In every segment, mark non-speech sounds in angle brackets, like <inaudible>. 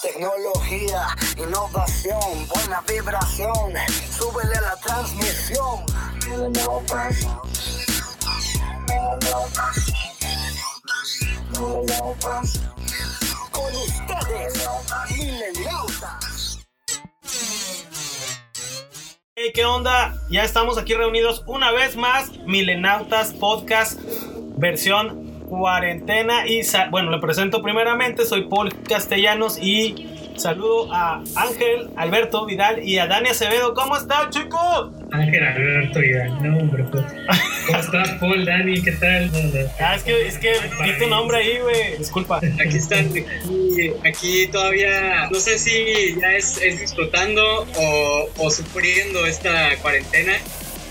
Tecnología, innovación, buena vibración, súbele la transmisión. Con ustedes, Hey, ¿qué onda? Ya estamos aquí reunidos una vez más, Milenautas Podcast, versión cuarentena y bueno, le presento primeramente, soy Paul Castellanos y saludo a Ángel, Alberto Vidal y a Dani Acevedo. ¿Cómo están, chicos? Ángel, Alberto Vidal, no, hombre, pues. ¿Cómo estás, Paul, Dani? ¿Qué tal? Ah, es que, es que vi tu nombre ahí, güey, disculpa. Aquí están, aquí, todavía, no sé si ya es, es disfrutando o, o sufriendo esta cuarentena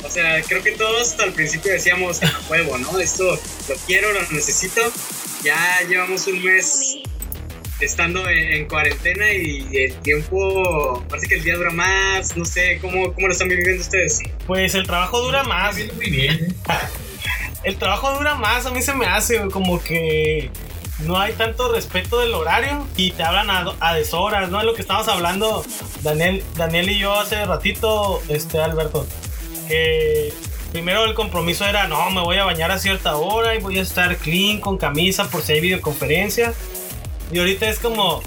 o sea, creo que todos al principio decíamos, a huevo, ¿no? Esto lo quiero, lo necesito. Ya llevamos un mes estando en, cuarentena y el tiempo, parece que el día dura más, no sé, ¿cómo, cómo lo están viviendo ustedes? Pues el trabajo dura más. Muy bien. <laughs> El trabajo dura más, a mí se me hace como que no hay tanto respeto del horario y te hablan a, a deshoras, ¿no? Es lo que estábamos hablando Daniel, Daniel y yo hace ratito, este Alberto primero el compromiso era, no, me voy a bañar a cierta hora y voy a estar clean con camisa por si hay videoconferencia. Y ahorita es como,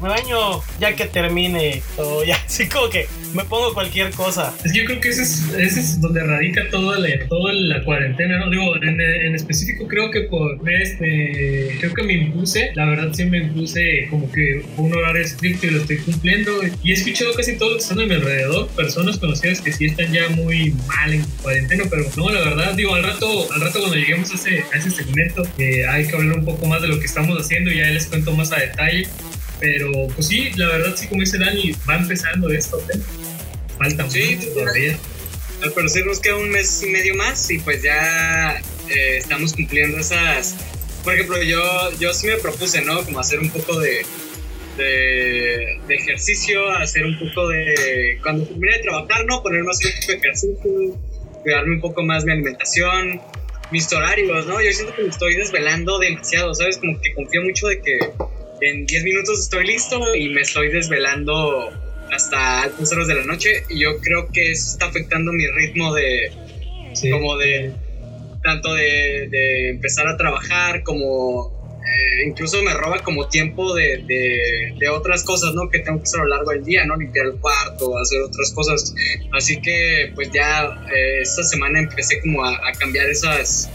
me baño ya que termine todo, <laughs> ya así como que me pongo cualquier cosa. Es yo creo que ese es, ese es donde radica toda la, toda la cuarentena, ¿no? Digo, en, en, específico creo que por este, creo que me impuse, la verdad sí me impuse como que un horario estricto y lo estoy cumpliendo. Y he escuchado casi todos los que están a mi alrededor, personas conocidas que sí están ya muy mal en cuarentena, pero no, la verdad, digo, al rato, al rato cuando lleguemos a ese, a ese segmento, eh, hay que hablar un poco más de lo que estamos haciendo y ya les cuento más a detalle. Pero pues sí, la verdad sí, como dice Dani, va empezando esto. ¿eh? Falta sí, mucho todavía. Al parecer nos queda un mes y medio más y pues ya eh, estamos cumpliendo esas... Por ejemplo, yo, yo sí me propuse, ¿no? Como hacer un poco de, de, ejercicio, hacer un poco de... Cuando termine de trabajar, ¿no? Ponerme a hacer un poco de ejercicio, cuidarme un poco más mi alimentación, mis horarios, ¿no? Yo siento que me estoy desvelando demasiado, ¿sabes? Como que confío mucho de que en 10 minutos estoy listo y me estoy desvelando hasta altas horas de la noche y yo creo que eso está afectando mi ritmo de como de tanto de, de, empezar a trabajar como eh, incluso me roba como tiempo de, de, otras cosas no que tengo que hacer a lo largo del día no limpiar el cuarto hacer otras cosas. Así que pues ya eh, esta semana empecé como a, a, cambiar esas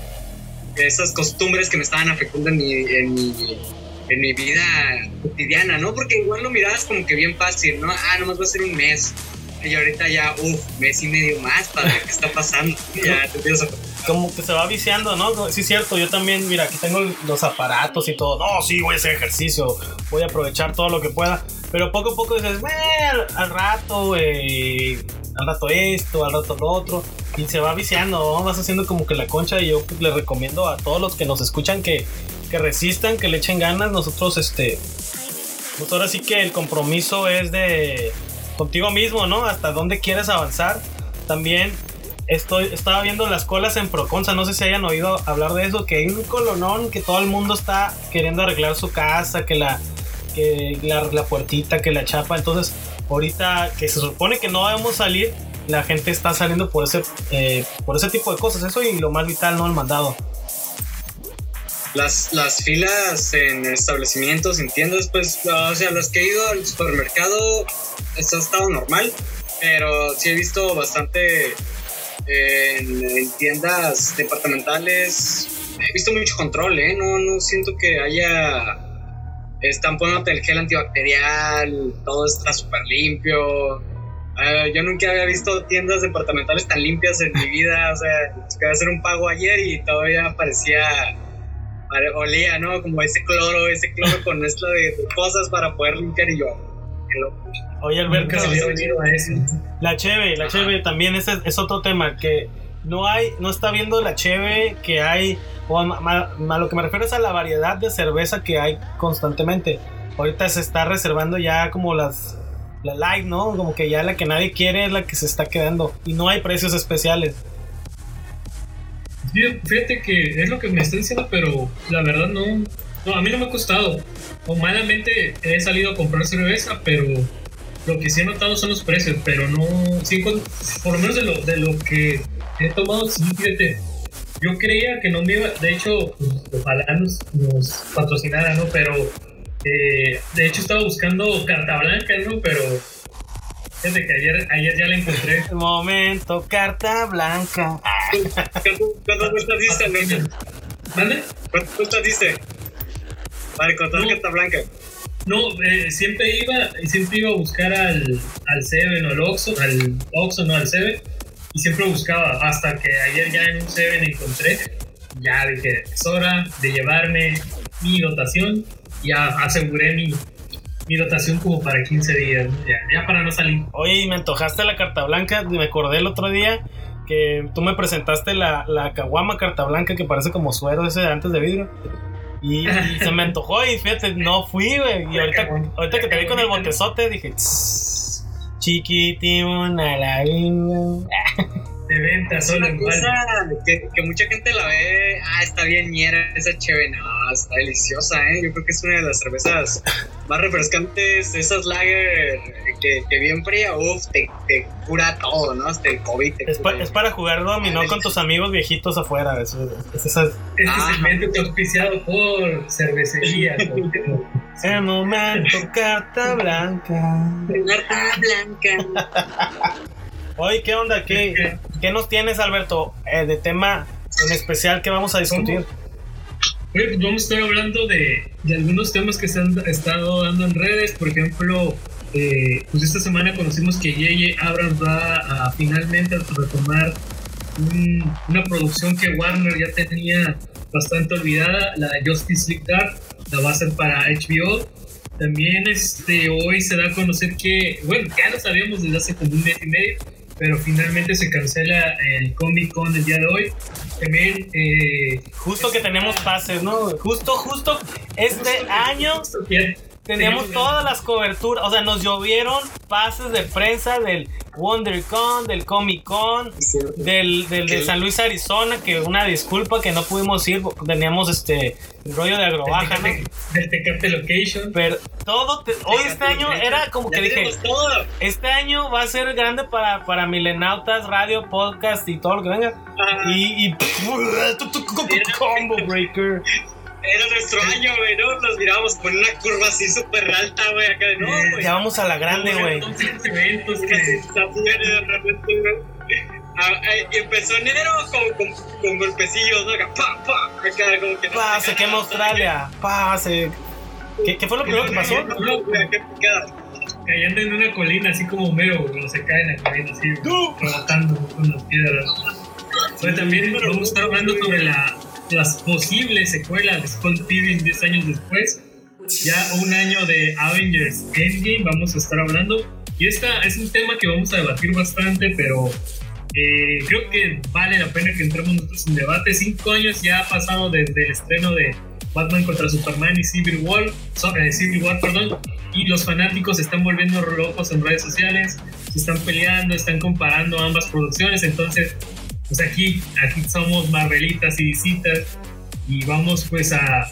esas costumbres que me estaban afectando en mi, en mi en mi vida cotidiana, ¿no? Porque igual lo mirabas como que bien fácil, ¿no? Ah, nomás va a ser un mes. Y ahorita ya, uff, mes y medio más, para ¿qué está pasando? <laughs> ya te empiezas a... Como que se va viciando, ¿no? Sí, es cierto, yo también, mira, aquí tengo los aparatos y todo. No, sí, voy a hacer ejercicio, voy a aprovechar todo lo que pueda. Pero poco a poco dices, al rato, eh, al rato esto, al rato lo otro. Y se va viciando, ¿no? vas haciendo como que la concha. Y yo pues, le recomiendo a todos los que nos escuchan que que resistan, que le echen ganas. Nosotros, este, pues ahora sí que el compromiso es de contigo mismo, ¿no? Hasta dónde quieres avanzar. También estoy, estaba viendo las colas en Proconza, no sé si hayan oído hablar de eso, que hay un colonón que todo el mundo está queriendo arreglar su casa, que la, que la, puertita, que la chapa. Entonces, ahorita que se supone que no debemos salir, la gente está saliendo por ese, eh, por ese tipo de cosas. Eso y lo más vital, ¿no? El mandado. Las, las filas en establecimientos, en tiendas, pues, o sea, las que he ido al supermercado, eso ha estado normal, pero sí he visto bastante en, tiendas departamentales, he visto mucho control, ¿eh? No, no siento que haya... Están poniendo el gel antibacterial, todo está súper limpio. Ah, yo nunca había visto tiendas departamentales tan limpias en mi vida. O sea, <laughs> tuve hacer un pago ayer y todavía parecía olía, ¿no? Como ese cloro, ese cloro con mezcla de, cosas para poder limpiar y yo. Oye, Alberto, la cheve, la cheve también ese es otro tema que no hay, no está viendo la cheve que hay, o a, lo que me refiero es a la variedad de cerveza que hay constantemente. Ahorita se está reservando ya como las la light, ¿no? Como que ya la que nadie quiere es la que se está quedando. Y no hay precios especiales. Fíjate que es lo que me está diciendo, pero la verdad no, no, a mí no me ha costado. O malamente he salido a comprar cerveza, pero lo que sí he notado son los precios, pero no, sí, por lo menos de lo, de lo que he tomado, sí, fíjate. Yo creía que no me iba, de hecho, pues, ojalá nos, nos patrocinara, ¿no? Pero eh, de hecho estaba buscando carta blanca, ¿no? Pero desde que ayer, ayer ya la encontré. Momento, carta blanca. ¿Cuántas vueltas diste? ¿Mande? ¿Cuántas vueltas diste? Para encontrar No. carta blanca. No, eh, siempre iba, siempre iba a buscar al, al Seven o al Oxxo, al Oxxo, no al Seven, y siempre buscaba, hasta que ayer ya en un Seven encontré, ya dije, es hora de llevarme mi dotación, ya aseguré mi, mi dotación como para 15 días, ¿no? ya, ya para no salir. Oye, y me antojaste la carta blanca. Me acordé el otro día que tú me presentaste la, la caguama carta blanca que parece como suero ese de antes de vidrio. Y, y se me antojó y fíjate, no fui, güey. Y ahorita, ahorita que te vi con el botezote dije, "Tss, chiquitimona la. De venta Es solo una en que, que mucha gente la ve, ah, está bien ñera esa chévere, no, está deliciosa, ¿eh? Yo creo que es una de las cervezas más refrescantes, esas lager que, que bien fría, uff, te, te cura todo, ¿no? Hasta el COVID te Es, pa- cura. es para jugar dominó con tus amigos viejitos afuera. Es, es esas- Este Ah. segmento está auspiciado por cervecería. <laughs> El momento, carta blanca. Carta blanca. Oye, ¿qué onda? ¿Qué, qué nos tienes, Alberto? Eh, de tema en especial que vamos a discutir. Oye, pues vamos a estar hablando de, de algunos temas que se han estado dando en redes. Por ejemplo, eh, pues esta semana conocimos que J.J. Abrams va a finalmente a retomar un- una producción que Warner ya tenía bastante olvidada, la Justice League Dark, la va a hacer para HBO. También este, hoy se da a conocer que, bueno, ya lo sabíamos desde hace como un mes y medio, pero finalmente se cancela el Comic Con el día de hoy. También eh, Justo que tenemos pases, ¿no? Justo, justo este año teníamos todas las coberturas. O sea, nos llovieron pases de prensa del WonderCon, del Comic Con, del, del de San Luis, Arizona. Que una disculpa que no pudimos ir, porque teníamos este rollo de del agrobaja, ¿no? Tecate- del Tecate Location. Pero todo, te- hoy este año era como que dije, todo. este año va a ser grande para, para milenautas, radio, podcast y todo lo que venga. Ah, Y, y <laughs> combo <laughs> breaker. Era nuestro año, güey, ¿no? Nos mirábamos con una curva así súper alta, güey, acá de no, güey. Ya vamos a la grande, güey. Ciertos eventos que de repente, güey. Ah, y empezó en enero con, con, con golpecillos, ¿no? Acá, pa, pa, acá, como que no Pa, se quema Australia. Pa, se. ¿Qué, qué fue lo primero que pasó? No, güey, acá picada. cayendo en una colina, así como Homero, cuando se cae en la colina, así, rebotando con las piedras. Pero también vamos a estar hablando sobre la, las posibles secuelas de Scott Pilgrim 10 años después. Ya un año de Avengers Endgame vamos a estar hablando. Y esta es un tema que vamos a debatir bastante, pero eh, creo que vale la pena que entremos nosotros en debate. Cinco años ya ha pasado desde el estreno de Batman contra Superman y Civil War, so- eh, Civil War, perdón, y los fanáticos se están volviendo locos en redes sociales, se están peleando, están comparando ambas producciones, entonces, pues aquí, aquí somos Marvelitas y visitas y vamos pues a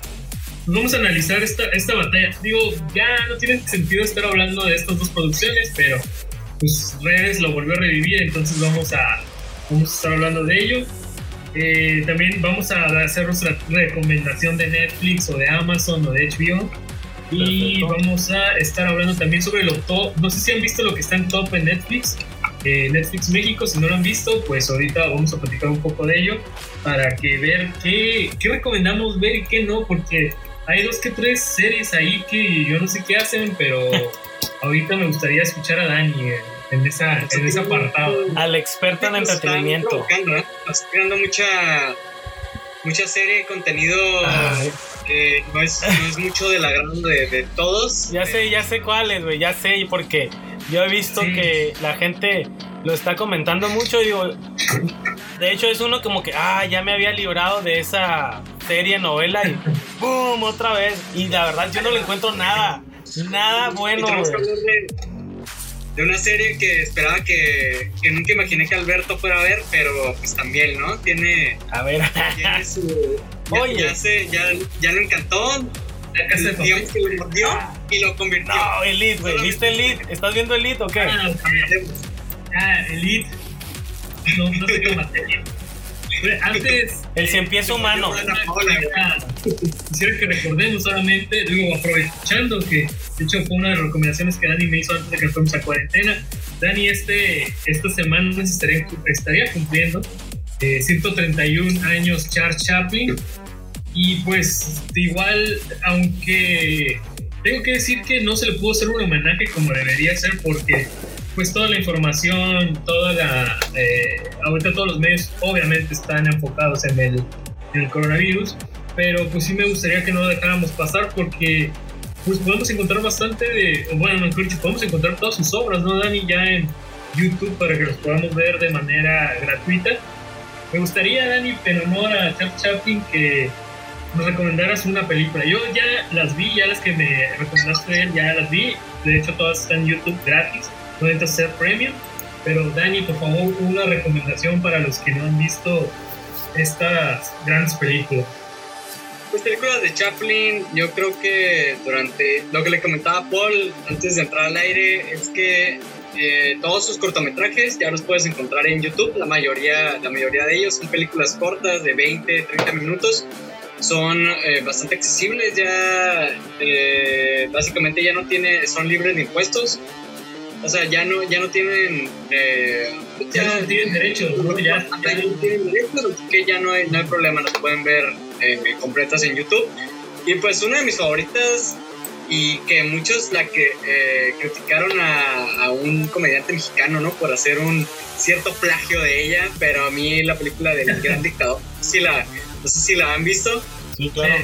pues vamos a analizar esta, esta batalla. Digo, ya no tiene sentido estar hablando de estas dos producciones, pero pues redes lo volvió a revivir, entonces vamos a, vamos a estar hablando de ello. Eh, también vamos a hacer nuestra recomendación de Netflix o de Amazon o de HBO. Y Perfecto. vamos a estar hablando también sobre lo top. No sé si han visto lo que está en top en Netflix. Eh, Netflix México, si no lo han visto, pues ahorita vamos a platicar un poco de ello para que ver qué, qué recomendamos ver y qué no, porque hay dos que tres series ahí que yo no sé qué hacen, pero <laughs> ahorita me gustaría escuchar a Dani en, en esa, en ese apartado. Al experto en Nos están entretenimiento. provocando, ¿eh? Nos está creando mucha, mucha serie de contenido Ay, que no es, no es mucho del agrado de, de todos. ya sé, ya sé cuáles, güey, ya sé, porque yo he visto Sí. que la gente lo está comentando mucho. Digo, de hecho, es uno como que, ah, ya me había librado de esa serie, novela y ¡boom! otra vez. Y la verdad, yo no le encuentro nada, nada bueno, de, una serie que esperaba que, que nunca imaginé que Alberto fuera a ver, pero pues también, ¿no? Tiene, A ver. tiene su... Ya, Oye. ya, se, ya, ya lo encantó, La casa de que lo mordió y lo convirtió. no, Elite, güey. ¿Viste Elite? ¿Estás viendo Elite o qué? Ah, ah, Elite. No, no sé qué materia. Antes. El cien pies humano. Quisiera que recordemos solamente, digo, aprovechando que de hecho fue una de las recomendaciones que Dani me hizo antes de que fuéramos a cuarentena. Dani, este, esta semana estaría, estaría cumpliendo eh, 131 años Charles Chaplin. Y pues, igual, aunque tengo que decir que no se le pudo hacer un homenaje como debería ser, porque pues toda la información, toda la. eh, ahorita todos los medios obviamente están enfocados en el, en el coronavirus, pero pues sí me gustaría que no dejáramos pasar porque pues podemos encontrar bastante de, bueno, mejor dicho, podemos encontrar todas sus obras, ¿no, Dani? Ya en YouTube para que los podamos ver de manera gratuita. Me gustaría, Dani, en honor a Charles Chaplin, que nos recomendaras una película. Yo ya las vi, ya las que me recomendaste él, ya las vi. De hecho, todas están en YouTube gratis. Necesitas ser premium. Pero, Dani, por favor, una recomendación para los que no han visto estas grandes películas. Pues películas de Chaplin, yo creo que durante lo que le comentaba Paul antes de entrar al aire es que eh, todos sus cortometrajes ya los puedes encontrar en YouTube. La mayoría, la mayoría de ellos son películas cortas de 20, 30 minutos. Son eh, bastante accesibles, ya eh, básicamente ya no tiene, son libres de impuestos. O sea, ya no, ya no tienen eh, Ya no tienen derechos, ¿no? Ya, ya no tienen derechos, así que ya no hay, no hay problema, las pueden ver eh, completas en YouTube. Y pues una de mis favoritas y que muchos la que eh, criticaron a, a un comediante mexicano, ¿no? Por hacer un cierto plagio de ella, pero a mí la película del <laughs> Gran Dictador, sí la, no sé si la han visto. Sí, claro.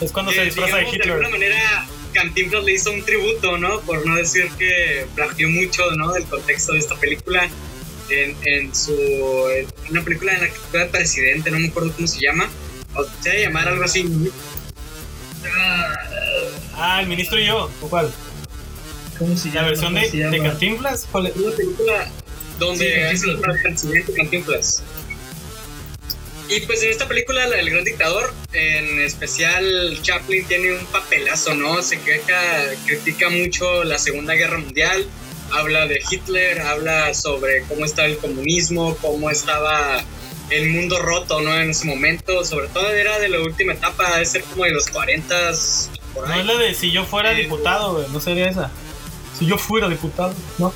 Es cuando se Eh, disfraza de digamos, de alguna Hitler. manera Cantinflas le hizo un tributo, ¿no? Por no decir que plagió mucho, ¿no? Del contexto de esta película. En, en su. en una película en la que el presidente, no me acuerdo cómo se llama. O se debe llamar algo así. Ah, el ministro y yo. ¿O cuál? ¿Cómo se llama? ¿La versión ¿Cómo de, se de llama? Cantinflas? ¿Cuál es? Una película donde Sí, es Cantinflas. el presidente Cantinflas. Y pues en esta película, la del Gran Dictador, en especial Chaplin tiene un papelazo, ¿no? Se queja, critica mucho la Segunda Guerra Mundial, habla de Hitler, habla sobre cómo estaba el comunismo, cómo estaba el mundo roto, ¿no? En ese momento, sobre todo era de la última etapa, de ser como de los 40 por No ahí. es la de si yo fuera Eh, diputado, güey. No sería esa. Si yo fuera diputado, ¿no?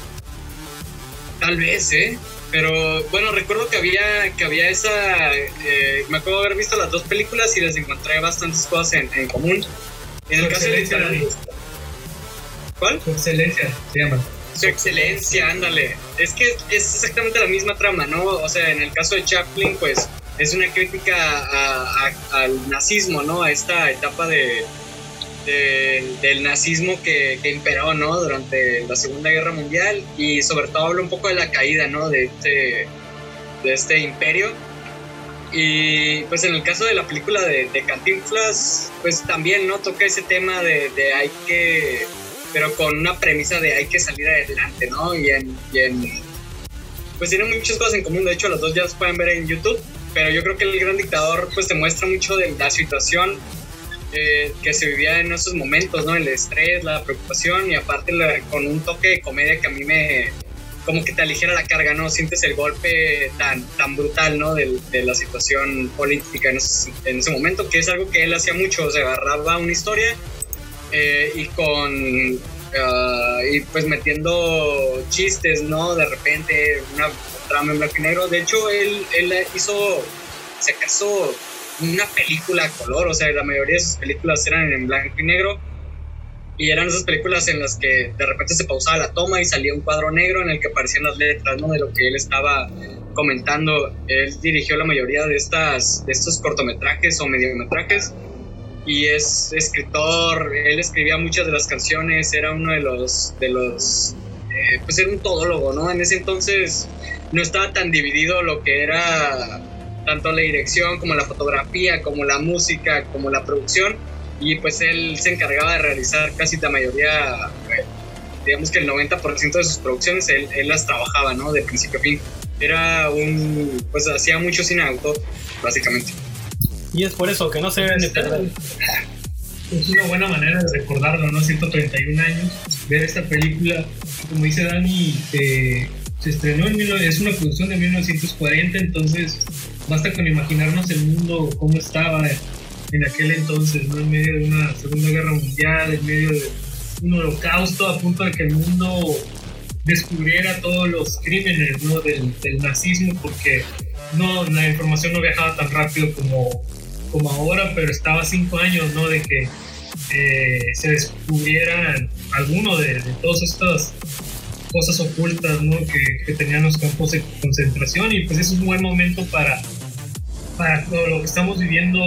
Tal vez, ¿eh? Pero bueno, recuerdo que había, que había esa... eh, me acuerdo de haber visto las dos películas y les encontré bastantes cosas en, en común. En el caso de excelencia, Dani. ¿Cuál? Su excelencia se llama. Su excelencia, ándale. Es que es exactamente la misma trama, ¿no? O sea, en el caso de Chaplin, pues es una crítica a- a- al nazismo, ¿no? A esta etapa de, de- del nazismo que, que imperó, ¿no? Durante la Segunda Guerra Mundial y sobre todo habla un poco de la caída, ¿no? De este, de este imperio. Y pues en el caso de la película de, de Cantinflas, pues también, ¿no? Toca ese tema de, de hay que pero con una premisa de hay que salir adelante, ¿no? Y en, y en- pues tienen muchas cosas en común, de hecho los dos ya los pueden ver en YouTube, pero yo creo que el gran dictador pues te muestra mucho de la situación eh, que se vivía en esos momentos, ¿no? El estrés, la preocupación y aparte la- con un toque de comedia que a mí me como que te aligera la carga, ¿no? Sientes el golpe tan, tan brutal, ¿no? De, de la situación política en ese, en ese momento, que es algo que él hacía mucho, o agarraba una historia eh, y con ah, y pues metiendo chistes no de repente una trama en blanco y negro de hecho él, él hizo si acaso una película a color o sea la mayoría de sus películas eran en blanco y negro y eran esas películas en las que de repente se pausaba la toma y salía un cuadro negro en el que aparecían las letras ¿no? de lo que él estaba comentando él dirigió la mayoría de estas de estos cortometrajes o mediometrajes y es escritor, él escribía muchas de las canciones, era uno de los, de los, eh, pues era un todólogo, ¿no? En ese entonces no estaba tan dividido lo que era tanto la dirección como la fotografía, como la música, como la producción, y pues él se encargaba de realizar casi la mayoría digamos que el 90% de sus producciones él, él, las trabajaba, ¿no? De principio a fin. Era un, pues hacía mucho cine autor, básicamente. Y es por eso que no se deben de perder. Es una buena manera de recordarlo, ¿no? 131 años, ver esta película, como dice Dani, eh, se estrenó en es una producción de 1940, entonces basta con imaginarnos el mundo cómo estaba en aquel entonces, ¿no? En medio de una Segunda Guerra Mundial, en medio de un holocausto, a punto de que el mundo descubriera todos los crímenes ¿no? del, del nazismo, porque no, la información no viajaba tan rápido como, como ahora, pero estaba cinco años, ¿no? De que eh, se descubrieran alguno de, de, todas estas cosas ocultas, ¿no? Que, que, tenían los campos de concentración y pues es un buen momento para, para lo que estamos viviendo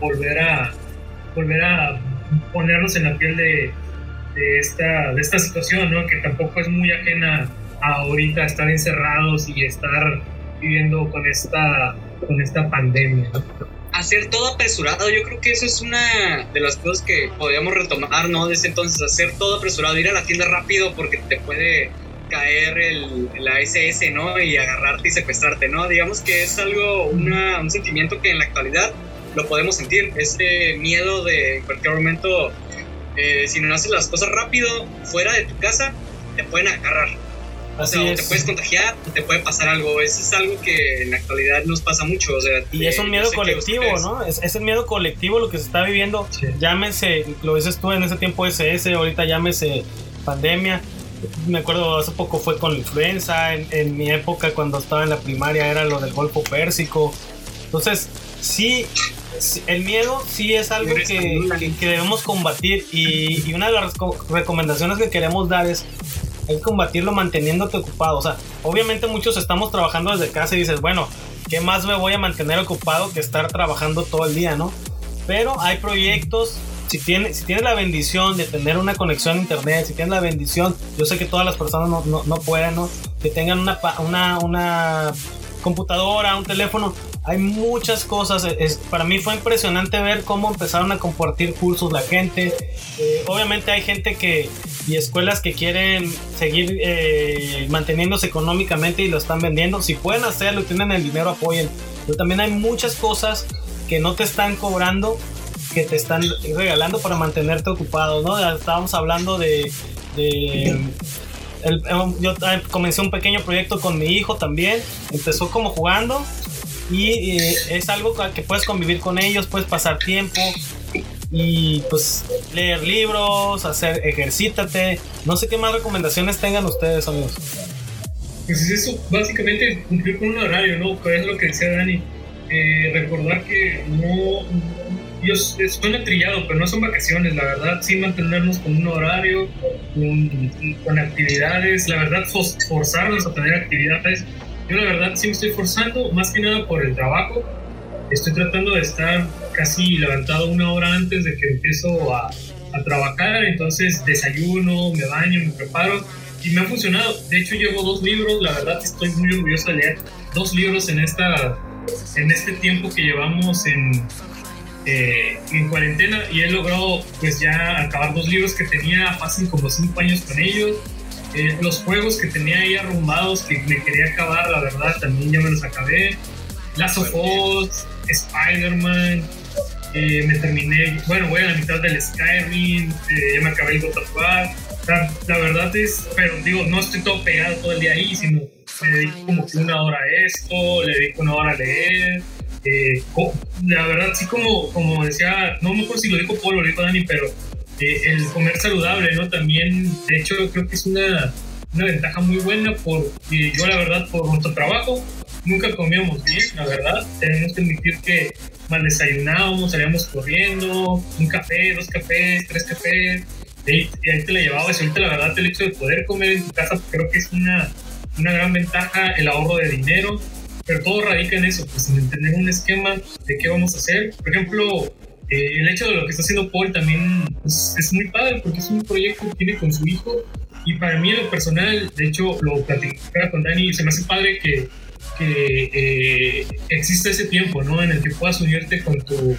volver a volver a ponernos en la piel de, de esta, de esta situación, ¿no? Que tampoco es muy ajena a ahorita estar encerrados y estar viviendo con esta, con esta pandemia. Hacer todo apresurado, yo creo que eso es una de las cosas que podríamos retomar, ¿no? Desde entonces, hacer todo apresurado, ir a la tienda rápido porque te puede caer el, la SS, ¿no? Y agarrarte y secuestrarte, ¿no? Digamos que es algo, una, un sentimiento que en la actualidad lo podemos sentir, ese miedo de en cualquier momento, eh, si no haces las cosas rápido, fuera de tu casa, te pueden agarrar. O sea, te puedes contagiar, te puede pasar algo. Eso es algo que en la actualidad nos pasa mucho. O sea, y es un miedo colectivo, ¿no? Es, es, el miedo colectivo lo que se está viviendo. Sí. Llámese, lo dices tú en ese tiempo SS, ahorita llámese pandemia. Me acuerdo hace poco fue con la influenza. En, en mi época, cuando estaba en la primaria, era lo del Golfo Pérsico. Entonces, sí, el miedo sí es algo que, que, que debemos combatir. Y, y una de las recomendaciones que queremos dar es que combatirlo manteniéndote ocupado. O sea, obviamente muchos estamos trabajando desde casa y dices, bueno, ¿qué más me voy a mantener ocupado que estar trabajando todo el día, no? Pero hay proyectos, si tienes, si tienes la bendición de tener una conexión a internet, si tienes la bendición, yo sé que todas las personas no, no, no pueden, ¿no? Que tengan una, una, una computadora, un teléfono, hay muchas cosas. Es, para mí fue impresionante ver cómo empezaron a compartir cursos la gente. Eh, obviamente hay gente que y escuelas que quieren seguir eh, manteniéndose económicamente y lo están vendiendo. Si pueden hacerlo tienen el dinero, apoyen. Pero también hay muchas cosas que no te están cobrando, que te están regalando para mantenerte ocupado. ¿no? Estábamos hablando de, el, yo comencé un pequeño proyecto con mi hijo también. Empezó como jugando y eh, es algo que puedes convivir con ellos, puedes pasar tiempo y pues leer libros, hacer ejercítate. No sé qué más recomendaciones tengan ustedes, amigos. Pues es eso, básicamente cumplir con un horario, ¿no? Que es lo que decía Dani. Eh, recordar que no, Dios, suena trillado, pero no son vacaciones, la verdad, sí mantenernos con un horario, con, con actividades, la verdad, forzarnos a tener actividades. Yo la verdad sí me estoy forzando, más que nada por el trabajo. Estoy tratando de estar casi levantado una hora antes de que empiezo a, a trabajar, entonces desayuno, me baño, me preparo y me ha funcionado. De hecho llevo dos libros, la verdad estoy muy orgulloso de leer dos libros en, esta, en este tiempo que llevamos en, eh, en cuarentena y he logrado pues ya acabar dos libros que tenía fácil como cinco años con ellos. Eh, los juegos que tenía ahí arrumbados que me quería acabar, la verdad, también ya me los acabé. Last of Us, Spider-Man, eh, me terminé, bueno, voy a la mitad del Skyrim, eh, ya me acabé el God of War. La, la, verdad es, pero digo, no estoy todo pegado todo el día ahí, sino me dedico como que una hora a esto, le dedico una hora a leer. Eh, la verdad, sí, como, como decía, no me acuerdo si lo dijo Polo, lo dijo Dani, pero eh, el comer saludable, ¿no? También, de hecho, creo que es una, una ventaja muy buena porque yo, la verdad, por nuestro trabajo, nunca comíamos bien, la verdad. Tenemos que admitir que mal desayunábamos, salíamos corriendo, un café, dos cafés, tres cafés, y ahí, y ahí te la llevabas. Y ahorita, la verdad, el hecho de poder comer en tu casa, creo que es una, una gran ventaja el ahorro de dinero pero todo radica en eso, pues en tener un esquema de qué vamos a hacer. Por ejemplo, eh, el hecho de lo que está haciendo Paul también pues, es muy padre porque es un proyecto que tiene con su hijo y para mí en lo personal, de hecho lo platicaba con Dani, se me hace padre que, que eh, exista ese tiempo, ¿no? En el que puedas unirte con tu,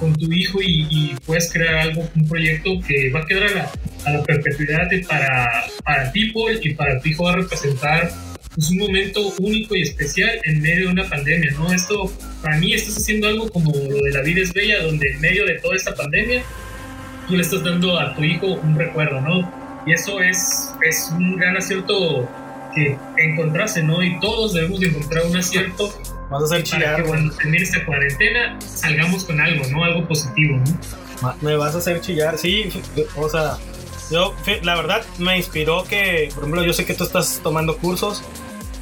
con tu hijo y, y, puedes crear algo, un proyecto que va a quedar a la, a la perpetuidad de para, para ti, Paul, y para tu hijo va a representar pues, un momento único y especial en medio de una pandemia, ¿no? Esto, para mí, estás haciendo algo como lo de La vida es bella, donde en medio de toda esta pandemia, tú le estás dando a tu hijo un recuerdo, ¿no? Y eso es, es un gran acierto que encontrase, ¿no? Y todos debemos de encontrar un acierto Vas a hacer para que cuando termine esta cuarentena salgamos con algo, ¿no? Algo positivo, ¿no? Me vas a hacer chillar, sí, o sea, yo, la verdad, me inspiró que, por ejemplo, yo sé que tú estás tomando cursos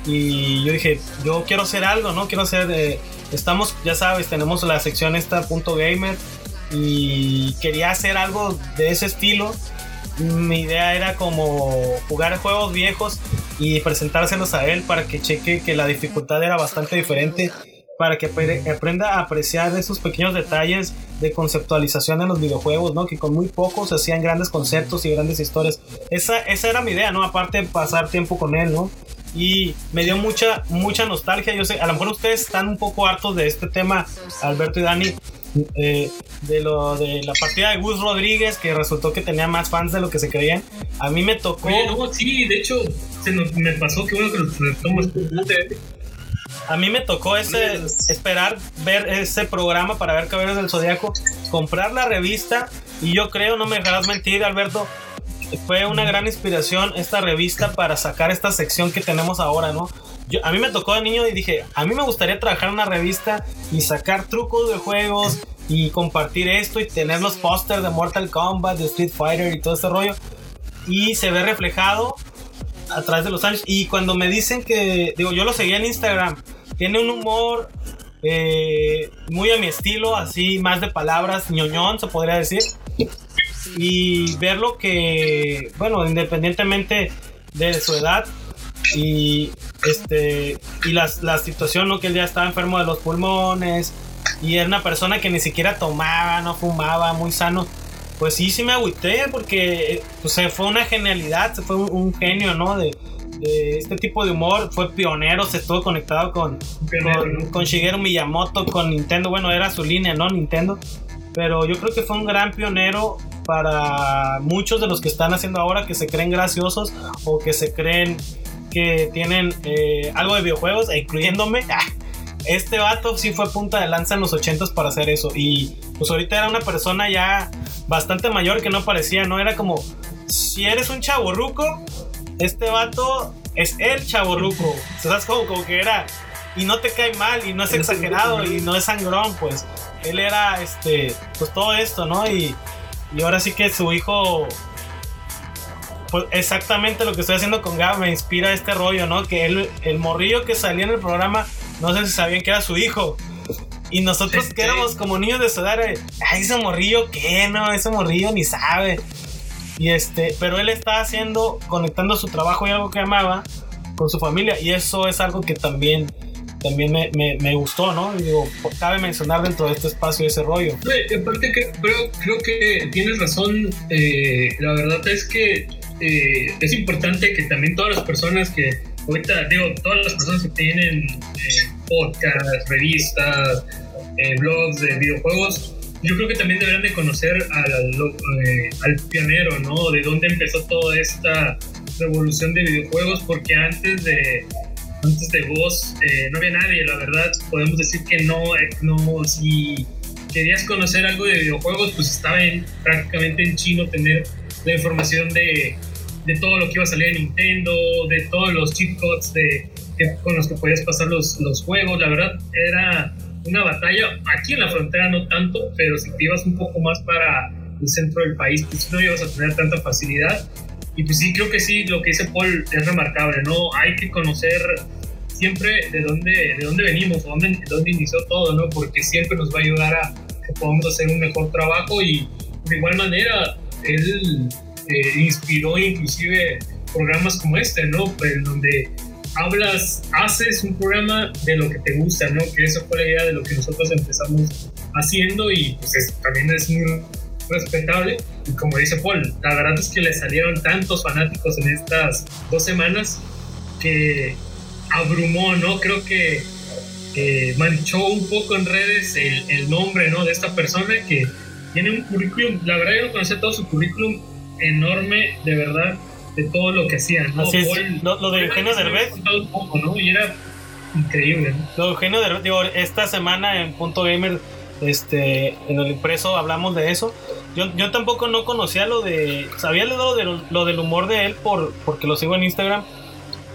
y yo dije, yo quiero hacer algo, ¿no? Quiero hacer, eh, estamos, ya sabes, tenemos la sección esta, punto gamer, y quería hacer algo de ese estilo. Mi idea era como jugar juegos viejos y presentárselos a él para que cheque que la dificultad era bastante diferente, para que apre- aprenda a apreciar esos pequeños detalles de conceptualización en los videojuegos, ¿no? Que con muy pocos se hacían grandes conceptos y grandes historias. Esa, esa era mi idea, ¿no? Aparte de pasar tiempo con él, ¿no? Y me dio mucha, mucha nostalgia. Yo sé, a lo mejor ustedes están un poco hartos de este tema, Alberto y Dani, eh, de lo de la partida de Gus Rodríguez, que resultó que tenía más fans de lo que se creían. A mí me tocó. Oye, no, sí, de hecho, se me pasó que uno que lo retomamos. A mí me tocó ese esperar ver ese programa para ver Caballeros del Zodiaco, comprar la revista y yo creo, no me dejarás mentir, Alberto, fue una gran inspiración esta revista para sacar esta sección que tenemos ahora, ¿no? Yo, a mí me tocó de niño y dije, a mí me gustaría trabajar en una revista y sacar trucos de juegos y compartir esto y tener los pósters de Mortal Kombat, de Street Fighter y todo este rollo. Y se ve reflejado a través de los años. Y cuando me dicen que, digo, yo lo seguía en Instagram, tiene un humor eh, muy a mi estilo, así más de palabras, ñoñón, se podría decir. Y verlo que, bueno, independientemente de su edad y este y la, la situación, ¿no? Que él ya estaba enfermo de los pulmones y era una persona que ni siquiera tomaba, no fumaba, muy sano. Pues sí, sí me agüité porque pues, se fue una genialidad, se fue un, un genio, ¿no? De, de este tipo de humor, fue pionero, se estuvo conectado con, con, con Shigeru Miyamoto, con Nintendo, bueno, era su línea, ¿no? Nintendo. Pero yo creo que fue un gran pionero para muchos de los que están haciendo ahora que se creen graciosos o que se creen que tienen eh, algo de videojuegos, e incluyéndome. <laughs> Este vato sí fue punta de lanza en los 80s para hacer eso. Y pues ahorita era una persona ya bastante mayor que no parecía, ¿no? Era como, si eres un chaborruco, este vato es el chaborruco. ¿Sabes? Como, como que era. Y no te cae mal, y no es exagerado, y no es sangrón, pues. Él era, este, pues todo esto, ¿no? Y, y ahora sí que su hijo pues exactamente lo que estoy haciendo con Gab me inspira este rollo, ¿no? Que él, el morrillo que salía en el programa, no sé si sabían que era su hijo. Y nosotros Sí, que éramos como niños de su edad, ay, ese morrillo, ¿qué? No, ese morrillo ni sabe. Y este, pero él está haciendo, conectando su trabajo y algo que amaba con su familia. Y eso es algo que también, también me, me, me gustó, ¿no? Y digo, cabe mencionar dentro de este espacio ese rollo. Y aparte que, creo, creo que tienes razón. eh, la verdad es que eh, es importante que también todas las personas que ahorita digo todas las personas que tienen eh, podcasts, revistas, eh, blogs de videojuegos, yo creo que también deberán de conocer al, eh, al pionero, ¿no? De dónde empezó toda esta revolución de videojuegos, porque antes de antes de vos eh, no había nadie, la verdad. Podemos decir que no, no, si querías conocer algo de videojuegos, pues estaba en, prácticamente en chino tener la información de, de todo lo que iba a salir en Nintendo, de todos los chip codes de, que- con los que podías pasar los, los juegos. La verdad, era una batalla. Aquí en la frontera no tanto, pero si te ibas un poco más para el centro del país, pues no ibas a tener tanta facilidad. Y pues sí, creo que sí, lo que dice Paul es remarcable, ¿no? Hay que conocer siempre de dónde, de dónde venimos, dónde, de dónde inició todo, ¿no? Porque siempre nos va a ayudar a que podamos hacer un mejor trabajo y de igual manera él inspiró inclusive programas como este, ¿no? En donde hablas, haces un programa de lo que te gusta, ¿no? Que esa fue la idea de lo que nosotros empezamos haciendo y pues es- también es muy respetable. Y como dice Paul, la verdad es que le salieron tantos fanáticos en estas dos semanas que abrumó, ¿no? Creo que eh, manchó un poco en redes el, el nombre ¿no? de esta persona que tiene un currículum, la verdad yo no conocía todo su currículum enorme, de verdad, de todo lo que hacía. ¿no? Así es. Paul- Lo, lo de Eugenio Derbez, un poco, ¿no? Y era increíble. ¿no? lo de Eugenio Derbez, digo, esta semana en Punto Gamer, este, en el impreso hablamos de eso. Yo, yo tampoco no conocía lo de, sabía lo, de, lo del humor de él por, porque lo sigo en Instagram,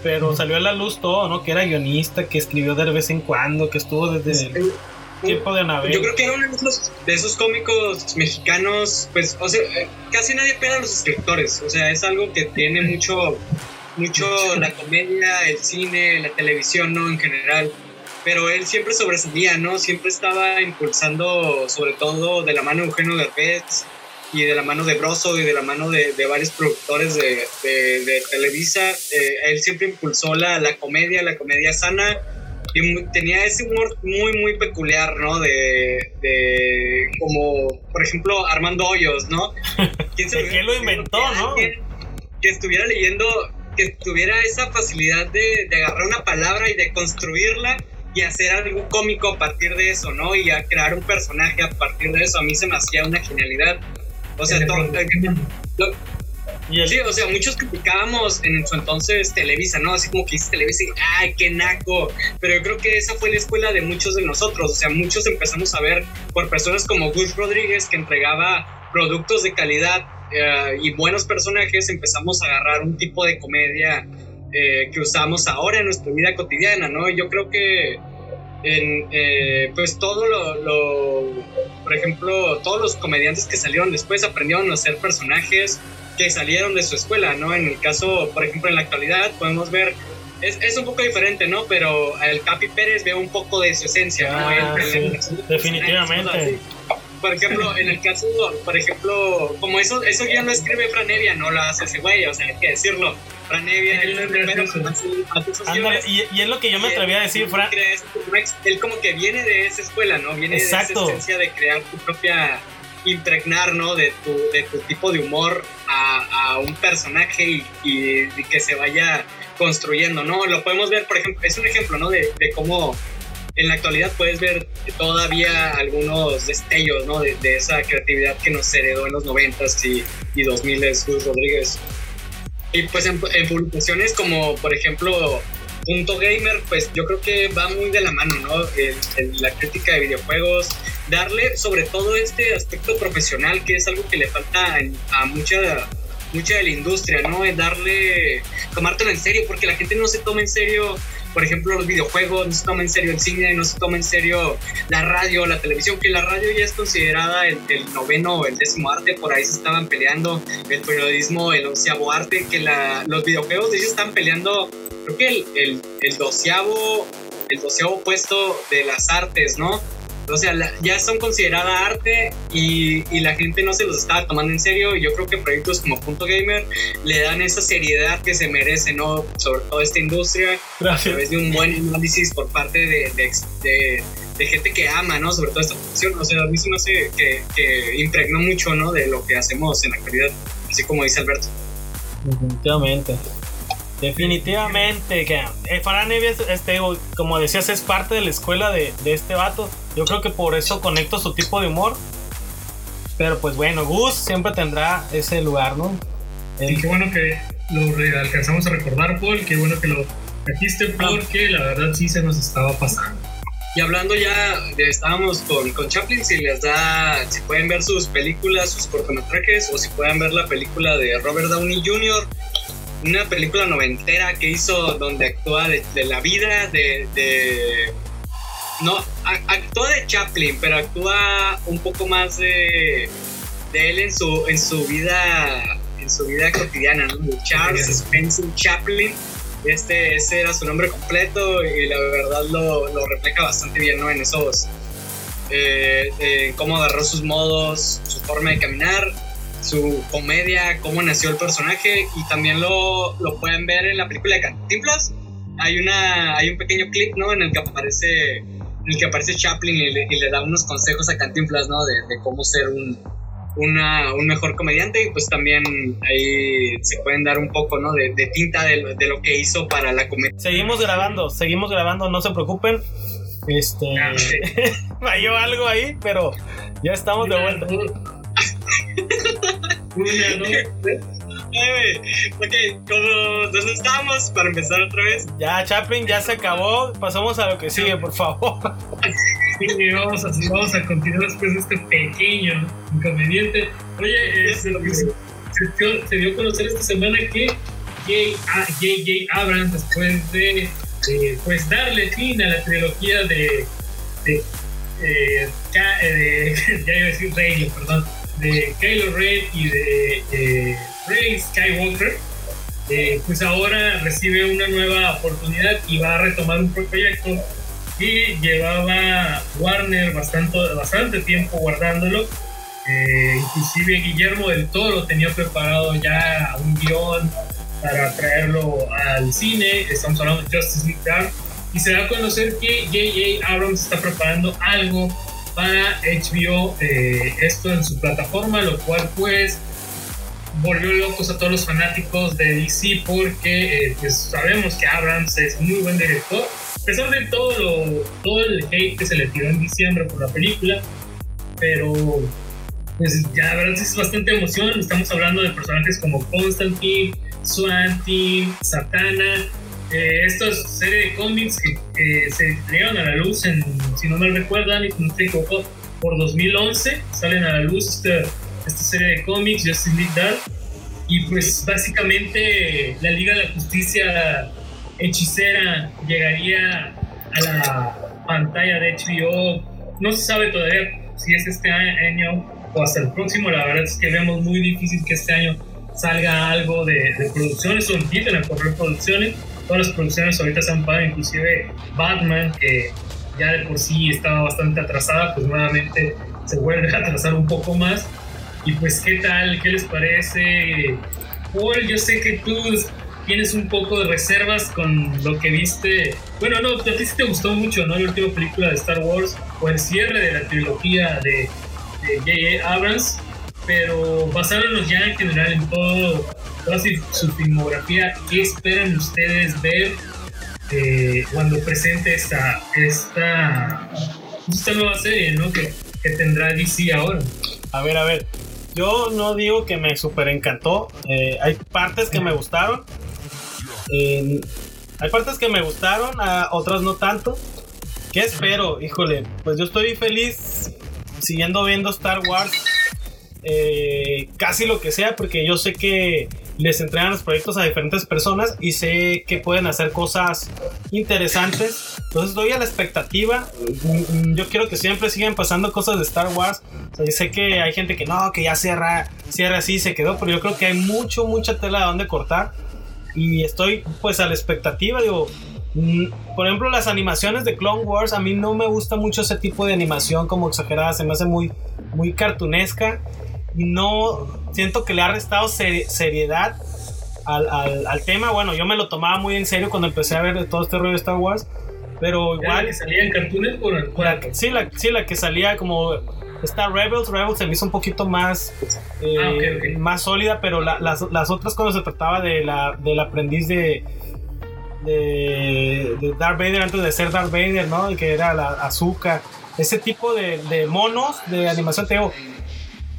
pero salió a la luz todo, ¿no? Que era guionista, que escribió de vez en cuando, que estuvo desde el tiempo de Anabel. Yo creo que era uno de esos, de esos cómicos mexicanos, pues, o sea, eh, casi nadie pega a los escritores. O sea, es algo que tiene mucho, mucho <laughs> la comedia, el cine, la televisión, ¿no? En general. Pero él siempre sobresalía, ¿no? Siempre estaba impulsando, sobre todo de la mano de Eugenio Derbez y de la mano de Broso y de la mano de, de varios productores de, de- de Televisa. Eh, él siempre impulsó la, la comedia, la comedia sana y tenía ese humor muy, muy peculiar, ¿no? De, de como, por ejemplo, Armando Hoyos, ¿no? <laughs> ¿Quién que lo inventó, que ¿no? alguien Que estuviera leyendo, que tuviera esa facilidad de, de agarrar una palabra y de construirla y hacer algo cómico a partir de eso, ¿no? Y a crear un personaje a partir de eso. A mí se me hacía una genialidad. O sea, todo, lo- Sí, o sea, muchos criticábamos en su entonces Televisa, ¿no? Así como que dice Televisa y, ¡ay, qué naco! Pero yo creo que esa fue la escuela de muchos de nosotros. O sea, muchos empezamos a ver por personas como Gus Rodríguez, que entregaba productos de calidad eh, y buenos personajes, empezamos a agarrar un tipo de comedia eh, que usamos ahora en nuestra vida cotidiana, ¿no? Y yo creo que en, eh, pues todo lo, lo- por ejemplo, todos los comediantes que salieron después aprendieron a hacer personajes que salieron de su escuela, ¿no? En el caso, por ejemplo, en la actualidad podemos ver, es, es un poco diferente, ¿no? Pero el Capi Pérez ve un poco de su esencia, ¿no? Ah, Él- sí, él- definitivamente. Por ejemplo, en el caso, por ejemplo, como eso, eso ya no escribe Fran Evia, no lo hace ese güey, o sea, hay que decirlo. Fran Evia, Él es esos ándale, y, y es lo que yo me atreví a decir, Fran. Él como que viene de esa escuela, ¿no? Viene Exacto. de esa esencia de crear tu propia impregnar, ¿no? De tu, de tu tipo de humor a, a un personaje y, y- y que se vaya construyendo, ¿no? Lo podemos ver, por ejemplo, es un ejemplo, ¿no? De, de cómo en la actualidad puedes ver todavía algunos destellos, ¿no? De, de esa creatividad que nos heredó en los 90s y, y 2000s Gus Rodríguez. Y pues en, en publicaciones como, por ejemplo, Punto Gamer, pues yo creo que va muy de la mano, ¿no? El- el- la crítica de videojuegos, darle sobre todo este aspecto profesional, que es algo que le falta a mucha, mucha de la industria, ¿no? Es darle, tomártelo en serio, porque la gente no se toma en serio, por ejemplo, los videojuegos, no se toma en serio el cine, no se toma en serio la radio, la televisión, que la radio ya es considerada el, el noveno o el décimo arte, por ahí se estaban peleando, el periodismo, el onceavo arte, que la, los videojuegos de ellos están peleando, creo que el, el, el doceavo, el doceavo puesto de las artes, ¿no? O sea, la- ya son considerada arte y, y la gente no se los estaba tomando en serio. Y yo creo que proyectos como Punto Gamer le dan esa seriedad que se merece, ¿no? Sobre todo esta industria, a Gracias. través de un buen análisis por parte de, de, de- de gente que ama, ¿no? Sobre todo esta profesión. O sea, a mí se me hace que, que impregnó mucho, ¿no? De lo que hacemos en la actualidad, así como dice Alberto. Definitivamente. Definitivamente. Que, eh, Evia, es- este, como decías, es parte de la escuela de, de este vato. Yo creo que por eso conecto su tipo de humor. Pero pues bueno, Gus siempre tendrá ese lugar, ¿no? Y qué bueno que lo alcanzamos a recordar, Paul. Qué bueno que lo trajiste porque la verdad sí se nos estaba pasando. Y hablando ya, de, estábamos con, con Chaplin, si les da, si pueden ver sus películas, sus cortometrajes, o si pueden ver la película de Robert Downey Jr., una película noventera que hizo donde actúa de, de la vida de... de- no, a- actúa de Chaplin, pero actúa un poco más de, de él en su, en su vida en su vida cotidiana, ¿no? Charles Spencer Chaplin. Este, ese era su nombre completo y la verdad lo, lo refleja bastante bien, ¿no? En esos, eh, eh, cómo agarró sus modos, su forma de caminar, su comedia, cómo nació el personaje y también lo, lo pueden ver en la película de Cantinflas. Hay, una, hay un pequeño clip, ¿no? En el que aparece, en el que aparece Chaplin y le, y le da unos consejos a Cantinflas, ¿no? De, de cómo ser un, una, un mejor comediante y pues también ahí se pueden dar un poco, ¿no? De, de tinta de, lo- de lo que hizo para la comedia. Seguimos grabando, seguimos grabando, no se preocupen. Este. Ah, <laughs> falló algo ahí, pero ya estamos de vuelta. Una, dos, tres. Ok, como, ¿dónde estamos? Para empezar otra vez. Ya, Chaplin, ya se acabó. Pasamos a lo que sigue, por favor. Sí, vamos a, vamos a continuar después de este pequeño inconveniente. Oye, eh, se, se- se dio, se dio a conocer esta semana que J.J. Abrams, después de eh, pues darle fin a la trilogía de, de, eh, Ka- eh, de- <laughs> ya iba a decir Rey, perdón, de Kylo Ren y de eh, Rey Skywalker, eh, pues ahora recibe una nueva oportunidad y va a retomar un proyecto que llevaba Warner bastante, bastante tiempo guardándolo. Eh, inclusive Guillermo del Toro tenía preparado ya un guion para traerlo al cine. Estamos hablando de Justice League Dark. Y se da a conocer que J.J. Abrams está preparando algo para HBO, eh, esto en su plataforma, lo cual pues volvió locos a todos los fanáticos de DC porque eh, pues sabemos que Abrams es muy buen director. A pesar de todo, lo, todo el hate que se le tiró en diciembre por la película, pero pues ya verdad es bastante emoción. Estamos hablando de personajes como Constantine, Swan Team, Satana. Eh, esta es serie de cómics que eh, se dieron a la luz en, si no me recuerdan, y no estoy equivocado, por 2011 salen a la luz esta, esta serie de cómics, Justice League Dark. Y pues básicamente la Liga de la Justicia hechicera llegaría a la pantalla de HBO. No se sabe todavía si es este año o hasta el próximo. La verdad es que vemos muy difícil que este año salga algo de, de producciones o empiecen a correr producciones. Todas las producciones ahorita se han parado, inclusive Batman, que ya de por sí estaba bastante atrasada, pues nuevamente se vuelve a atrasar un poco más. Y pues, ¿qué tal? ¿Qué les parece? Paul, yo sé que tú tienes un poco de reservas con lo que viste. Bueno, no, a ti sí te gustó mucho, ¿no? La última película de Star Wars o el cierre de la trilogía de J.J. Abrams, pero basándonos ya en general en todo, toda su, filmografía, ¿qué esperan ustedes ver eh, cuando presente esta, esta, esta nueva serie ¿no? que, que tendrá DC ahora? A ver, a ver. Yo no digo que me super encantó. Eh, hay partes que me gustaron. Hay partes que me gustaron, a otras no tanto. ¿Qué espero? Híjole, pues yo estoy feliz siguiendo viendo Star Wars. Eh, casi lo que sea, porque yo sé que les entregan los proyectos a diferentes personas y sé que pueden hacer cosas interesantes. Entonces estoy a la expectativa. Mm, mm, Yo quiero que siempre sigan pasando cosas de Star Wars. Sé que hay gente que no, que ya cierra, cierra así y se quedó, pero yo creo que hay mucho, mucha tela de donde cortar. Y estoy pues a la expectativa, digo, mm, por ejemplo, las animaciones de Clone Wars, a mí no me gusta mucho ese tipo de animación como exagerada, se me hace muy, muy cartunesca no siento que le ha restado seri- seriedad al, al- al tema. Bueno, yo me lo tomaba muy en serio cuando empecé a ver todo este rollo de Star Wars, pero ¿Era la igual, que salía en cartoons por la que- sí, la, sí, la que salía como está Rebels, Rebels se me hizo un poquito más, eh, Ah, más sólida, pero la- las, las otras cuando se trataba de la, del aprendiz de, de, de Darth Vader antes de ser Darth Vader, ¿no? Que era la azúcar, ese tipo de, de monos de animación, te digo,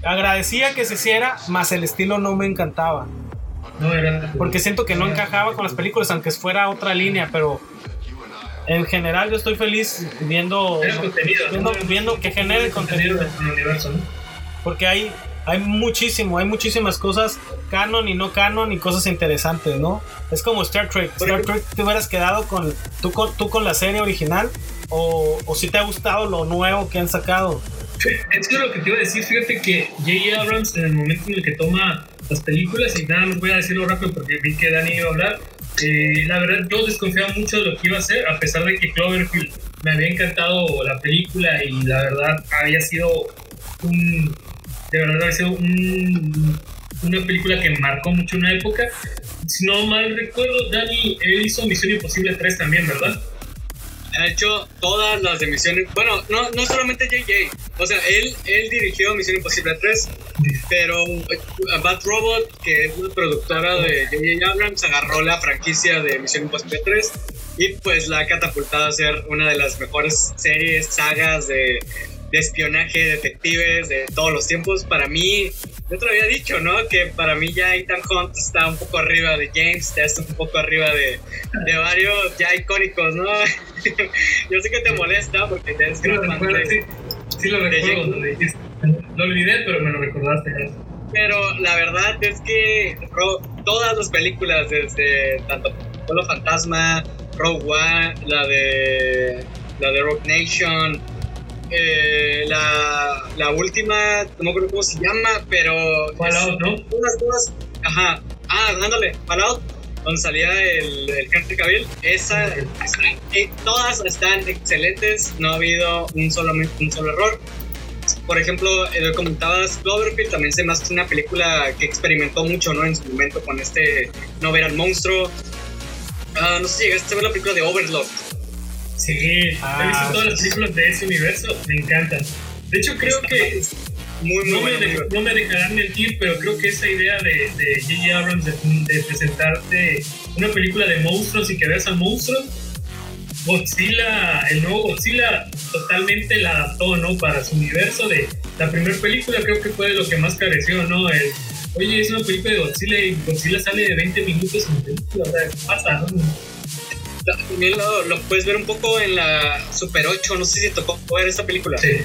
agradecía que se hiciera, más el estilo no me encantaba. No, era. Porque siento que no encajaba con las películas, aunque fuera otra línea, pero en general yo estoy feliz viendo, contenido. viendo, viendo que genere contenido. dentro del universo, ¿no? Porque hay, hay muchísimo, hay muchísimas cosas canon y no canon y cosas interesantes, ¿no? Es como Star Trek. Star Trek te hubieras quedado con tú con, tú con la serie original o, o si te ha gustado lo nuevo que han sacado. Es lo que te iba a decir, fíjate que J.J. Abrams en el momento en el que toma las películas, y nada más voy a decirlo rápido porque vi que Dani iba a hablar, eh, la verdad yo desconfiaba mucho de lo que iba a hacer, a pesar de que Cloverfield me había encantado la película y la verdad había sido un, de verdad había sido un- una película que marcó mucho una época. Si no mal recuerdo, Dani, él hizo Misión Imposible 3 también, ¿verdad? Ha hecho todas las de Misiones. Bueno, no, no solamente JJ. O sea, él, él dirigió Misión Imposible 3, pero Bad Robot, que es la productora de J.J. Abrams, agarró la franquicia de Misión Imposible 3 y pues la ha catapultado a ser una de las mejores series, sagas de, de espionaje, detectives de todos los tiempos. Para mí, yo te lo había dicho, ¿no? Que para mí ya Ethan Hunt está un poco arriba de James, ya está un poco arriba de, de varios ya icónicos, ¿no? <laughs> yo sé que te molesta porque eres Sí gran fan de- sí, sí lo recuerdo, lo dijiste. Lo olvidé, pero me lo recordaste. Pero la verdad es que Ro- todas las películas, desde tanto Pueblo Fantasma, Rogue One, la de la de Rogue Nation, eh, la, la última, no me acuerdo cómo se llama, pero Fallout, ¿no? unas dudas, ajá, ah, ándale, Fallout, donde salía el, el Henry Cavill, esa, eh, todas están excelentes, no ha habido un solo, un solo error. Por ejemplo, eh, comentabas Cloverfield, también se me hace una película que experimentó mucho, ¿no? En su momento con este no ver al monstruo. Ah, no sé si llegaste a ver la película de Overlord. Sí, Ah, he visto todas las películas de ese universo, me encantan. De hecho, creo que Muy, muy no me, de- no me dejarán mentir, pero creo que esa idea de de J.J. Abrams de, de presentarte una película de monstruos y que veas al monstruo, Godzilla, el nuevo Godzilla totalmente la adaptó, ¿no? Para su universo de la primera película, creo que fue de lo que más careció, ¿no? El, Oye, es una película de Godzilla y Godzilla sale de 20 minutos en película, o sea, ¿qué pasa, no? También lo, lo puedes ver un poco en la Super 8, no sé si tocó ver esta película. Sí,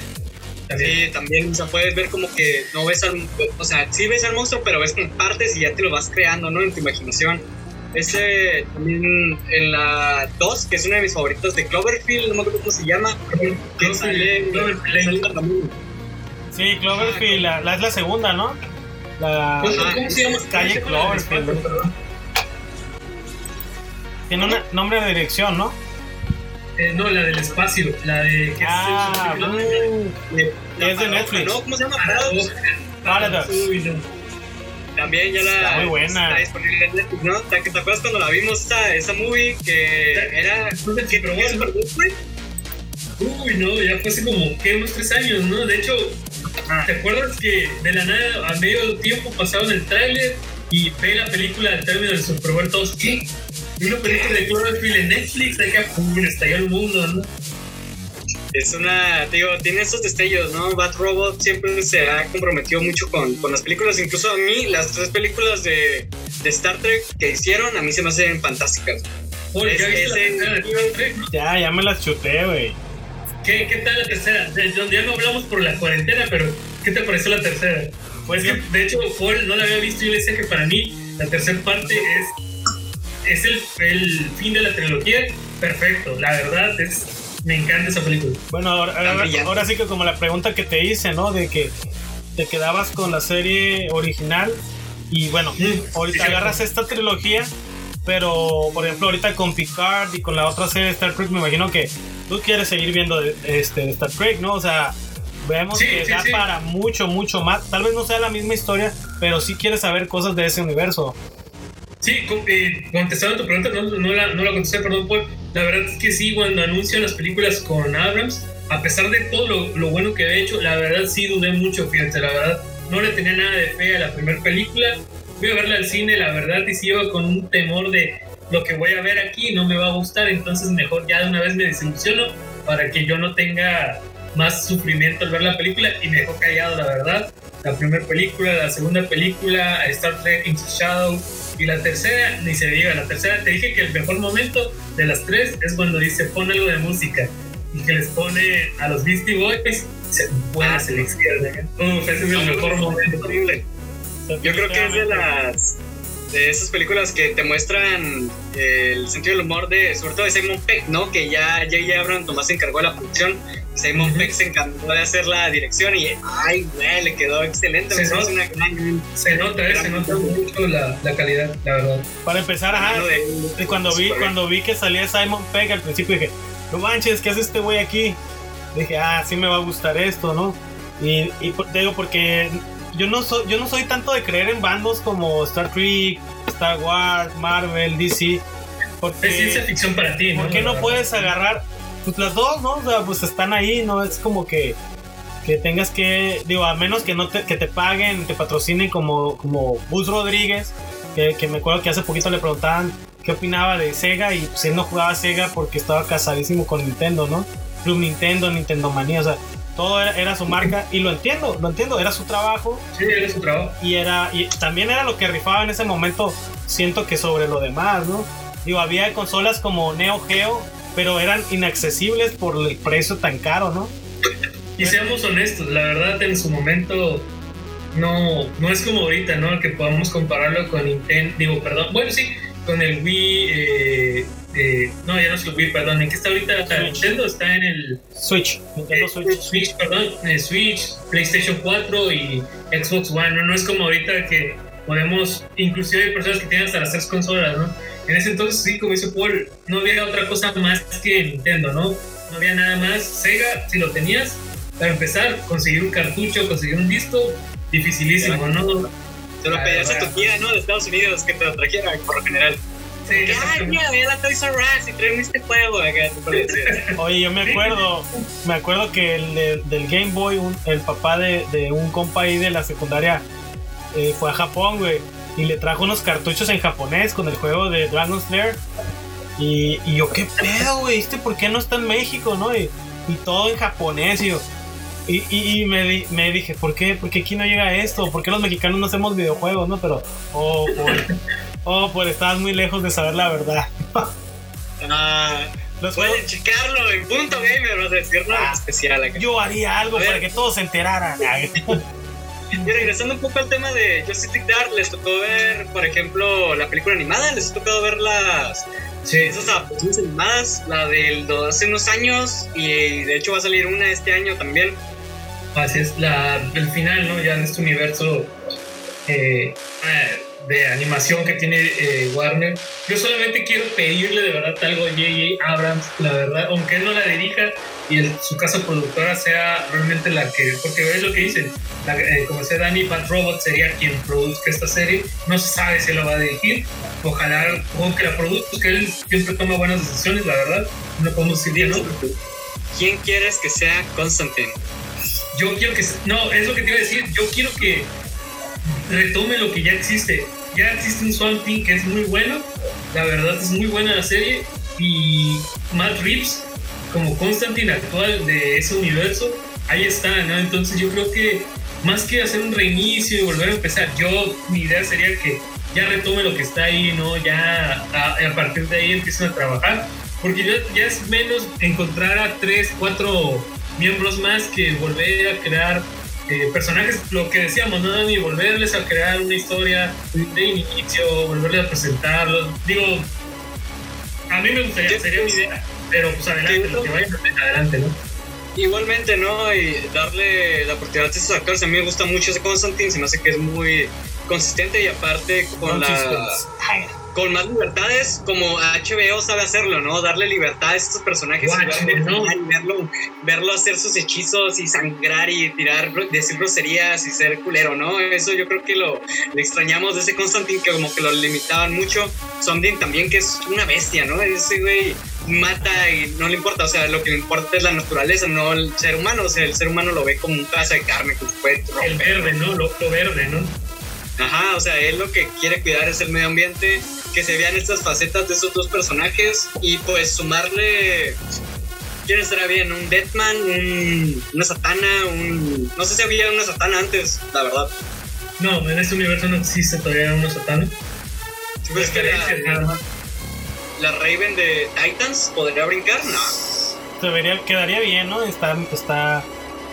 también. Sí, también, o sea, puedes ver como que no ves al, o sea, sí ves al monstruo, pero ves como partes y ya te lo vas creando, ¿no? En tu imaginación. Ese también en la 2, que es una de mis favoritas de Cloverfield, no me acuerdo cómo se llama, que sale, Cloverfield. sale Ramón. Sí, Cloverfield, la, la- es la segunda, ¿no? La ¿Cómo, Ajá, cómo se llama? Calle ¿Cómo se llama la del Cloverfield. perdón? Tiene un nombre de dirección, ¿no? Eh, no, la del espacio, la de que Ah, es, uh, de- Es de Netflix. ¿no? ¿Cómo se llama? Paradoja. Paradox. Uy, no. También ya la Está muy buena. está disponible en Netflix, ¿no? ¿Te, te acuerdas cuando la vimos esa, esa movie que era ¿No te que probó, tenía no? Super Bowl, Uy, no, ya fue hace como, ¿qué? Unos tres años, ¿no? De hecho, Ah. ¿te acuerdas que de la nada, a medio tiempo, pasaron el tráiler y ve la película al término del Super Bowl todos, ¿qué? Y una película de Cloverfield en Netflix, acá, pum, estalló el mundo, ¿no? Es una, te digo, tiene esos destellos, ¿no? Bat Robot siempre se ha comprometido mucho con, con las películas. Incluso a mí, las tres películas de, de Star Trek que hicieron, a mí se me hacen fantásticas. Oye, ¿ya Es- la en- de ya, ya me las chuté, güey. ¿Qué, ¿Qué tal la tercera? De donde ya no hablamos por la cuarentena, pero ¿qué te pareció la tercera? Pues que, de hecho, Paul no la había visto y yo le decía que para mí la tercera parte es, es el, el fin de la trilogía perfecto. La verdad, es, me encanta esa película. Bueno, ahora, ahora- sí que como la pregunta que te hice, ¿no? De que te quedabas con la serie original y bueno, ahorita sí, agarras esta trilogía, pero por ejemplo ahorita con Picard y con la otra serie de Star Trek me imagino que tú quieres seguir viendo de- este, de Star Trek, ¿no? O sea, vemos Sí, que sí, da sí. para mucho, mucho más. Tal vez no sea la misma historia, pero sí quieres saber cosas de ese universo. Sí, eh, contestando tu pregunta, no, no la, no la contesté, perdón, Paul. La verdad es que sí, cuando anuncian las películas con Abrams, a pesar de todo lo, lo bueno que había hecho, la verdad sí dudé mucho, fíjate, la verdad no le tenía nada de fe a la primera película. Fui a verla al cine, la verdad, y sí iba con un temor de lo que voy a ver aquí no me va a gustar, entonces mejor ya de una vez me desilusiono para que yo no tenga más sufrimiento al ver la película y me dejó callado, la verdad. La primera película, la segunda película, Star Trek Into Shadow, y la tercera, ni se diga, la tercera te dije que el mejor momento de las tres es cuando dice pon algo de música y que les pone a los Beastie Boys se- buena Ah, selección. ¿eh? Uf, ese es el mejor momento. Horrible. Yo creo que es de las de esas películas que te muestran el sentido del humor de, sobre todo de Simon Peck, ¿no? Que ya J.J. Abrams Tomás se encargó de la producción. Simon. Peck se encargó de hacer la dirección y, ay, güey, le quedó excelente. Se Me parece nota. una gran. Se nota, eh, se nota mucho la, la calidad, la verdad. Para empezar, ajá, de- cuando vi, cuando vi que salía Simon Pegg al principio dije, no manches, ¿qué hace este güey aquí? Dije, ah, sí me va a gustar esto, ¿no? Y, y te digo, porque yo no, soy, yo no soy tanto de creer en bandos como Star Trek, Star Wars, Marvel, DC. Porque, Es ciencia ficción para ti, ¿no? ¿Por qué no puedes agarrar? Pues las dos, ¿no? O sea, pues están ahí, ¿no? Es como que, que tengas que, digo, a menos que no te, que te paguen, te patrocinen como, como Bus Rodríguez, que, que me acuerdo que hace poquito le preguntaban qué opinaba de Sega y pues él no jugaba Sega porque estaba casadísimo con Nintendo, ¿no? Club Nintendo, Nintendo Manía, o sea, todo era, era su marca y lo entiendo, lo entiendo, era su trabajo Sí, era su trabajo. y era y también era lo que rifaba en ese momento, siento que sobre lo demás, ¿no? Digo, había consolas como Neo Geo, pero eran inaccesibles por el precio tan caro, ¿no? Y seamos honestos, la verdad en su momento no, no es como ahorita, ¿no? Que podamos compararlo con Nintendo, digo, perdón, bueno, sí, con el Wii, eh, eh, no, ya no es el Wii, perdón, ¿en qué está ahorita? Switch. Nintendo está en el Switch, Nintendo eh, Switch. Switch, perdón, eh, Switch, PlayStation 4 y Xbox One, ¿no? No es como ahorita que podemos, inclusive hay personas que tienen hasta las tres consolas, ¿no? En ese entonces, sí, como dice Paul, no había otra cosa más que Nintendo, ¿no? No había nada más. Sega, si lo tenías, para empezar, conseguir un cartucho, conseguir un disco, dificilísimo, ¿no? Te lo pedías a tu tía, ¿no? De Estados Unidos que te lo trajera por lo general. Sí, Que, Ay, exacto. mira, ve a la Toys R Us y tráeme este juego. Acá. Oye, yo me acuerdo, me acuerdo que el de- del Game Boy, un- el papá de, de un compa ahí de la secundaria eh, fue a Japón, güey, y le trajo unos cartuchos en japonés con el juego de Dragon Slayer. Y, y yo, ¿qué pedo, güey? ¿Este por qué no está en México, no? Y, y todo en japonés, y yo. Y, y- y me, di- me dije, ¿por qué? ¿por qué aquí no llega esto? ¿Por qué los mexicanos no hacemos videojuegos, no? Pero, oh, por, oh, por estabas muy lejos de saber la verdad. Ah, Los juegos- pueden checarlo en punto gamer, vas a decirlo Ah. especial acá. yo haría algo para que todos se enteraran. <laughs> Y regresando un poco al tema de Justice League Dark, les tocó ver, por ejemplo, la película animada, les ha tocado ver las Sí, esas adaptaciones animadas, la del de hace unos años y de hecho va a salir una este año también. así es la, el final, ¿no? Ya en este universo eh, eh, de animación que tiene eh, Warner. Yo solamente quiero pedirle de verdad algo a J.J. Abrams, la verdad, aunque él no la dirija y el- su casa productora sea realmente la que, porque es lo que dicen, la- eh, como decía Danny, Bad Robot sería quien produzca esta serie, no se sabe si lo va a dirigir, ojalá, aunque la produzca, él siempre toma buenas decisiones, la verdad, no podemos decir que no. ¿Quién quieres que sea Constantine? Yo quiero que. No, es lo que te iba a decir. Yo quiero que retome lo que ya existe. Ya existe un Swamp Thing que es muy bueno. La verdad es muy buena la serie. Y Matt Reeves, como Constantine actual de ese universo, ahí está, ¿no? Entonces yo creo que más que hacer un reinicio y volver a empezar, yo mi idea sería que ya retome lo que está ahí, ¿no? Ya a, partir de ahí empiecen a trabajar. Porque ya, ya es menos encontrar a tres, cuatro miembros más que volver a crear eh, personajes, lo que decíamos, ¿no, Dani? Volverles a crear una historia de inicio, volverles a presentarlos. Digo, a mí me gustaría, ¿Qué- sería mi idea, pero pues adelante, lo que vayan hacer, adelante, ¿no? Igualmente, ¿no? Y darle la oportunidad a estos actores. A mí me gusta mucho ese Constantine, se me hace que es muy consistente y aparte con la con más libertades como HBO sabe hacerlo, ¿no? Darle libertad a estos personajes y verlo, verlo, verlo hacer sus hechizos y sangrar y tirar, decir groserías y ser culero, ¿no? Eso yo creo que lo le extrañamos de ese Constantine que como que lo limitaban mucho. Something también que es una bestia, ¿no? Ese güey mata y no le importa, o sea, lo que le importa es la naturaleza, no el ser humano, o sea, el ser humano lo ve como un pedazo de carne que puede romper. El verde, ¿no? Lo, lo verde, ¿no? Ajá, o sea, él lo que quiere cuidar es el medio ambiente, que se vean estas facetas de esos dos personajes y pues sumarle. ¿Quién estará bien? ¿Un Deathman? Un, ¿Una Satana? Un... No sé si había una Satana antes, la verdad. No, en este universo no existe todavía unos satanas. Sí, pero es que la Raven de Titans podría brincar, no. Se vería, quedaría bien, ¿no? Está, está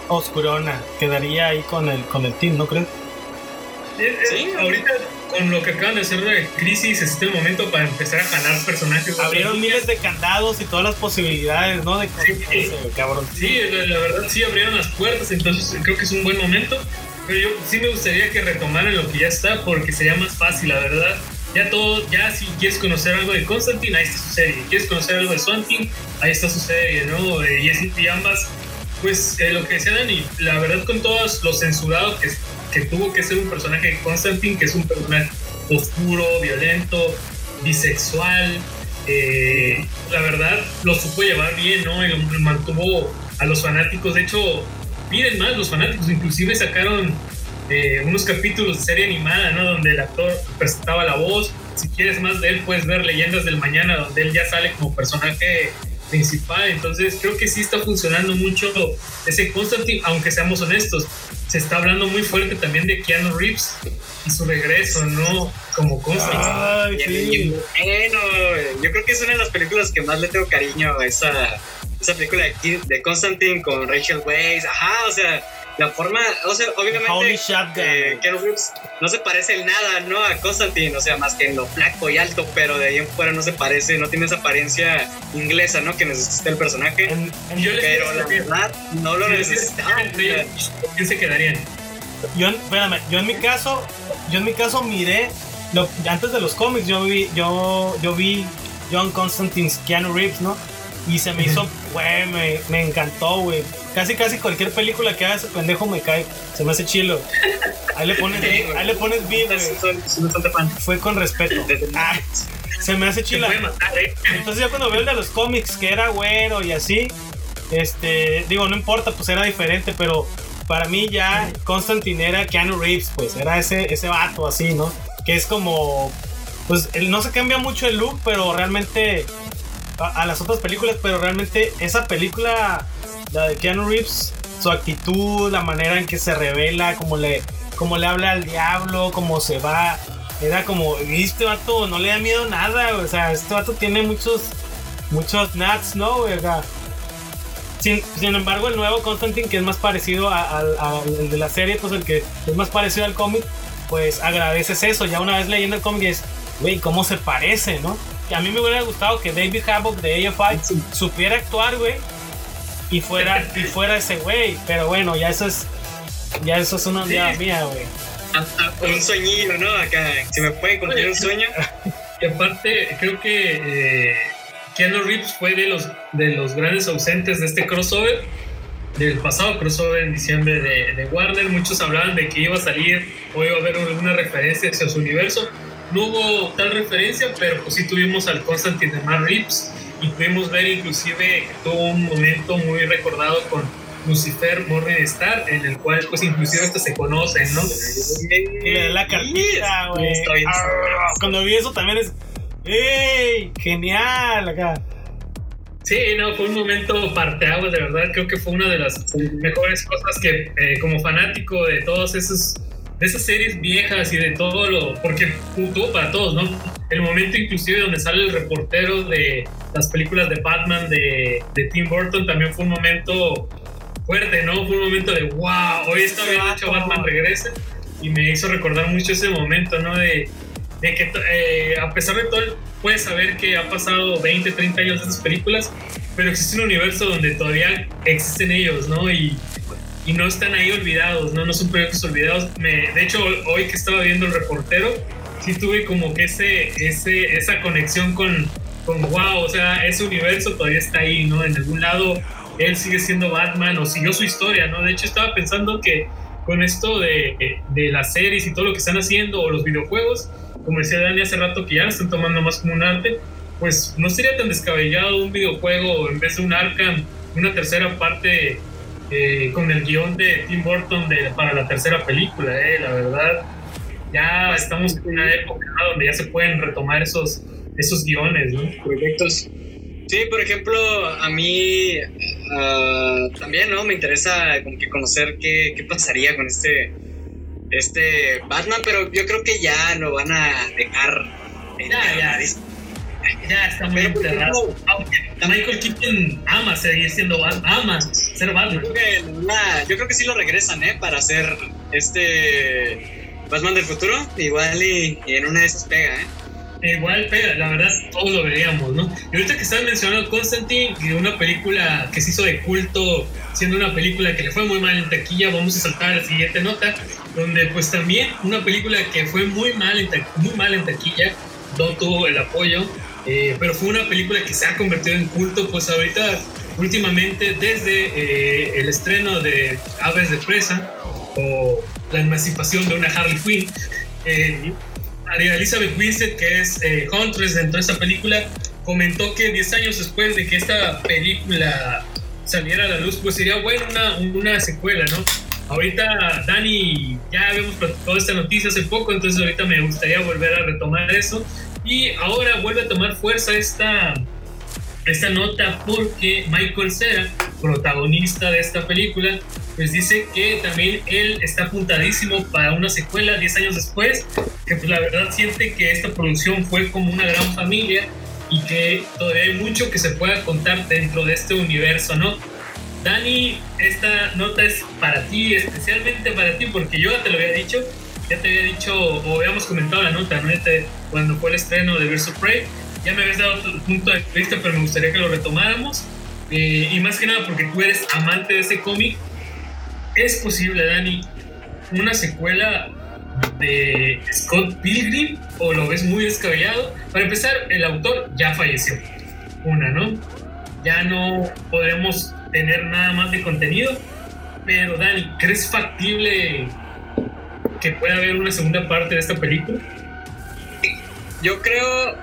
oscurona. Quedaría ahí con el, con el team, ¿no crees? Eh, eh, Sí. Ahorita, con lo que acaban de hacer de Crisis, es este momento para empezar a jalar personajes. Abrieron miles de candados y todas las posibilidades, ¿no? De Sí. ese cabrón. Sí, la, la verdad sí abrieron las puertas, entonces creo que es un buen momento. Pero yo sí me gustaría que retomaran lo que ya está, porque sería más fácil, la verdad. Ya todo, ya si quieres conocer algo de Constantine, ahí está su serie. Quieres conocer algo de Swanking, ahí está su serie, ¿no? Eh, Y, es, y ambas, pues eh, lo que decía Dani, la verdad con todos los censurados que, que tuvo que ser un personaje de Constantine, que es un personaje oscuro, violento, bisexual, eh, la verdad lo supo llevar bien, ¿no? Y mantuvo a los fanáticos. De hecho, piden más los fanáticos. Inclusive sacaron eh, unos capítulos de serie animada, ¿no? Donde el actor presentaba la voz. Si quieres más de él, puedes ver Leyendas del Mañana, donde él ya sale como personaje principal. Entonces creo que sí está funcionando mucho ese Constantine, aunque seamos honestos. Se está hablando muy fuerte también de Keanu Reeves y su regreso, ¿no? Como. Ay, sí. Bueno, yo creo que es una de las películas que más le tengo cariño a esa, esa película de, de Constantine con Rachel Weisz. Ajá, o sea, la forma, o sea, obviamente eh, Keanu Reeves no se parece en nada, ¿no? A Constantine, o sea, más que en lo flaco y alto, pero de ahí en fuera no se parece, no tiene esa apariencia inglesa, ¿no? Que necesita el personaje. En- en- Yo les Pero la verdad, no lo necesitaba. ¿Quién se quedarían? yo, en- espérame, yo en mi caso, yo en mi caso miré, lo- antes de los cómics, yo vi, yo, yo vi John Constantine's Keanu Reeves, ¿no? Y se me hizo, güey, me, me encantó, güey. Casi, casi cualquier película que haga ese pendejo me cae. Se me hace chilo. Ahí le pones, Sí, ahí le pones beat. Fue con respeto. Ah, se me hace chila. ¿eh? Entonces ya cuando veo el de los cómics, que era güero y así, este, digo, no importa, pues era diferente, pero para mí ya Constantine era Keanu Reeves, pues era ese, ese vato así, ¿no? Que es como, pues él no se cambia mucho el look, pero realmente a, las otras películas, pero realmente esa película, la de Keanu Reeves, su actitud, la manera en que se revela, como le, como le habla al diablo, cómo se va, era como, "Y este vato no le da miedo nada, o sea, este vato tiene muchos, muchos nuts, ¿no? O sea, sin, sin embargo, el nuevo Constantine, que es más parecido al de la serie, pues el que es más parecido al cómic, pues agradeces eso. Ya una vez leyendo el cómic es, güey, ¿cómo se parece, no? Que a mí me hubiera gustado que David Havoc de AFI supiera actuar, güey, y fuera, y fuera ese güey. Pero bueno, ya eso es, ya eso es una idea mía, güey. Un sueñillo, ¿no? Acá, si me pueden cumplir un sueño. <laughs> Y aparte, creo que eh, Keanu Reeves fue de los, de los grandes ausentes de este crossover, del pasado crossover en diciembre de, de Warner. Muchos hablaban de que iba a salir o iba a haber alguna referencia hacia su universo. No hubo tal referencia, pero pues sí tuvimos al Constantine de Matt Reeves y pudimos ver inclusive que tuvo un momento muy recordado con Lucifer Morningstar, en el cual pues inclusive hasta se conocen, ¿no? La cartita, güey. Ah. Cuando vi eso también es, ¡ey! Genial, acá. Sí, no, fue un momento parteaguas, de verdad. Creo que fue una de las mejores cosas que, eh, como fanático de todos esos, de esas series viejas y de todo lo, porque tuvo para todos, ¿no? El momento inclusive donde sale el reportero de las películas de Batman de, de Tim Burton también fue un momento fuerte, ¿no? Fue un momento de wow, hoy está bien hecho Batman regresa y me hizo recordar mucho ese momento, ¿no? De, de que eh, a pesar de todo, puedes saber que ha pasado 20, 30 años de esas películas, pero existe un universo donde todavía existen ellos, ¿no? Y, y no están ahí olvidados, ¿no? No son proyectos olvidados. Me, de hecho, hoy que estaba viendo el reportero, sí tuve como que ese, ese, esa conexión con, con, wow, o sea, ese universo todavía está ahí, ¿no? En algún lado él sigue siendo Batman o siguió su historia, ¿no? De hecho, estaba pensando que con esto de, de las series y todo lo que están haciendo o los videojuegos, como decía Dani hace rato, que ya lo están tomando más como un arte, pues no sería tan descabellado un videojuego en vez de un Arkham, una tercera parte eh, con el guion de Tim Burton de, para la tercera película, eh, la verdad. Ya estamos en una época donde ya se pueden retomar esos, esos guiones, ¿no? proyectos. Sí, por ejemplo, a mí ah, también, ¿no? Me interesa como que conocer qué, qué pasaría con este, este Batman, pero yo creo que ya lo van a dejar. Ya, ya. Ya está muy enterrado. ejemplo, Aunque Michael Keaton ama seguir siendo Batman, ama ser Batman. Yo creo, que una- yo creo que sí lo regresan, ¿eh? Para hacer este Batman del futuro. Igual y, y en una de esas pega, ¿eh? Igual pega, la verdad, todos lo veríamos, ¿no? Y ahorita que estás mencionando Constantine, que una película que se hizo de culto, siendo una película que le fue muy mal en taquilla, vamos a saltar a la siguiente nota, donde pues también una película que fue muy mal en, muy mal en taquilla, no tuvo el apoyo, eh, pero fue una película que se ha convertido en culto, pues ahorita, últimamente, desde eh, el estreno de Aves de Presa, o la emancipación de una Harley Quinn, eh, Elizabeth Winstead, que es eh, Huntress dentro de esta película, comentó que 10 años después de que esta película saliera a la luz, pues sería bueno una, una secuela, ¿no? ahorita Dani ya habíamos platicado esta noticia hace poco, entonces ahorita me gustaría volver a retomar eso. Y ahora vuelve a tomar fuerza esta, esta nota porque Michael Cera, protagonista de esta película, pues dice que también él está apuntadísimo para una secuela 10 años después, que pues la verdad siente que esta producción fue como una gran familia y que todavía hay mucho que se pueda contar dentro de este universo, ¿no? Dani, esta nota es para ti, especialmente para ti, porque yo ya te lo había dicho, ya te había dicho, o habíamos comentado la nota, ¿no? Este, cuando fue el estreno de Versus Prey, ya me habías dado tu punto de vista, pero me gustaría que lo retomáramos. Eh, y más que nada porque tú eres amante de ese cómic, ¿es posible, Dani, una secuela de Scott Pilgrim o lo ves muy descabellado? Para empezar, el autor ya falleció. Una, ¿no? Ya no podremos tener nada más de contenido. Pero Dani, ¿crees factible que pueda haber una segunda parte de esta película? Yo creo,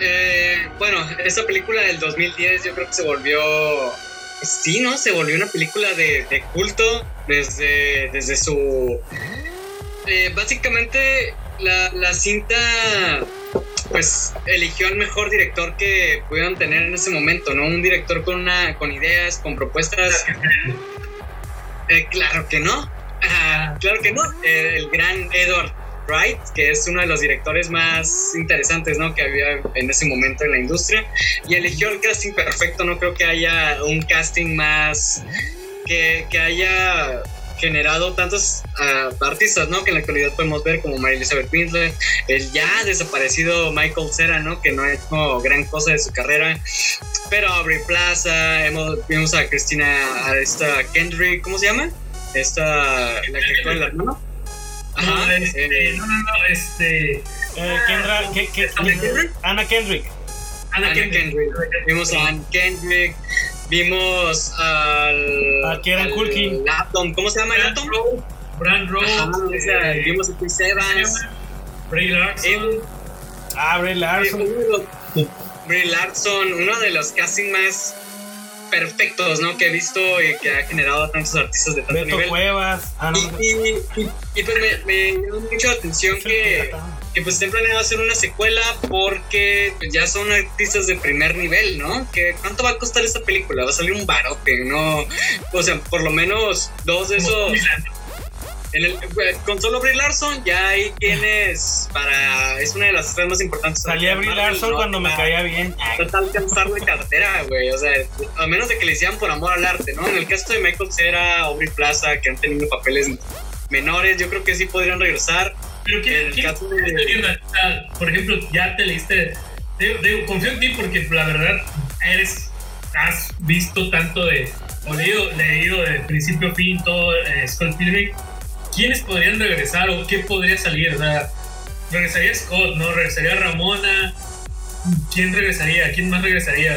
eh, bueno, esta película del 2010 yo creo que se volvió, sí, ¿no? Se volvió una película de, de culto desde, desde su... Eh, básicamente la, la cinta pues eligió al mejor director que pudieron tener en ese momento, ¿no? Un director con una con ideas, con propuestas. <laughs> Eh, claro que no. Claro que no. El gran Edward Wright, que es uno de los directores más interesantes, ¿no? Que había en ese momento en la industria. Y eligió el casting perfecto. No creo que haya un casting más que, que haya generado tantos uh, artistas, ¿no? Que en la actualidad podemos ver como Mary Elizabeth Winter, el ya desaparecido Michael Cera, ¿no? Que no ha hecho gran cosa de su carrera. Pero Aubrey Plaza, hemos, vimos a Cristina, a esta Kendrick, ¿cómo se llama? Esta, la que actúa en la hermana. Ajá, no, este, eh, no, no, no, este. Eh, Kendra, que, que, Kendrick? Anna Kendrick. Ana Anna Kendrick. Kendrick. Vimos a Anne Kendrick. Vimos al. A Kieran Culkin. ¿Cómo se llama el Atom? Brand Rose, Ajá, o sea, eh, vimos a Chris Evans. Bray Larson. Ah, Brie Larson. Brie Larson, uno de los casting más perfectos, ¿no? Que he visto y que ha generado a tantos artistas de tanto Beto nivel. Cuevas. Ah, no. Y, y- y- y, pues me, me llamó mucho la atención que, que pues estén planeando hacer una secuela porque pues, ya son artistas de primer nivel, ¿no? Que ¿Cuánto va a costar esta película? Va a salir un barote, ¿no? O sea, por lo menos dos de esos... En el, con solo Brie Larson ya ahí tienes para... Es una de las estrellas más importantes. Salía Brie Larson ¿no? cuando me caía bien. Total alcanzar la cartera, güey. O sea, a menos de que le hicieran por amor al arte, ¿no? En el caso de Michael Cera, Aubrey Plaza, que han tenido papeles menores, yo creo que sí podrían regresar. Pero En ¿quién, el quién caso de-? Por ejemplo, ya te leíste. te- te- confío en ti porque la verdad eres. Has visto tanto de. O leído, leído de principio a fin todo eh, Scott Pilgrim. ¿Quiénes podrían regresar o qué podría salir? Regresaría Scott, ¿no? Regresaría Ramona. ¿Quién regresaría? ¿Quién más regresaría?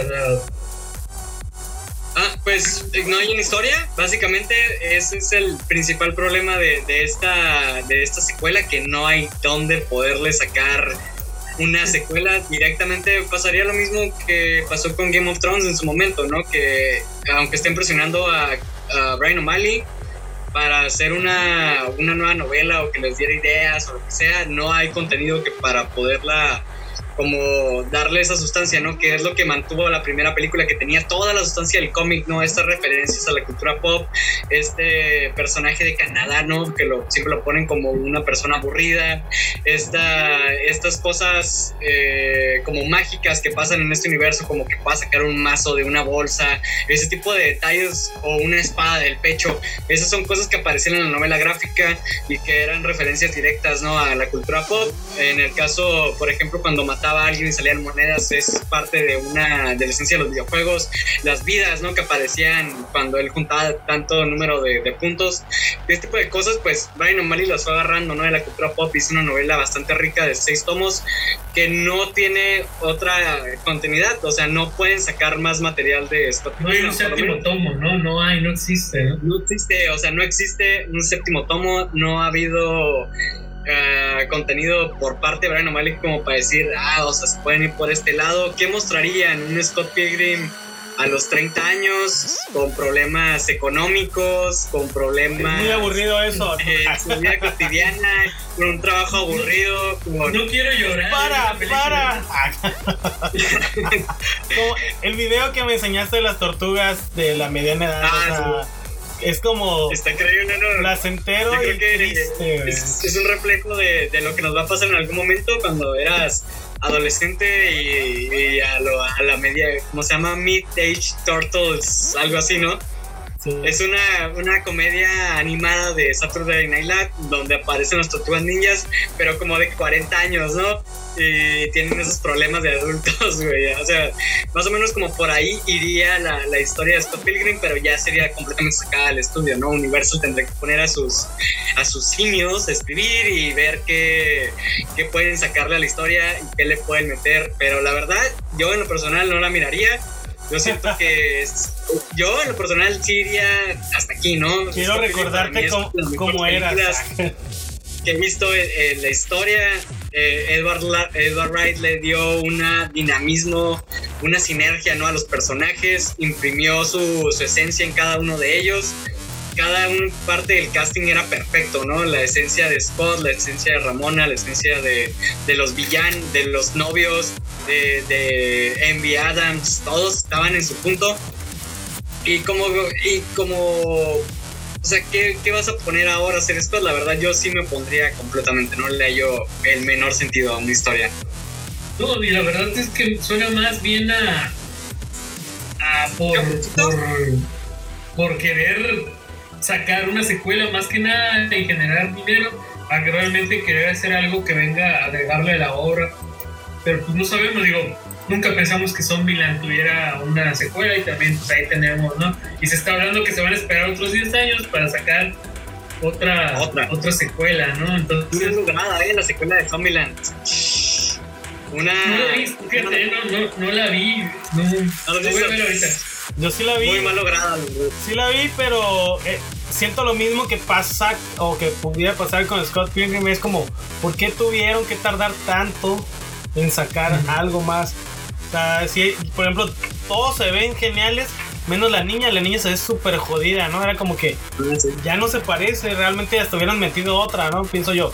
Ah, pues eh, no hay una historia. Básicamente ese es el principal problema de, de esta, de esta secuela, que no hay dónde poderle sacar una secuela directamente. Pasaría lo mismo que pasó con Game of Thrones en su momento, ¿no? Que aunque estén presionando a, a Brian O'Malley para hacer una, una nueva novela o que les diera ideas o lo que sea, no hay contenido que para poderla como darle esa sustancia, ¿no? Que es lo que mantuvo la primera película que tenía toda la sustancia del cómic, ¿no? Estas referencias a la cultura pop, este personaje de Canadá, ¿no? Que lo, siempre lo ponen como una persona aburrida, esta, estas cosas eh, como mágicas que pasan en este universo, como que pueda sacar un mazo de una bolsa, ese tipo de detalles o una espada del pecho, esas son cosas que aparecían en la novela gráfica y que eran referencias directas, ¿no? A la cultura pop. En el caso, por ejemplo, cuando mataba a alguien y salían monedas, es parte de una de la esencia de los videojuegos. Las vidas, ¿no? Que aparecían cuando él juntaba tanto número de, de puntos. Este tipo de cosas, pues Brian O'Malley las fue agarrando, ¿no? De la cultura pop. Hizo una novela bastante rica de seis tomos que no tiene otra continuidad. O sea, no pueden sacar más material de Scott no hay un séptimo tomo, ¿no? No hay, no existe, ¿no? No existe, o sea, no existe un séptimo tomo, no ha habido eh, contenido por parte de Brian O'Malley como para decir, ah, o sea, se pueden ir por este lado. ¿Qué mostrarían? Un Scott Pilgrim a los 30 años, con problemas económicos, con problemas... Muy aburrido eso. Eh, su vida cotidiana, con un trabajo aburrido, con... No quiero llorar. Para, para. <laughs> Como el video que me enseñaste de las tortugas de la mediana edad. Ah, o sea, es como Está increíble, ¿no? placentero Yo creo y que triste. güey. es, es un reflejo de, de lo que nos va a pasar en algún momento cuando eras adolescente y, y a, lo- a la media, ¿cómo se llama? Mid-Age Turtles, algo así, ¿no? Sí. Es una, una comedia animada de Saturday Night Live donde aparecen las tortugas ninjas, pero como de 40 años, ¿no? Y tienen esos problemas de adultos, <laughs> güey. O sea, más o menos como por ahí iría la, la historia de Scott Pilgrim, pero ya sería completamente sacada del estudio, ¿no? Universal tendría que poner a sus, a sus simios a escribir y ver qué, qué pueden sacarle a la historia y qué le pueden meter. Pero la verdad, yo en lo personal no la miraría. Yo siento que es- yo en lo personal sí iría hasta aquí, ¿no? Quiero recordarte cómo, cómo eras. que he visto en, en la historia. Eh, Edward, La- Edward Wright le dio un dinamismo, una sinergia ¿no? a los personajes, imprimió su, su esencia en cada uno de ellos. Cada un- parte del casting era perfecto, ¿no? La esencia de Scott, la esencia de Ramona, la esencia de, de los villanos, de los novios, de, de Envy Adams, todos estaban en su punto. Y como, y como o sea, ¿qué, qué vas a poner ahora a hacer esto? La verdad, yo sí me pondría completamente, no le hallo el menor sentido a una historia. No, y la verdad es que suena más bien a. a por, por, por querer sacar una secuela más que nada y generar dinero, a que realmente querer hacer algo que venga a agregarle a la obra. Pero pues no sabemos, digo, nunca pensamos que Zombieland tuviera una secuela y también pues ahí tenemos, ¿no? Y se está hablando que se van a esperar otros 10 años para sacar otra, Otra. otra, secuela, ¿no? No Entonces, es lograda, ¿eh? La secuela de Zombieland. Una. No la vi, fíjate, no, no, no la vi. No, voy a visto? ver ahorita. Yo sí la vi. Muy mal lograda, la verdad. Sí la vi, pero eh, siento lo mismo que pasa o que pudiera pasar con Scott Pilgrim. Es como, ¿por qué tuvieron que tardar tanto en sacar algo más? O sea, si, por ejemplo, todos se ven geniales, menos la niña. La niña se ve súper jodida, ¿no? Era como que ya no se parece, realmente hasta hubieran metido otra, ¿no? Pienso yo.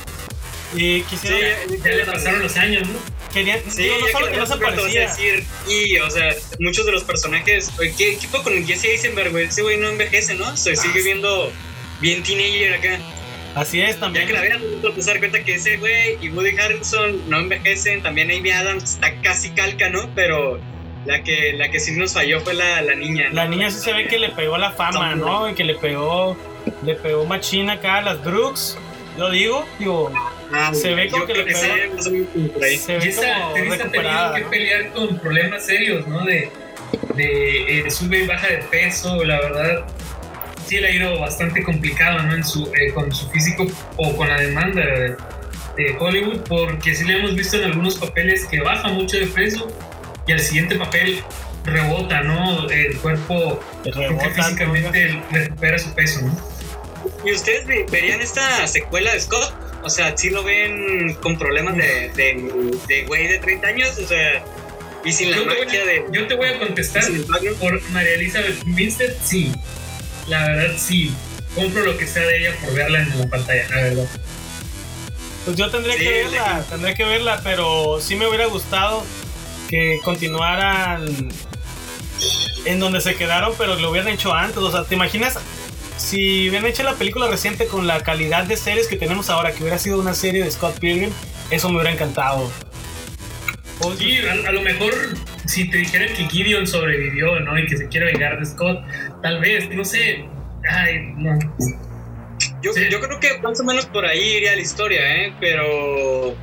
Y quisiera. Sí, Ya le pasaron los años, ¿no? Querían, Sí, no ya solo que que no se parecía. decir, y, o sea, muchos de los personajes. ¿Qué equipo con el Jesse Eisenberg, güey? Ese güey no envejece, ¿no? Se sigue viendo bien teenager acá. Así es Ya también. que la veas, te vas a dar cuenta que ese güey y Woody Harrelson no envejecen. También Amy Adams está casi calca, ¿no? Pero la que, la que sí nos falló fue la, la niña. ¿no? La niña sí se ve que le pegó la fama, ¿no? Y que le pegó, le pegó machina acá a las Brooks. Yo digo, digo, Ah, se ve como yo que le pegó. ahí. se Y ve como recuperada. que pelear con problemas serios, ¿no? De, de eh, sube y baja de peso, la verdad. Sí le ha ido bastante complicado, ¿no? En su, eh, con su físico o con la demanda de, de Hollywood, porque sí le hemos visto en algunos papeles que baja mucho de peso y al siguiente papel rebota, ¿no? El cuerpo Rebota, físicamente recupera su peso, ¿no? ¿Y ustedes ve- verían esta secuela de Scott? O sea, ¿sí lo ven con problemas de, de, de güey de 30 años? O sea, y sin la Yo te, voy magia a, de... yo te voy a contestar por María Elizabeth Winstead, sí. La verdad, sí. Compro lo que sea de ella por verla en la pantalla, la verdad. Pues yo tendría Sí, que verla, sí. tendría que verla, pero sí me hubiera gustado que continuaran en donde se quedaron, pero lo hubieran hecho antes. O sea, ¿te imaginas si hubieran hecho la película reciente con la calidad de series que tenemos ahora, que hubiera sido una serie de Scott Pilgrim? Eso me hubiera encantado. O- Sí, a, a lo mejor si te dijeran que Gideon sobrevivió, ¿no? Y que se quiere vengar de Scott, tal vez, no sé. Ay, no. Yo, Sí. yo creo que más o menos por ahí iría la historia, ¿eh? Pero...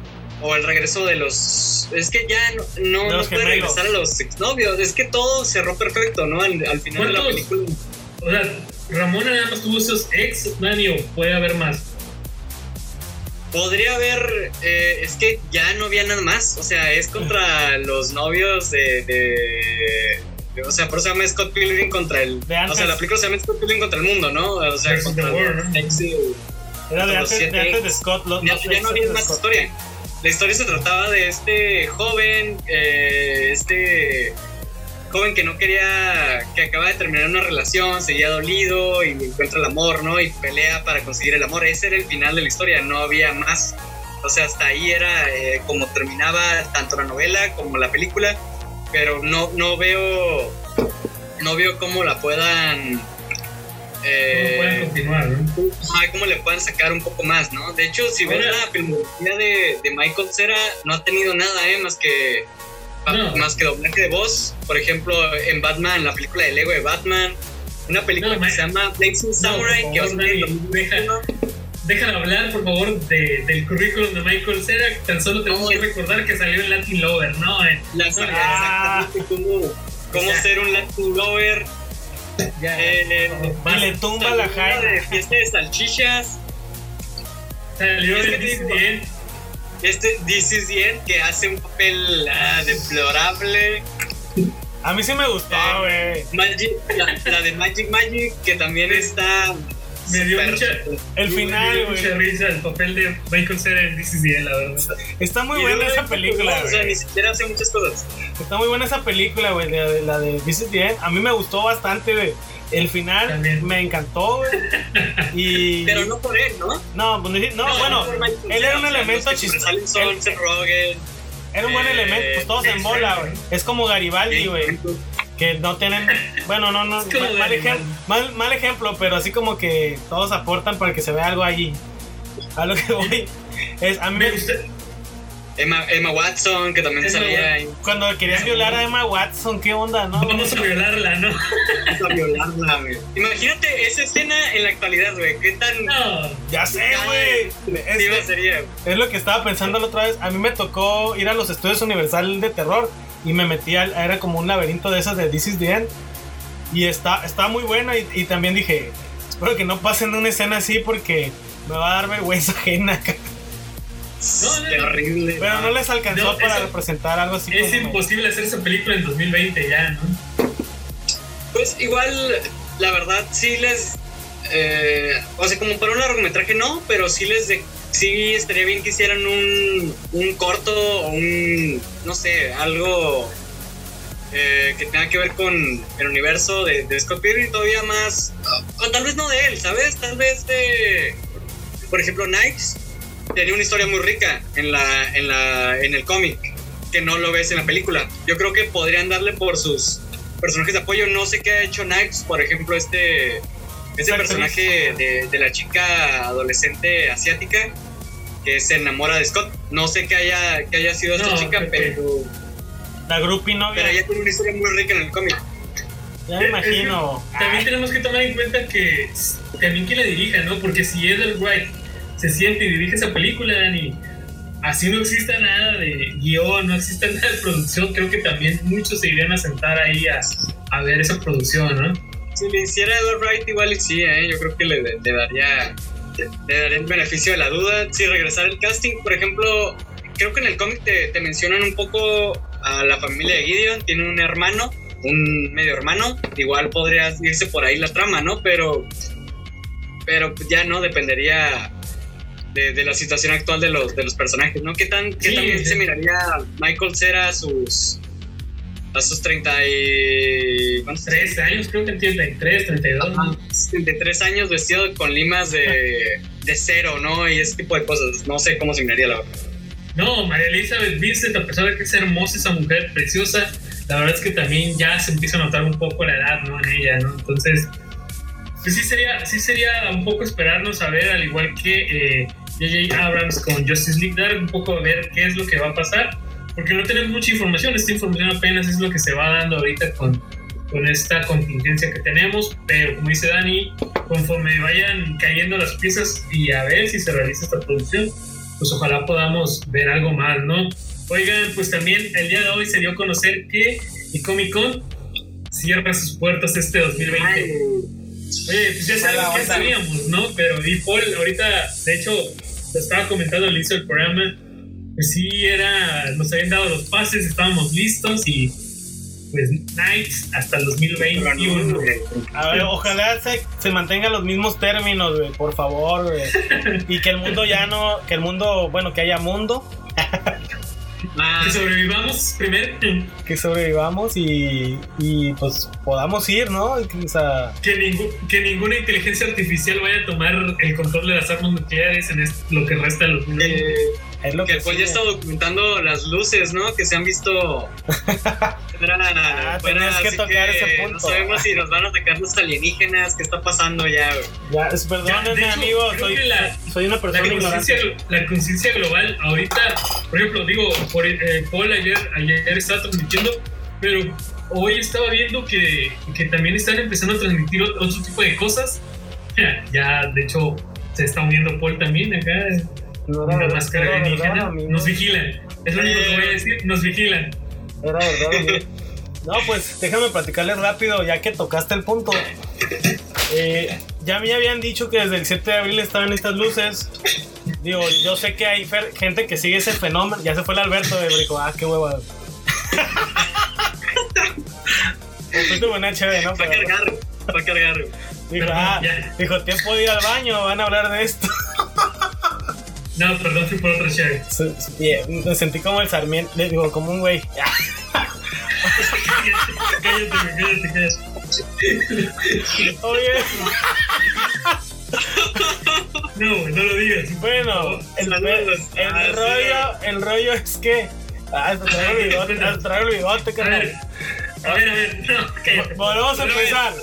O el regreso de los... Es que ya no, no, no los puede regresar a los exnovios. Es que todo cerró perfecto, ¿no? Al, al final de la película. O sea, Ramona nada más tuvo esos ex, Dani, o puede haber más. Podría haber, eh, es que ya no había nada más, o sea, es contra <laughs> los novios de, de- de- o sea, por eso se llama Scott Pilgrim contra el, o sea, la película se llama Scott Pilgrim contra el mundo, ¿no? O sea, Versus contra world, ¿no? ex- sí, Era de los antes, siete de, antes de ex. Scott. Los, ya, los ya no había más Scott. historia. La historia se trataba de este joven, eh, este, joven que no quería, que acaba de terminar una relación, seguía dolido y encuentra el amor, ¿no? Y pelea para conseguir el amor. Ese era el final de la historia, no había más. O sea, hasta ahí era eh, como terminaba tanto la novela como la película, pero no, no veo, no veo cómo la puedan eh, pueden continuar, ¿no? cómo le puedan sacar un poco más, ¿no? De hecho, si ves la filmografía de, de, Michael Cera, no ha tenido nada, ¿eh? Más que, más que doblaje de voz. Por ejemplo, en Batman, la película de Lego de Batman, una película que se llama Blazing Samurai, que deja, Déjame hablar, por favor, de, del currículum de Michael Cera. Tan solo tenemos que recordar que salió en Latin Lover, ¿no? La, ah. exactamente cómo, cómo ser un Latin Lover eh, y le tumba la jaina. de fiesta de salchichas. Salió bien. Este This is the que hace un papel ah, deplorable. A mí sí me gustó, eh, la, de Magic Magic, que también está me dio mucha, el final, güey. mucha risa el papel de Michael Cera en This is the la verdad. Está muy buena esa película, O sea, ni siquiera hace muchas cosas. Está muy buena esa película, güey, la, de This is the A mí me gustó bastante, güey. El final me encantó, güey. Y... <laughs> Pero no por él, ¿no? No, pues, no, bueno, él era un elemento chistoso. Era un buen elemento, pues todos en bola, güey. Es como Garibaldi, güey que no tienen, bueno, no, no, mal, mal, ejemplo, pero así como que todos aportan para que se vea algo allí. A lo que voy es, a mí me gusta. Emma, Emma Watson, que también salía ahí. Cuando querías violar a Emma Watson, ¿qué onda, no? Vamos a violarla, ¿no? Vamos a violarla, güey. Imagínate esa escena en la actualidad, güey. ¿Qué tan.? No. Ya sé, güey. Es, es lo que estaba pensando la otra vez. A mí me tocó ir a los estudios Universal de terror y me metí al, era como un laberinto de esas de This is the End y está, está muy buena y, también dije, espero que no pasen una escena así porque me va a dar vergüenza <laughs> ajena. No, no, horrible. Pero no, les alcanzó para representar algo así. Es imposible hacer esa película en 2020 ya, ¿no? Pues igual, la verdad, sí les... Eh, o sea, como para un largometraje no, pero sí les de, sí estaría bien que hicieran un, un corto o un, no sé, algo eh, que tenga que ver con el universo de, de Scott Pilgrim todavía más, o, tal vez no de él, ¿sabes? Tal vez de, por ejemplo, Knights tenía una historia muy rica en, la, en, la, en el cómic, que no lo ves en la película. Yo creo que podrían darle por sus personajes de apoyo. No sé qué ha hecho Knights, por ejemplo, este ese personaje de, de, la chica adolescente asiática que se enamora de Scott. No sé qué haya, que haya sido esta chica, pero. La groupie novia. Pero ella tiene una historia muy rica en el cómic. Ya me imagino. también tenemos que tomar en cuenta que también que la dirija, ¿no? Porque si Edward Wright se siente y dirige esa película, Dani, así no exista nada de guion, no exista <laughs> nada de producción, creo que también muchos se irían a sentar ahí a, a ver esa producción, ¿no? Si le hiciera Edward Wright, igual sí, ¿eh? yo creo que le, daría le daría el beneficio de la duda. Si regresar el casting, por ejemplo, creo que en el cómic te, te, mencionan un poco a la familia de Gideon. Tiene un hermano, un medio hermano. Igual podría irse por ahí la trama, ¿no? Pero, pero ya no dependería de, de la situación actual de los, de los personajes, ¿no? ¿Qué, tan, qué también se miraría Michael Cera sus a sus 30 y... ¿cuántos? 3 años, creo que en 33, 32. Ajá, 33 años vestido con limas de, de cero, ¿no? Y ese tipo de cosas. No sé cómo se miraría la verdad. No, María Elizabeth Vincent, a pesar de que es hermosa esa mujer, preciosa, la verdad es que también ya se empieza a notar un poco la edad, ¿no? En ella, ¿no? Entonces, pues sí sería, sí sería un poco esperarnos a ver, al igual que J.J. Eh, Abrams con Justice League, un poco a ver qué es lo que va a pasar porque no tenemos mucha información, esta información apenas es lo que se va dando ahorita con, con esta contingencia que tenemos, pero como dice Dani, conforme vayan cayendo las piezas y a ver si se realiza esta producción, pues ojalá podamos ver algo más, ¿no? Oigan, pues también el día de hoy se dio a conocer que el Comic Con cierra sus puertas este 2020. Oye, pues ya sabemos que sabíamos, ¿no? Pero y Paul, ahorita, de hecho, lo estaba comentando al inicio del programa, pues sí, era, nos habían dado los pases, estábamos listos y pues Nights hasta el 2021. A ver, ojalá se, se mantengan los mismos términos, por favor, y que el mundo ya no, que el mundo, bueno, que haya mundo. Ah, Que sobrevivamos primero. que sobrevivamos y, y pues podamos ir, ¿no? O sea, Que, ningú- que ninguna inteligencia artificial vaya a tomar el control de las armas nucleares en este- lo que resta de los que, es lo que que el Paul sigue. ya está documentando las luces, ¿no? Que se han visto. <laughs> Fuera, Ah, fuera, tenías que así tocar que ese punto. No sabemos si <laughs> nos van a atacar los alienígenas. ¿Qué está pasando ya, güey? Ya, es, perdónenme, amigo, soy, la- soy una La persona conciencia, ignorante. la conciencia global, ahorita, por ejemplo, digo, por, eh, Paul ayer, ayer estaba transmitiendo, pero hoy estaba viendo que, que también están empezando a transmitir ot- otro tipo de cosas. Ya, ya, de hecho, se está uniendo Paul también acá, No una era- máscara era verdad, alienígena. amigo. Nos vigilan, es lo único que voy a decir, nos vigilan. Era verdad, amigo. <laughs> No, pues déjame platicarles rápido, ya que tocaste el punto. Eh, ya me habían dicho que desde el 7 de abril estaban estas luces. Digo, yo sé que hay gente que sigue ese fenómeno. Ya se fue el Alberto de dijo, ah, qué hueva. Pues tuvo una chévere, ¿no? Va a cargar, va a cargar, dijo, ah, dijo, tiempo de ir al baño, van a hablar de esto. <laughs> No, perdón, fui por se- bien, Me sentí como el Sarmiento, le digo, como un güey. Cállate, cállate, cállate. Oye, No, güey, no lo digas. bueno, el, el Ah, rollo, el rollo es que. Ah, te traigo el bigote, te traigo el bigote, carnal. A ver, a ver, no. Volvemos a empezar.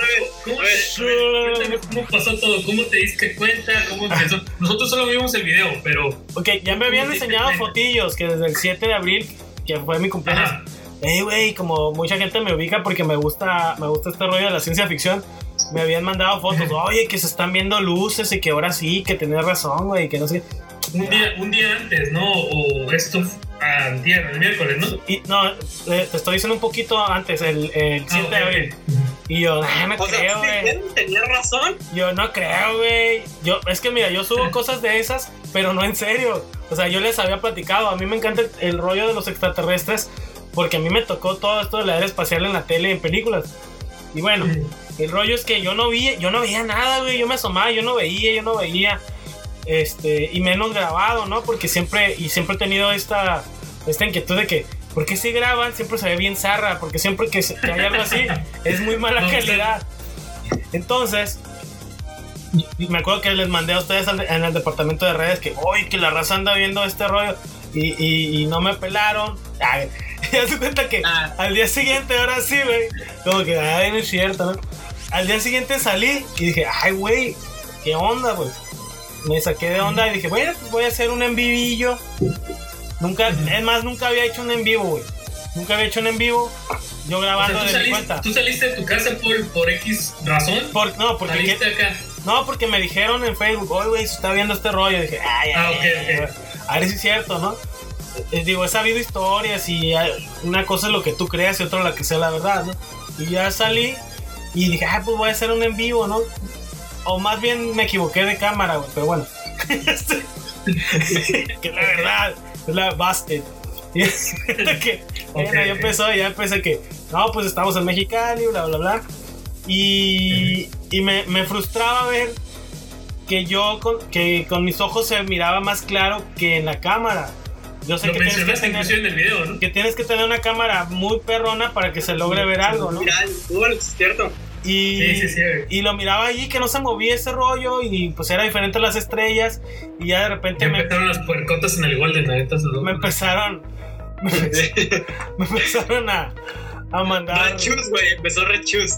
¿Cómo, A ver, a ver, cuéntame cómo pasó todo? ¿Cómo te diste cuenta? ¿Cómo empezó? <laughs> Nosotros solo vimos el video, pero. Ok, ya me habían ¿Cómo te enseñado fotillos que desde el 7 de abril, que fue mi cumpleaños. Ajá. Ey, güey, como mucha gente me ubica porque me gusta, me gusta este rollo de la ciencia ficción. Me habían mandado fotos, oye, que se están viendo luces y que ahora sí, que tenés razón, güey, que no sé. Un día, un día antes, ¿no? O esto antier, el miércoles, ¿no? Y no, eh, te estoy diciendo un poquito antes, el, el 7 Ah, de abril. Y yo, "Ah, no O sea, creo, ¿sí güey. ¿Tenía razón? Yo no creo, güey. Yo, es que mira, yo subo cosas de esas, pero no en serio. O sea, yo les había platicado. A mí me encanta el, el rollo de los extraterrestres, porque a mí me tocó todo esto de la era espacial en la tele y en películas. Y bueno, el rollo es que yo no vi, yo no veía nada, güey. Yo me asomaba, yo no veía, yo no veía. Este, y menos grabado, ¿no? Porque siempre, y siempre he tenido esta, esta inquietud de que, ¿por qué si graban? Siempre se ve bien zarra, porque siempre que, que hay algo así, <laughs> es muy mala calidad. Entonces, me acuerdo que les mandé a ustedes en el departamento de redes que, oye, que la raza anda viendo este rollo y, y- y no me pelaron. Ay, <laughs> ya se cuenta que Ah. al día siguiente, ahora sí, güey, como que, ay, no es cierto, ¿no? Al día siguiente salí y dije, ay, güey, ¿qué onda, pues? Me saqué de onda y dije, bueno, pues voy a hacer un en vivillo. Nunca, es más, nunca había hecho un en vivo, güey. Nunca había hecho un en vivo. Yo O sea, grabando ¿tú, de mi saliste, cuenta. tú saliste de tu casa por, por X razón. Por- no, porque saliste acá. no, porque me dijeron en Facebook, oye, güey, se está viendo este rollo. dije, ay, Ah, ay, ok, ay, ok. A ver si es cierto, ¿no? Eh, digo, he sabido historias y una cosa es lo que tú creas y otra la que sea la verdad, ¿no? Y ya salí y dije, ah, pues voy a hacer un en vivo, ¿no? O más bien me equivoqué de cámara, güey, pero bueno. <laughs> Este, <laughs> que la verdad, es la busted. <laughs> Y que, bueno, Ok, ya empezó, ya empecé que, no, pues estamos en Mexicali, bla, bla, bla. Y, y me, me frustraba ver que yo con, que con mis ojos se miraba más claro que en la cámara. Yo sé Lo que tienes, que tener, en el video, ¿no? que tienes que tener una cámara muy perrona para que se logre ver algo, ¿no? Viral, ¿cierto? Y, Sí, sí, sí, güey. y lo miraba allí que no se movía ese rollo y pues era diferente a las estrellas y ya de repente Ya me, empezaron las puercotas en el Golden, ahorita lo- me empezaron me, me empezaron a, a mandar Rechus, güey, empezó Rechus.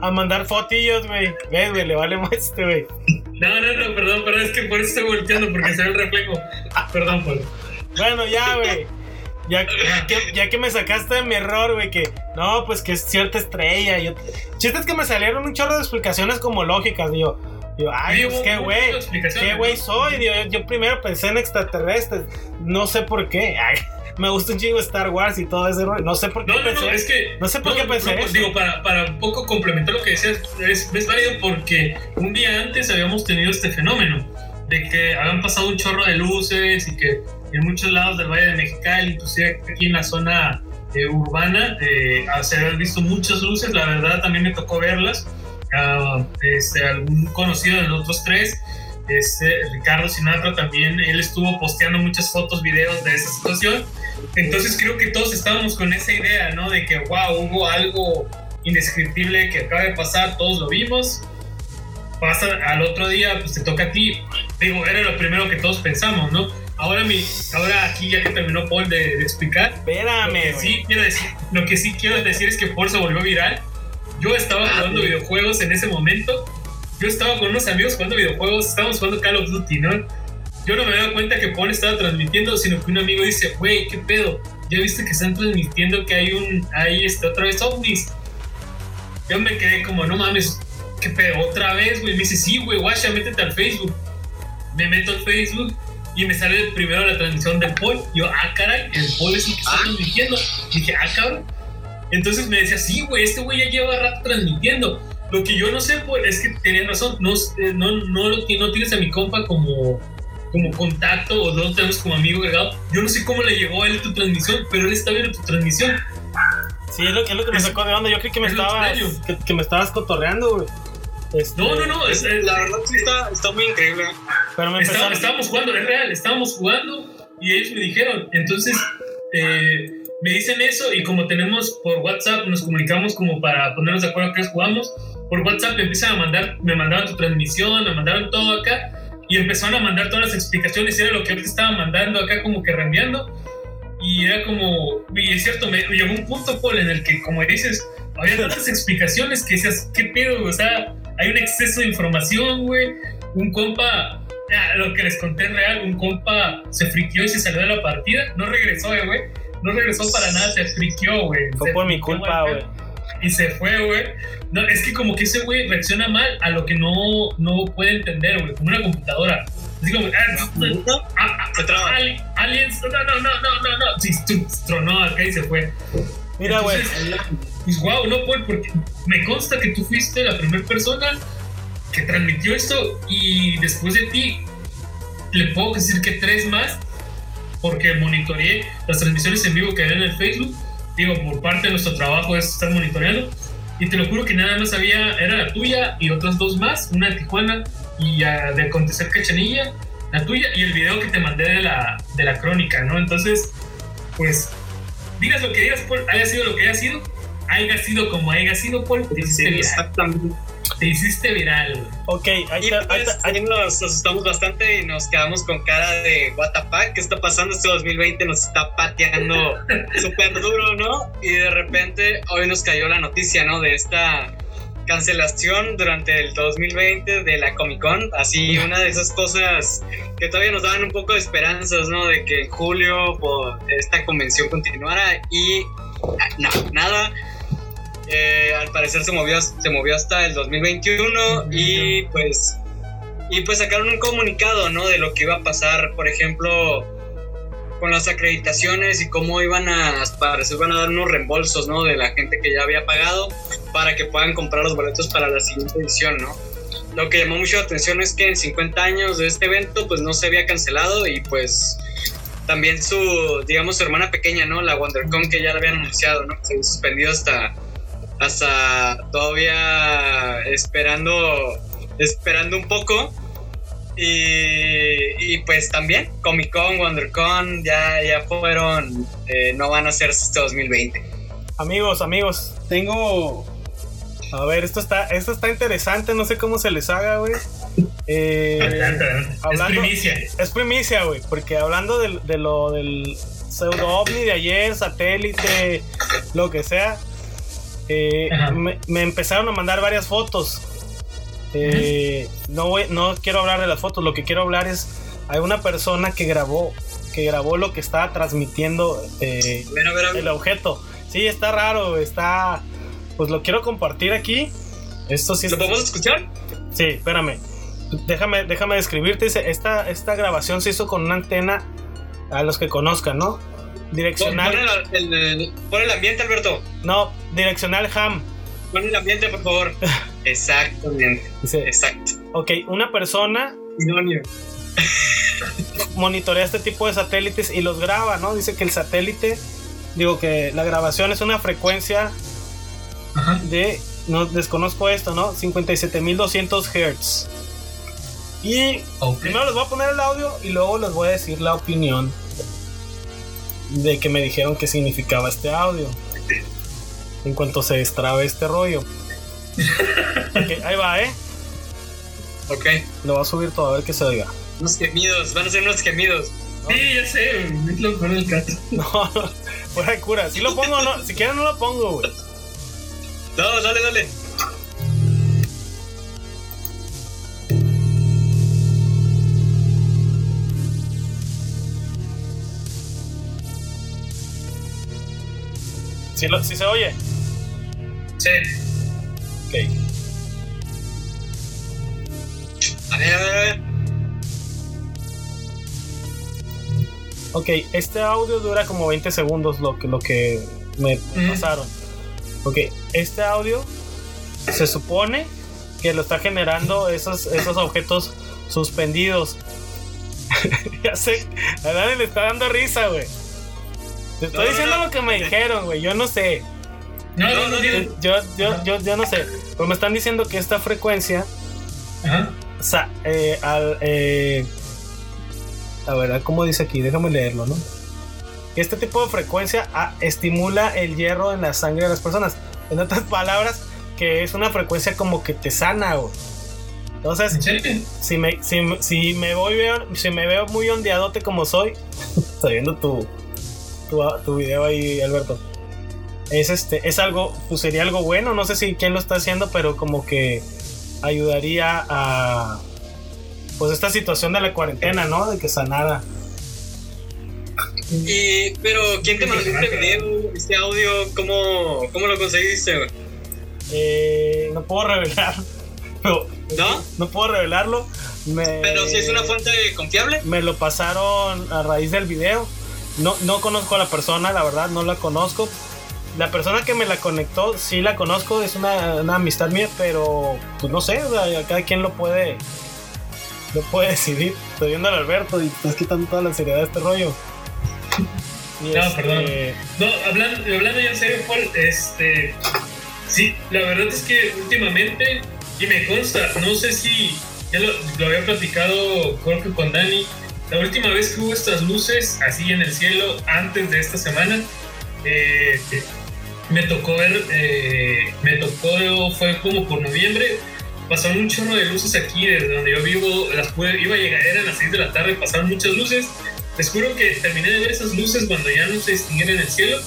a mandar fotillos, güey. Ves, güey, le vale más este, güey. No, no, no, perdón, perdón, es que por eso estoy volteando, porque se ve el reflejo. Perdón, Paul. Bueno, ya, güey. Ya, que, ya que me sacaste de mi error, güey, que no, pues que es cierta estrella. Yo, chiste es que me salieron un chorro de explicaciones como lógicas, digo. Digo, ay, pues qué güey. ¿Qué güey soy? Digo, yo, yo primero pensé en extraterrestres. No sé por qué. <laughs> Ay, me gusta un chingo Star Wars y todo ese rollo. No sé por qué No, no, pensé. no, es que. no sé por qué pensé pues, eso. Digo, para, para un poco complementar lo que decías, es, es válido porque un día antes habíamos tenido este fenómeno de que habían pasado un chorro de luces y que en muchos lados del Valle de Mexicali, inclusive aquí en la zona eh, urbana, eh, se habían visto muchas luces. La verdad, también me tocó verlas. Ah, este, algún conocido de los otros tres. Este, Ricardo Sinatra también, él estuvo posteando muchas fotos, videos de esa situación Entonces creo que todos estábamos con esa idea, ¿no? De que, wow, hubo algo indescriptible que acaba de pasar, todos lo vimos. Pasa al otro día, pues te toca a ti. Digo, era lo primero que todos pensamos, ¿no? Ahora, mi, ahora aquí ya que terminó Paul de, de explicar, lo Espérame, que, güey. sí quiero decir, lo que sí quiero decir es que Paul se volvió viral. Yo estaba jugando videojuegos en ese momento. Yo estaba con unos amigos jugando videojuegos. Estábamos jugando Call of Duty, ¿no? Yo no me había dado cuenta que Paul estaba transmitiendo, sino que un amigo dice, güey, ¿qué pedo? Ya viste que están transmitiendo que hay un, hay este, otra vez ovnis. Yo me quedé como, no mames, ¿qué pedo? ¿Otra vez, güey? Me dice, sí, güey, guacha, métete al Facebook. Me meto al Facebook y me sale primero la transmisión del Paul. Yo, ah, caray, el Paul es el que está Ah. transmitiendo. Dije, ah, cabrón. Entonces me decía, sí, güey, este güey ya lleva rato transmitiendo. Lo que yo no sé, pues, es que tenías razón, no, eh, no, no, no tienes a mi compa como, como contacto o no lo tenemos como amigo agregado. Yo no sé cómo le llegó a él tu transmisión, pero él está viendo tu transmisión. Sí, es lo, es lo que me sacó de onda. Yo creí que me es estabas. Que, que me estabas cotorreando, güey. Este, No, no, no, es, es- La verdad sí está, está muy increíble. Pero me empezaron. estábamos jugando, es real, estábamos jugando y ellos me dijeron. Entonces, eh, me dicen eso y como tenemos por WhatsApp, nos comunicamos como para ponernos de acuerdo a qué jugamos. Por WhatsApp me empiezan a mandar, me mandaron tu transmisión, me mandaron todo acá y empezaron a mandar todas las explicaciones. Era lo que te estaba mandando acá, como que reenviando. Y era como, y es cierto, me llegó un punto, Paul, en el que, como dices, había tantas <laughs> explicaciones que decías, ¿qué pedo? O sea, hay un exceso de información, güey. Un compa, ah, lo que les conté es real, un compa se friqueó y se salió de la partida. No regresó, eh, güey. No regresó para nada, se friqueó, güey. Fue Se por mi culpa, güey. Y se fue, güey. No, es que como que ese güey reacciona mal a lo que no, no puede entender, güey. Como una computadora. Así como, ah, ah, ah, aliens, no, no, no, no, no, no. Sí, tronó acá y se fue. Mira, güey. Pues wow, no, Paul, porque me consta que tú fuiste la primera persona que transmitió esto y después de ti le puedo decir que tres más porque monitoreé las transmisiones en vivo que había en el Facebook. Digo, por parte de nuestro trabajo es estar monitoreando. Y te lo juro que nada más había, era la tuya y otras dos más, una de Tijuana y ah, de Acontecer Cachanilla, la tuya y el video que te mandé de la, de la crónica, ¿no? Entonces, pues, digas lo que digas, haya sido lo que haya sido, haya sido como haya sido, Paul, te Sí, hiciste viral. exactamente. Te hiciste viral, güey. Ok, ahí Y pues ahí- nos asustamos bastante y nos quedamos con cara de what the fuck, ¿qué está pasando? Este 2020 nos está pateando <laughs> súper duro, ¿no? Y de repente hoy nos cayó la noticia, ¿no? De esta cancelación durante el 2020 de la Comic Con, así una de esas cosas que todavía nos daban un poco de esperanzas, ¿no? De que en julio pues, esta convención continuara y ah, no, nada. Eh, al parecer se movió, se movió hasta el 2021 y pues y pues sacaron un comunicado, ¿no? De lo que iba a pasar, por ejemplo, con las acreditaciones y cómo iban a, parecer van a dar unos reembolsos, ¿no? De la gente que ya había pagado para que puedan comprar los boletos para la siguiente edición, ¿no? Lo que llamó mucho la atención es que en 50 años de este evento, pues no se había cancelado y pues también su, digamos, su hermana pequeña, ¿no? La WonderCon que ya la habían anunciado, ¿no? Se había suspendido hasta, hasta todavía esperando, esperando un poco. Y, y pues también Comic Con, WonderCon ya, ya fueron, eh, no van a ser este 2020. amigos, amigos, tengo. A ver, esto está, esto está interesante, no sé cómo se les haga, güey. Eh, hablando- Es primicia. es primicia, güey, porque hablando del- de, lo del pseudo ovni de ayer, satélite, lo que sea, eh, me, me empezaron a mandar varias fotos. Eh, no, voy- no quiero hablar de las fotos, lo que quiero hablar es hay una persona que grabó que grabó lo que estaba transmitiendo eh, el objeto. Sí, está raro, está. Pues lo quiero compartir aquí. Esto sí ¿Lo es. podemos escuchar? Sí, espérame. Déjame, déjame describirte. Dice, Esta, esta grabación se hizo con una antena a los que conozcan, ¿no? Pon, Direccional. el, el- el- pon el ambiente, Alberto. No, direccional ham. Pon el ambiente, por favor. <sighs> Exactamente. Dice, Exacto. ok, una persona Idóneo. monitorea este tipo de satélites y los graba, ¿no? Dice que el satélite, digo que la grabación es una frecuencia Ajá. de, no desconozco esto, ¿no? 57.200 Hz. Y Ok. primero les voy a poner el audio y luego les voy a decir la opinión. de que me dijeron qué significaba este audio. En cuanto se destrabe este rollo. Ok, ahí va, ¿eh? Ok. Lo voy a subir todo a ver qué se oiga. Unos gemidos, van a ser unos gemidos. Sí, ya sé, es lo caso. No, <laughs> no, fuera de cura. Si lo pongo o no, si quieren no lo pongo, güey. No, dale, dale. Si, lo- si se oye. Sí. Ok. A ver, a ver, a ver. Ok, este audio dura como 20 segundos lo que, lo que me pasaron. Ok, este audio se supone que lo está generando esos, esos objetos suspendidos. <laughs> ya sé, a Dani le está dando risa, güey. Te estoy No, diciendo no. lo que me dijeron, güey. Yo no sé. No, no, No, digo. Yo, yo, yo, yo no sé. Pero me están diciendo que esta frecuencia Ajá. O sea, eh, al, eh, a ver, ¿cómo dice aquí? Déjame leerlo, ¿no? Este tipo de frecuencia ah, estimula el hierro en la sangre de las personas. En otras palabras, que es una frecuencia como que te sana, güey. Entonces, si me, si, me- si me voy si me veo muy ondeadote como soy, <laughs> estoy viendo tu, tu, tu video ahí, Alberto. Es este, es algo, pues sería algo bueno, no sé si quién lo está haciendo, pero como que ayudaría a pues esta situación de la cuarentena, ¿no? De que sanara. Y, pero, ¿quién te mandó este video, este audio? ¿Cómo, cómo lo conseguiste? Eh, no puedo revelar. <laughs> ¿No? no puedo revelarlo. Me, Pero si es una fuente confiable. me lo pasaron a raíz del video. No, no conozco a la persona, la verdad, no la conozco. La persona que me la conectó, sí la conozco, es una, una amistad mía, pero pues no sé, o sea, cada quien lo puede, lo puede decidir. Estoy viendo al Alberto y estás quitando toda la seriedad de este rollo. Y No, este, perdón. No, hablando, hablando ya en serio, Paul, este. Sí, la verdad es que últimamente, y me consta, no sé si ya lo, lo había platicado, creo que con Dani, la última vez que hubo estas luces así en el cielo, antes de esta semana, eh, me tocó ver, eh, me tocó, fue como por noviembre, pasaron un chorro de luces aquí desde donde yo vivo, las pude, iba a llegar, eran las 6 de la tarde, pasaron muchas luces. Les juro que terminé de ver esas luces cuando ya no se distinguían en el cielo.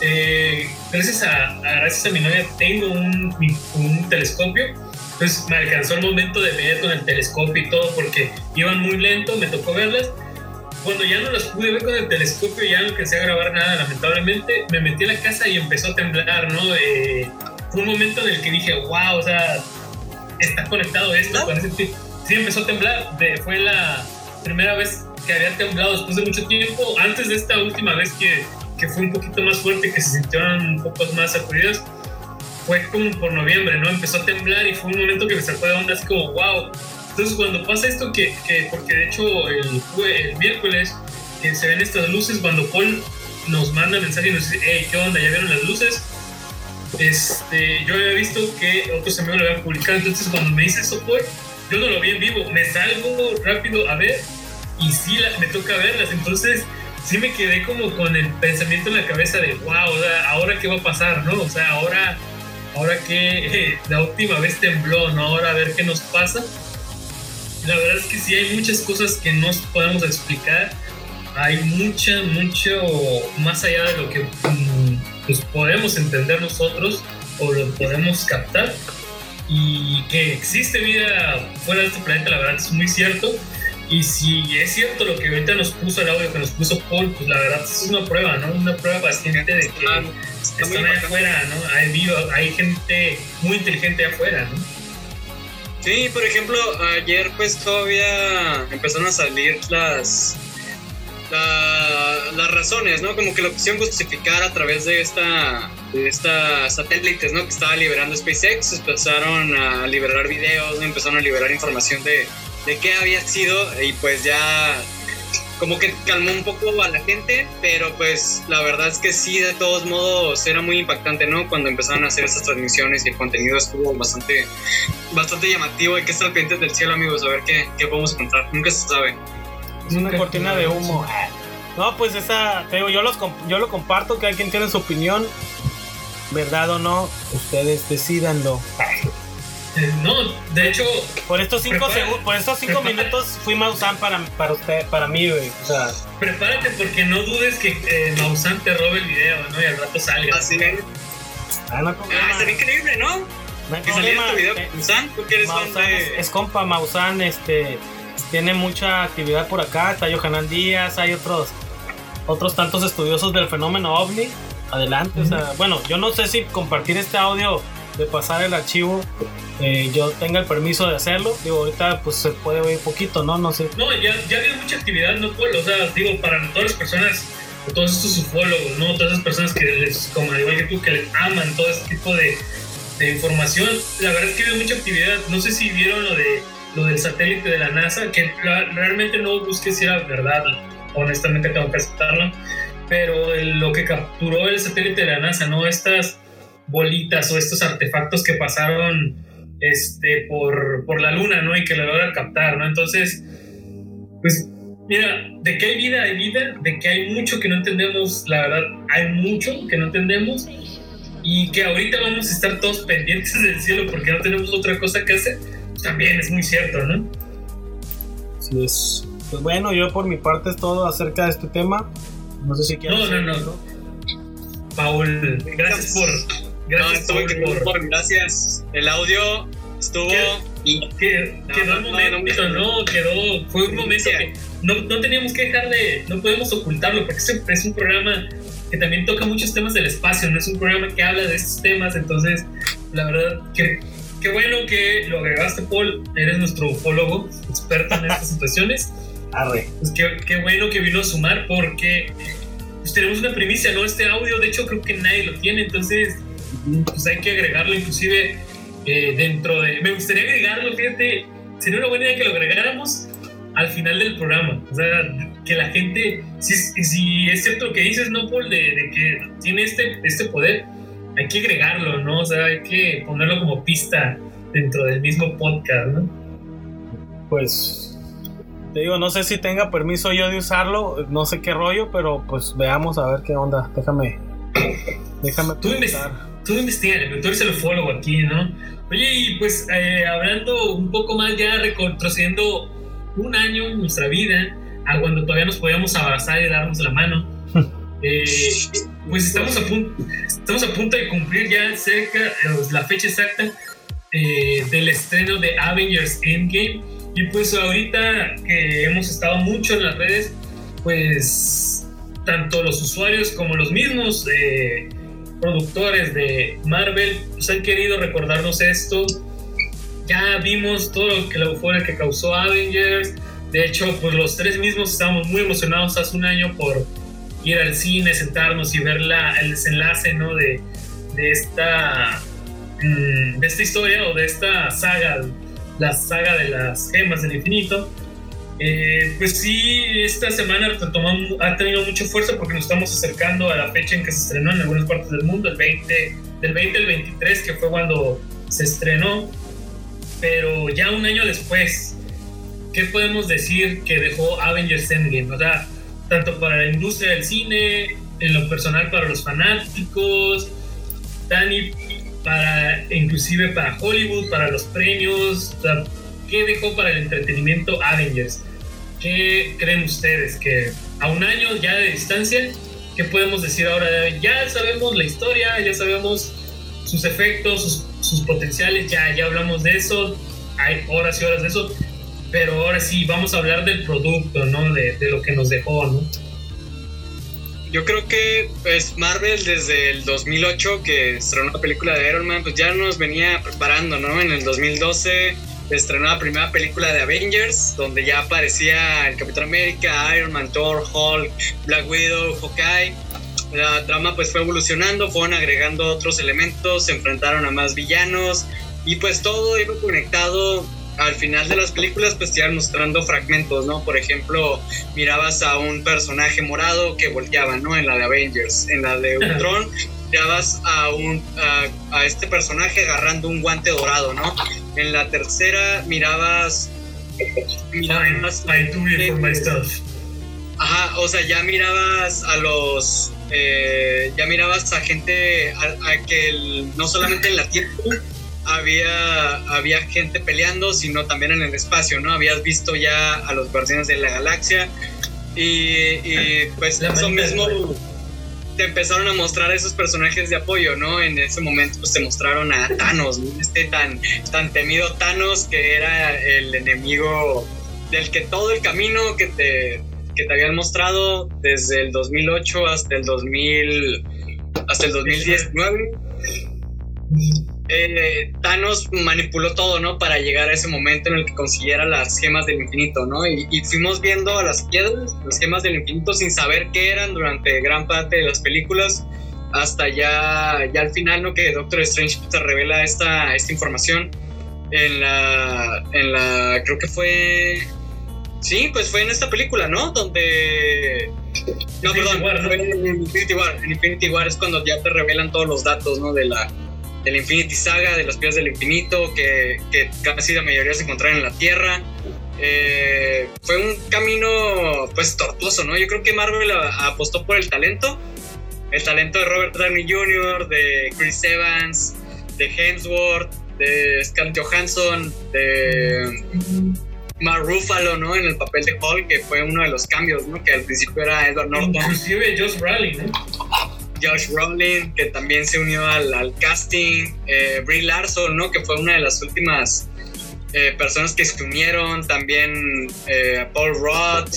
Eh, gracias, a, a- gracias a mi novia tengo un, un telescopio. Entonces me alcanzó el momento de ver con el telescopio y todo porque iban muy lento, me tocó verlas. Cuando ya no las pude ver con el telescopio, ya no alcancé a grabar nada, lamentablemente, me metí a la casa y empezó a temblar, ¿no? Eh, fue un momento en el que dije, wow, o sea, está conectado esto con ese tipo. Sí, empezó a temblar. De- fue la primera vez que había temblado después de mucho tiempo. Antes de esta última vez que, que fue un poquito más fuerte, que se sintieron un poco más sacudidas, fue como por noviembre, ¿no? Empezó a temblar y fue un momento que me sacó de onda, así como, wow. Entonces, cuando pasa esto, que, que porque de hecho el, el miércoles que se ven estas luces, cuando Paul nos manda mensaje y nos dice, hey, ¿qué onda? ¿Ya vieron las luces? Este, yo había visto que otros amigos lo habían publicado, entonces cuando me dice eso, Paul, yo no lo vi en vivo, me salgo rápido a ver y sí la- me toca verlas, entonces sí me quedé como con el pensamiento en la cabeza de, wow, o sea, ahora qué va a pasar, ¿no? O sea, ahora, ahora que eh, la última vez tembló, ¿no? Ahora a ver qué nos pasa. La verdad es que sí hay muchas cosas que no podemos explicar. Hay mucha, mucho más allá de lo que mm, pues, podemos entender nosotros o lo podemos captar. Y que existe vida fuera de este planeta, la verdad es muy cierto. Y si es cierto lo que ahorita nos puso el audio que nos puso Paul, pues la verdad es una prueba, ¿no? Una prueba bastante de que están afuera, ¿no? Hay, viva- hay gente muy inteligente afuera, ¿no? Sí, por ejemplo, ayer pues todavía empezaron a salir las la- las razones, ¿no? Como que lo quisieron justificar a través de esta de esta satélites, ¿no? Que estaba liberando SpaceX, empezaron a liberar videos, empezaron a liberar información de, de qué había sido y pues ya como que calmó un poco a la gente, pero pues la verdad es que sí, de todos modos era muy impactante, ¿no? Cuando empezaron a hacer estas transmisiones y el contenido estuvo bastante bastante llamativo. Hay que estar pendientes del cielo, amigos, a ver qué, qué podemos encontrar. Nunca se sabe. Es una cortina de humo. No, pues esa, te digo, yo, los, comp- yo lo comparto, que hay quien tiene su opinión, verdad o no, ustedes decidanlo. <laughs> No, de hecho, Por estos cinco Prepara- segundos, por estos cinco prepara- minutos fui Maussan para, para usted, para mí, güey. O sea, prepárate porque no dudes que eh, Maussan te robe el video, ¿no? Y al rato salga. Así es. ah, no Ah, problema. estaría increíble, ¿no? No hay Que saliera problema. este video Eh, Busan, tú que eres fan Maussan es, compa, Maussan, este, tiene mucha actividad por acá, está Johanan Díaz, hay otros, otros tantos estudiosos del fenómeno OVNI, adelante, o sea, bueno, yo no sé si compartir este audio, de pasar el archivo, eh, yo tenga el permiso de hacerlo, digo, ahorita pues se puede oír poquito, ¿no? No sé. No, ya, ya había mucha actividad, no Paul? O sea, digo, para todas las personas, todos estos ufólogos, ¿no? Todas esas personas que les, como al igual que tú, que les aman todo este tipo de, de información, la verdad es que había mucha actividad. No sé si vieron lo de lo del satélite de la NASA, que la- realmente no busqué si era verdad, honestamente tengo que aceptarlo, pero el- lo que capturó el satélite de la NASA, ¿no? Estas bolitas o estos artefactos que pasaron este, por, por la luna, ¿no? Y que lo logran captar, ¿no? Entonces, pues, mira, de que hay vida, hay vida, de que hay mucho que no entendemos, la verdad, hay mucho que no entendemos, y que ahorita vamos a estar todos pendientes del cielo porque no tenemos otra cosa que hacer, pues, también es muy cierto, ¿no? Si es. Pues bueno, yo por mi parte es todo acerca de este tema. No sé si quieres. No, no, no. Paul, gracias por... No, Gracias estuvo por, por- gracias. El audio estuvo... ¿Qué? y- que, No, quedó no, no, momento, no. no, quedó, fue un momento que no, no teníamos que dejar de, no podemos ocultarlo, porque este es un programa que también toca muchos temas del espacio, no es un programa que habla de estos temas, entonces, la verdad, que qué bueno que lo agregaste, Paul, eres nuestro ufólogo, experto en estas <laughs> situaciones, Arre. pues qué, qué bueno que vino a sumar, porque pues, tenemos una primicia, ¿no? Este audio, de hecho, creo que nadie lo tiene, entonces, pues hay que agregarlo, inclusive eh, dentro de. Me gustaría agregarlo, fíjate, sería una buena idea que lo agregáramos al final del programa. O sea, que la gente, si, si es cierto lo que dices, ¿no, Paul? De, de que tiene este, este poder, hay que agregarlo, ¿no? O sea, hay que ponerlo como pista dentro del mismo podcast, ¿no? Pues. Te digo, no sé si tenga permiso yo de usarlo. No sé qué rollo, pero pues veamos a ver qué onda. Déjame. Déjame Tú. Tú investigas, tú eres el ufólogo aquí, ¿no? Oye, y pues eh, hablando un poco más, ya retrocediendo un año en nuestra vida, a cuando todavía nos podíamos abrazar y darnos la mano, <laughs> eh, pues estamos a, punto, estamos a punto de cumplir ya cerca eh, la fecha exacta eh, del estreno de Avengers Endgame. Y pues ahorita que hemos estado mucho en las redes, pues tanto los usuarios como los mismos eh, productores de Marvel pues, han querido recordarnos esto. Ya vimos todo lo que la euforia que causó Avengers. De hecho, pues los tres mismos estábamos muy emocionados hace un año por ir al cine, sentarnos y ver la, el desenlace ¿no? de, de, esta, mm, de esta historia o de esta saga, la saga de las gemas del infinito. Eh, pues sí, esta semana ha tenido mucha fuerza porque nos estamos acercando a la fecha en que se estrenó en algunas partes del mundo, el 20, del 20 al 23, que fue cuando se estrenó. Pero ya un año después, ¿qué podemos decir que dejó Avengers Endgame? O sea, tanto para la industria del cine, en lo personal para los fanáticos, Dani, para, inclusive para Hollywood, para los premios, o sea, ¿qué dejó para el entretenimiento Avengers? ¿Qué creen ustedes? Que a un año ya de distancia, ¿qué podemos decir ahora? Ya sabemos la historia, ya sabemos sus efectos, sus, sus potenciales, ya, ya hablamos de eso, hay horas y horas de eso, pero ahora sí, vamos a hablar del producto, ¿no? De, de lo que nos dejó, ¿no? Yo creo que pues Marvel desde el 2008 que estrenó la película de Iron Man, pues ya nos venía preparando, ¿no? En el 2012 estrenó la primera película de Avengers, donde ya aparecía el Capitán América, Iron Man, Thor, Hulk, Black Widow, Hawkeye. La trama pues fue evolucionando, fueron agregando otros elementos, se enfrentaron a más villanos y pues todo iba conectado al final de las películas pues te iban mostrando fragmentos, ¿no? Por ejemplo, mirabas a un personaje morado que volteaba, ¿no? En la de Avengers, en la de Ultron mirabas a un a, a este personaje agarrando un guante dorado, ¿no? En la tercera mirabas Fine, I do it for my stuff. Ajá, o sea, ya mirabas a los. eh, ya mirabas a gente. A, a que el- no solamente en la Tierra había, había gente peleando, sino también en el espacio, ¿no? Habías visto ya a los guardianes de la galaxia. Y, y, pues eso mismo te empezaron a mostrar esos personajes de apoyo, ¿no? En ese momento pues te mostraron a Thanos, ¿no? este tan, tan temido Thanos que era el enemigo del que todo el camino que te, que te habían mostrado desde el 2008 hasta el 2000 hasta el 2019 eh, Thanos manipuló todo, ¿no? Para llegar a ese momento en el que consiguiera las gemas del infinito, ¿no? Y, y fuimos viendo a las piedras, las gemas del infinito, sin saber qué eran durante gran parte de las películas, hasta ya, ya al final, ¿no? Que Doctor Strange te revela esta, esta información en la, en la, creo que fue, sí, pues fue en esta película, ¿no? Donde... No, Infinity perdón, War, en Infinity War. En Infinity War es cuando ya te revelan todos los datos, ¿no? De la, de la Infinity Saga, de las piedras del infinito, que, que casi la mayoría se encontraron en la Tierra. Eh, fue un camino, pues, tortuoso, ¿no? Yo creo que Marvel apostó por el talento. El talento de Robert Downey Jr., de Chris Evans, de Hemsworth, de Scarlett Johansson, de Mark Ruffalo, ¿no? En el papel de Hulk, que fue uno de los cambios, ¿no? Que al principio era Edward Norton. Inclusive Josh Brolin, ¿no? Josh Brolin, que también se unió al, al casting, eh, Brie Larson, ¿no? Que fue una de las últimas eh, personas que se unieron, también eh, Paul Rudd,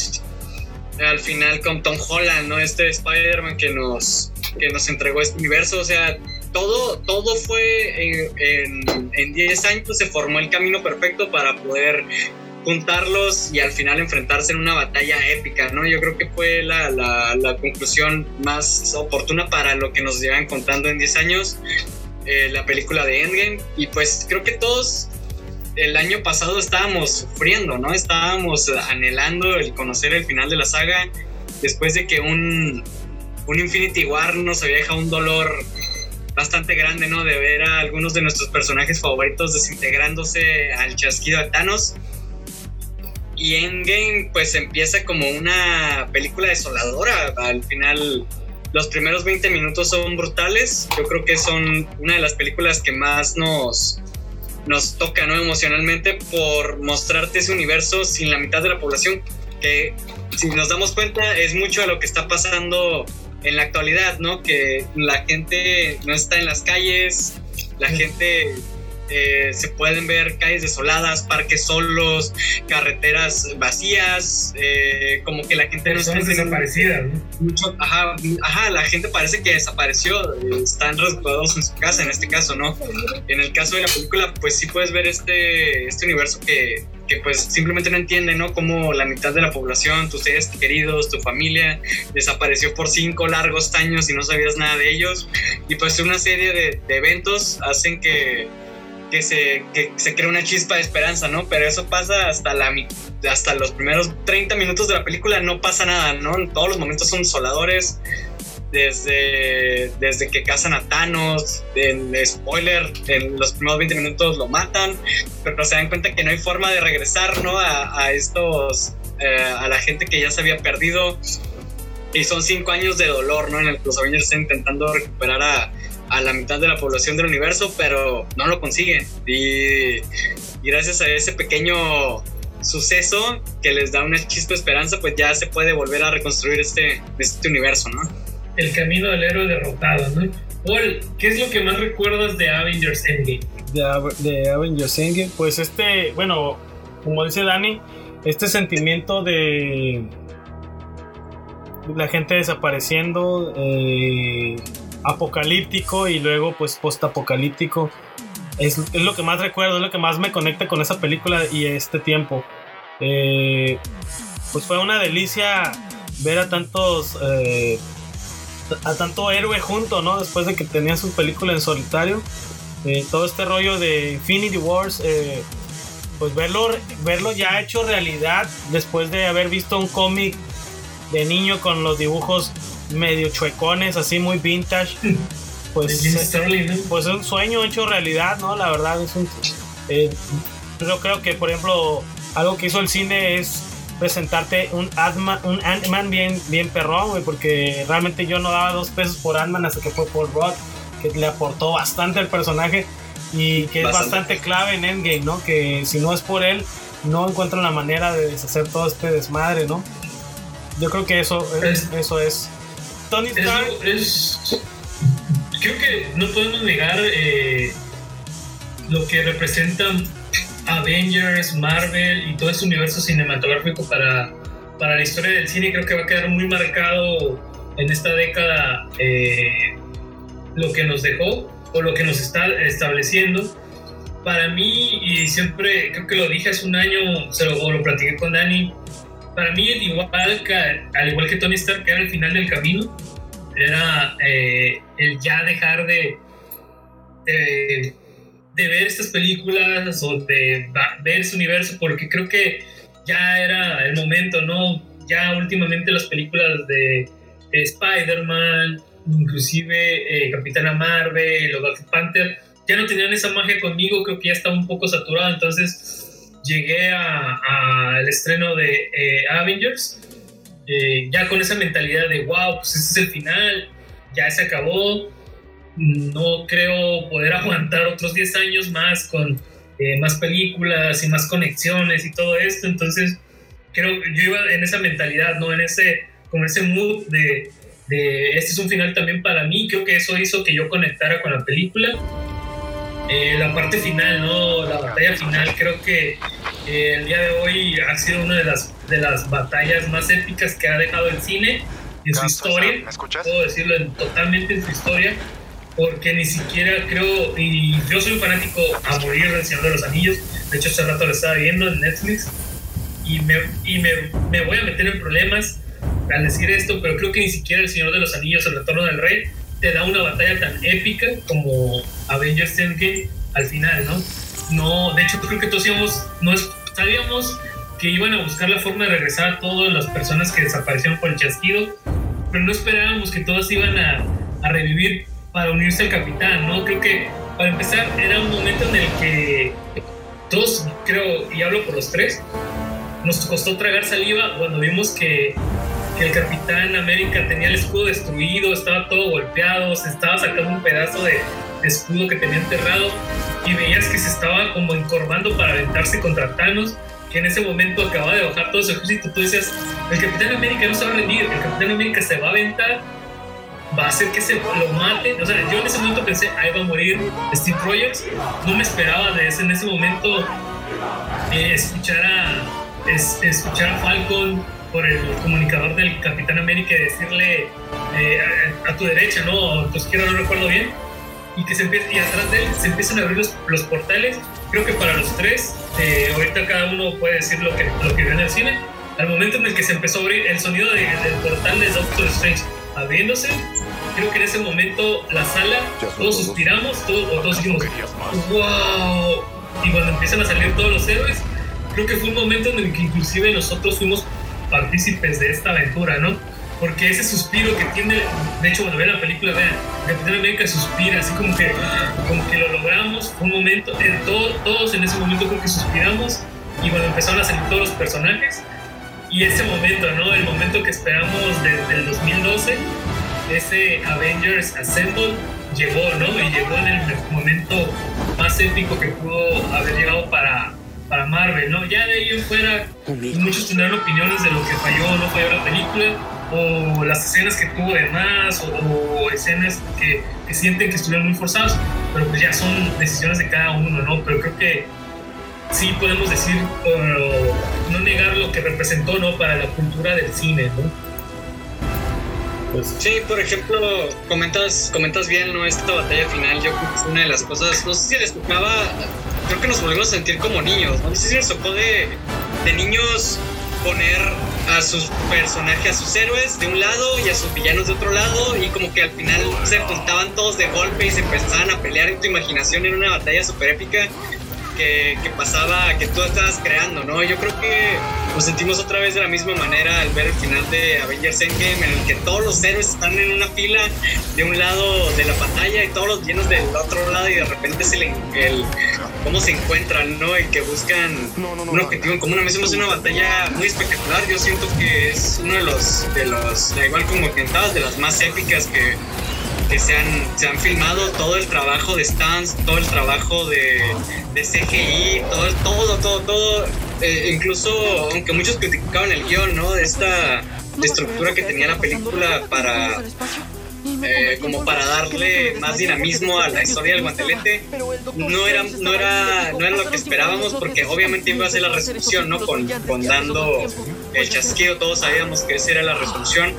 al final con Tom Holland, ¿no? Este Spider-Man que nos, que nos entregó este universo, o sea, todo, todo fue en 10 años, se formó el camino perfecto para poder juntarlos y al final enfrentarse en una batalla épica, ¿no? Yo creo que fue la, la- la conclusión más oportuna para lo que nos llevan contando en 10 años, eh, la película de Endgame. Y pues creo que todos el año pasado estábamos sufriendo, ¿no? Estábamos anhelando el conocer el final de la saga después de que un, un Infinity War nos había dejado un dolor bastante grande, ¿no? De ver a algunos de nuestros personajes favoritos desintegrándose al chasquido de Thanos. Y Endgame pues empieza como una película desoladora. Al final los primeros 20 minutos son brutales. Yo creo que son una de las películas que más nos, nos toca ¿no? emocionalmente por mostrarte ese universo sin la mitad de la población. Que si nos damos cuenta es mucho de lo que está pasando en la actualidad, ¿no? Que la gente no está en las calles, la gente eh, se pueden ver calles desoladas, parques solos, carreteras vacías, eh, como que la gente no está desaparecidas, ¿no? mucho, ajá, ajá, la gente parece que desapareció, están resguardados en su casa en este caso, ¿no? En el caso de la película, pues sí puedes ver este, este universo que, que pues simplemente no entiende, ¿no? Como la mitad de la población, tus seres queridos, tu familia, desapareció por cinco largos años y no sabías nada de ellos. Y pues una serie de, de eventos hacen que, que, se, que se crea una chispa de esperanza, ¿no? Pero eso pasa hasta, la, hasta los primeros 30 minutos de la película, no pasa nada, ¿no? En todos los momentos son desoladores. Desde, desde que cazan a Thanos, en spoiler, en los primeros 20 minutos lo matan, pero se dan cuenta que no hay forma de regresar, ¿no? A, a estos, eh, a la gente que ya se había perdido. Y son cinco años de dolor, ¿no? En el que los Avengers están intentando recuperar a, a la mitad de la población del universo, pero no lo consiguen. Y, y gracias a ese pequeño suceso que les da una chispa de esperanza, pues ya se puede volver a reconstruir este, este universo, ¿no? El camino del héroe derrotado, ¿no? Paul, ¿qué es lo que más recuerdas de Avengers Endgame? de, de Avengers Endgame, pues este, bueno, como dice Dani, este sentimiento de la gente desapareciendo, eh, apocalíptico y luego pues postapocalíptico, es, es lo que más recuerdo, es lo que más me conecta con esa película y este tiempo. Eh, pues fue una delicia ver a tantos... eh, a tanto héroe junto, ¿no? Después de que tenía su película en solitario. Eh, todo este rollo de Infinity Wars, eh, pues verlo, verlo ya hecho realidad después de haber visto un cómic de niño con los dibujos medio chuecones, así muy vintage, <laughs> pues, ¿no? pues es un sueño hecho realidad, ¿no? La verdad es un... eh, yo creo que, por ejemplo, algo que hizo el cine es presentarte un Ant-Man un Ant-Man bien, bien perrón, güey, porque realmente yo no daba dos pesos por Ant-Man hasta que fue Paul Rudd, que le aportó bastante al personaje y que es Bastante. bastante clave en Endgame, ¿no? Que si no es por él, no encuentran la manera de deshacer todo este desmadre, ¿no? Yo creo que eso es. Es- Eso es. Tony Es, creo que no podemos negar eh, lo que representan Avengers, Marvel y todo ese universo cinematográfico para, para la historia del cine. Creo que va a quedar muy marcado en esta década eh, lo que nos dejó o lo que nos está estableciendo. Para mí, y siempre creo que lo dije hace un año, se lo, o lo platiqué con Dani, para mí, al igual que, al igual que Tony Stark, era el final del camino, era eh, el ya dejar de, de, ver estas películas o de ver ese universo, porque creo que ya era el momento, ¿no? Ya últimamente las películas de, de Spider-Man, inclusive eh, Capitana Marvel o Black Panther, ya no tenían esa magia conmigo, creo que ya estaba un poco saturado, entonces llegué a- a- al estreno de eh, Avengers eh, ya con esa mentalidad de wow, pues ese es el final, ya se acabó, no creo poder aguantar otros 10 años más con eh, más películas y más conexiones y todo esto, entonces creo que yo iba en esa mentalidad, ¿no? En ese, con ese mood de, de este es un final también para mí, creo que eso hizo que yo conectara con la película. Eh, la parte final, ¿no? La batalla final, creo que eh, el día de hoy ha sido una de las, de las batallas más épicas que ha dejado el cine en su historia. ¿Me escuchas? Puedo decirlo en- totalmente en su historia, porque ni siquiera creo, y yo soy un fanático a morir del Señor de los Anillos, de hecho hace rato lo estaba viendo en Netflix, y me, y me, me voy a meter en problemas al decir esto, pero creo que ni siquiera el Señor de los Anillos, el Retorno del Rey, te da una batalla tan épica como Avengers Endgame al final, ¿no? No, de hecho creo que todos íbamos, no sabíamos que iban a buscar la forma de regresar a todas las personas que desaparecieron por el chasquido, pero no esperábamos que todas iban a, a revivir para unirse al capitán, ¿no? Creo que para empezar era un momento en el que todos, creo, y hablo por los tres, nos costó tragar saliva cuando vimos que, que el Capitán América tenía el escudo destruido, estaba todo golpeado, se estaba sacando un pedazo de, escudo que tenía enterrado y veías que se estaba como encorvando para aventarse contra Thanos, que en ese momento acababa de bajar todo su ejército. Tú decías, el Capitán América no se va a rendir, el Capitán América se va a aventar, va a hacer que se lo maten. O sea, yo en ese momento pensé, ahí va a morir Steve Rogers. No me esperaba de ese, en ese momento eh, escuchar, a, es- escuchar a Falcon por el comunicador del Capitán América y decirle eh, a, a tu derecha, ¿no? O a tu izquierda, no recuerdo bien. Y que se empiece, y atrás de él se empiezan a abrir los, los portales. Creo que para los tres, eh, ahorita cada uno puede decir lo que, lo que vio en el cine. Al momento en el que se empezó a abrir el sonido de- del portal de Doctor Strange abriéndose, creo que en ese momento la sala, todos suspiramos, todos, o todos dijimos, wow. Y cuando empiezan a salir todos los héroes, creo que fue un momento en el que inclusive nosotros fuimos partícipes de esta aventura, ¿no? Porque ese suspiro que tiene, de hecho, cuando vean la película, vean, Capitán América suspira, así como que, como que lo logramos, un momento, eh, todo- todos en ese momento creo que suspiramos, y cuando empezaron a salir todos los personajes, y ese momento, ¿no? El momento que esperamos desde el 2012, ese Avengers Assemble llegó, ¿no? Y llegó en el momento más épico que pudo haber llegado para, para Marvel, ¿no? Ya de ahí en fuera, muchos tendrán opiniones de lo que falló o no falló la película, o las escenas que tuvo de más, o, o escenas que, que sienten que estuvieron muy forzadas, pero pues ya son decisiones de cada uno, ¿no? Pero creo que sí podemos decir, o no negar lo que representó, ¿no? Para la cultura del cine, ¿no? Pues, Sí, por ejemplo, comentas, comentas bien, ¿no? Esta batalla final, yo creo que es una de las cosas, no sé si les tocaba, creo que nos volvimos a sentir como niños, ¿no? No sé si les tocó de, de niños poner a sus personajes, a sus héroes de un lado y a sus villanos de otro lado y como que al final se juntaban todos de golpe y se empezaban a pelear en tu imaginación en una batalla súper épica que, que, pasaba, que tú estabas creando, ¿no? Yo creo que nos sentimos otra vez de la misma manera al ver el final de Avengers Endgame, en el que todos los héroes están en una fila de un lado de la pantalla y todos los llenos del otro lado y de repente se le, el, cómo se encuentran, ¿no? Y que buscan un objetivo en común. A mí se me hace una batalla muy espectacular. Yo siento que es uno de los, de los, igual como comentabas, de las más épicas que que se han, se han filmado todo el trabajo de stands, todo el trabajo de, de CGI, todo, todo, todo, todo. Eh, incluso, aunque muchos criticaban el guion, ¿no? De esta estructura que tenía la película para. Eh, como para darle más dinamismo a la historia del guantelete no era no era no era lo que esperábamos porque obviamente iba a ser la resolución no con, con dando el chasquido todos sabíamos que esa era la resolución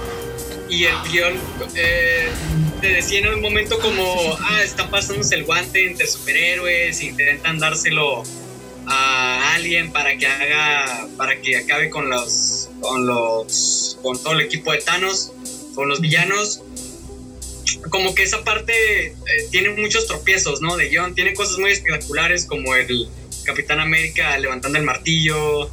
y el guion eh, te decía en un momento como, ah, está pasándose el guante entre superhéroes, intentan dárselo a alguien para que haga, para que acabe con los, con los, con todo el equipo de Thanos, con los villanos. Como que esa parte eh, tiene muchos tropiezos, ¿no? De guion, tiene cosas muy espectaculares como el Capitán América levantando el martillo,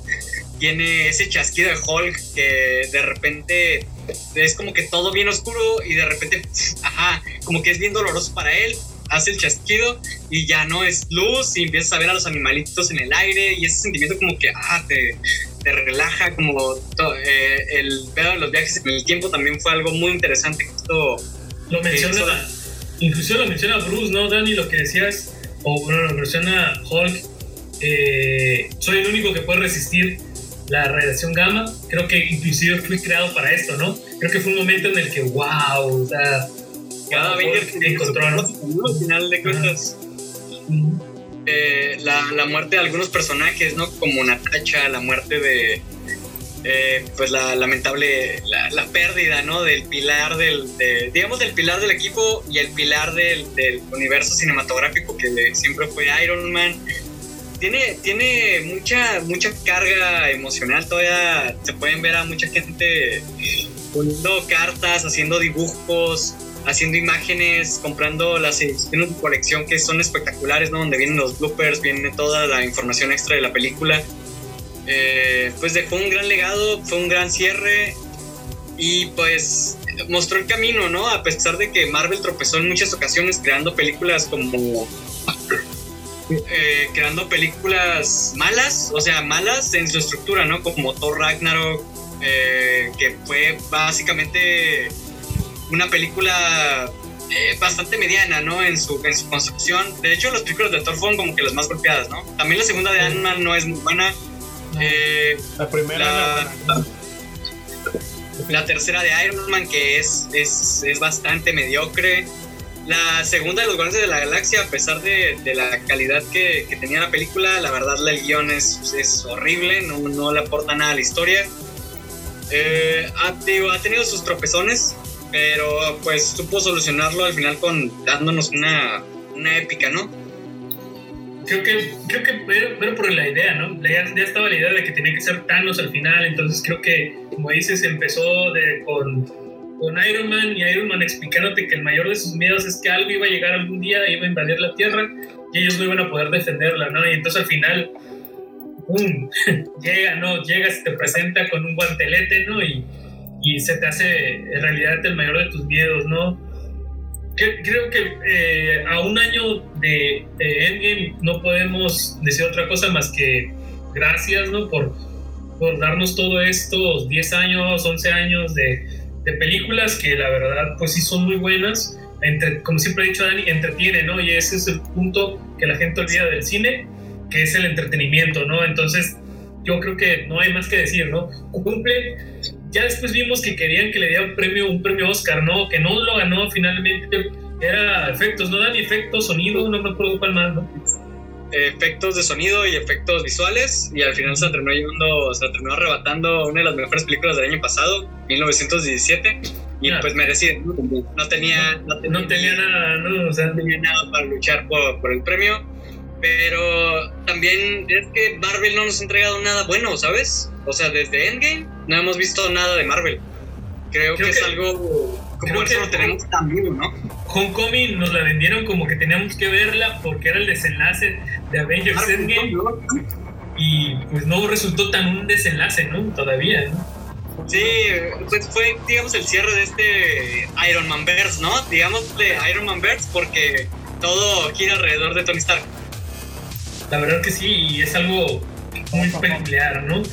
tiene ese chasquido de Hulk que de repente es como que todo bien oscuro y de repente, ajá, como que es bien doloroso para él. Hace el chasquido y ya no es luz y empiezas a ver a los animalitos en el aire y ese sentimiento como que, ah, te, te relaja, como eh, el pedo de los viajes en el tiempo también fue algo muy interesante. Esto, lo menciona, incluso lo menciona Bruce, ¿no, Dani? Lo que decías, o bueno, lo menciona Hulk, eh, soy el único que puede resistir la radiación gamma, creo que inclusive fui creado para esto, ¿no? Creo que fue un momento en el que, wow, o sea, cada Avenger que encontró, ¿no? Al final de cuentas, eh, la, la, muerte de algunos personajes, ¿no? Como Natacha, la muerte de, eh, pues la lamentable, la, la, pérdida, ¿no? Del pilar del, de, digamos, del pilar del equipo y el pilar del, del universo cinematográfico que siempre fue Iron Man tiene, tiene mucha, mucha carga emocional. Todavía se pueden ver a mucha gente poniendo cartas, haciendo dibujos, haciendo imágenes, comprando las ediciones de colección que son espectaculares, ¿no? Donde vienen los bloopers, viene toda la información extra de la película. Eh, pues dejó un gran legado, fue un gran cierre y pues mostró el camino, ¿no? A pesar de que Marvel tropezó en muchas ocasiones creando películas como eh, creando películas malas, o sea, malas en su estructura, ¿no? Como Thor Ragnarok, eh, que fue básicamente una película eh, bastante mediana, ¿no? En su, en su construcción. De hecho, las películas de Thor fueron como que las más golpeadas, ¿no? También la segunda de Ant-Man no es muy buena. la primera la, la, tercera de Iron Man, que es, es, es bastante mediocre. La segunda de los Guardianes de la Galaxia, a pesar de, de la calidad que, que, tenía la película, la verdad el guion es, es horrible, no, no, le aporta nada a la historia. Eh, ha, tenido sus tropezones, pero pues supo solucionarlo al final con dándonos una, una épica, ¿no? Creo que, creo que pero, por la idea, ¿no? Ya, ya, estaba la idea de que tenía que ser Thanos al final, entonces creo que, como dices, empezó de, con con Iron Man y Iron Man explicándote que el mayor de sus miedos es que algo iba a llegar algún día, iba a invadir la Tierra y ellos no iban a poder defenderla, ¿no? Y entonces al final, ¡pum! <laughs> llega, ¿no? Llega, se te presenta con un guantelete, ¿no? Y, y se te hace en realidad el mayor de tus miedos, ¿no? Creo que eh, a un año de, de, Endgame no podemos decir otra cosa más que gracias, ¿no? Por, por darnos todo estos 10 años, 11 años de, de películas que la verdad pues sí son muy buenas, entre, como siempre he dicho Dani, entretiene, ¿no? Y ese es el punto que la gente olvida del cine, que es el entretenimiento, ¿no? Entonces yo creo que no hay más que decir, ¿no? Cumple, ya después vimos que querían que le diera un premio, un premio Oscar, ¿no? Que no lo ganó finalmente, era efectos, ¿no? Dani, efectos, sonido, no me acuerdo cuál más, ¿no? Efectos de sonido y efectos visuales y al final se terminó llevando, se terminó arrebatando una de las mejores películas del año pasado, 1917 y pues merecido, no tenía no tenía, no tenía nada, no, o sea, no tenía nada para luchar por, por, el premio, pero también es que Marvel no nos ha entregado nada bueno, ¿sabes? O sea, desde Endgame no hemos visto nada de Marvel. Creo, Creo que, que, es algo como eso lo tenemos tan vivo, ¿no? Homecoming nos la vendieron como que teníamos que verla porque era el desenlace de Avengers Endgame y pues no resultó tan un desenlace, ¿no? Todavía, ¿no? Sí, pues fue, digamos, el cierre de este Iron Man Verse, ¿no? Digamos de Iron Man Verse porque todo gira alrededor de Tony Stark. La verdad que sí, y es algo muy peculiar, ¿no?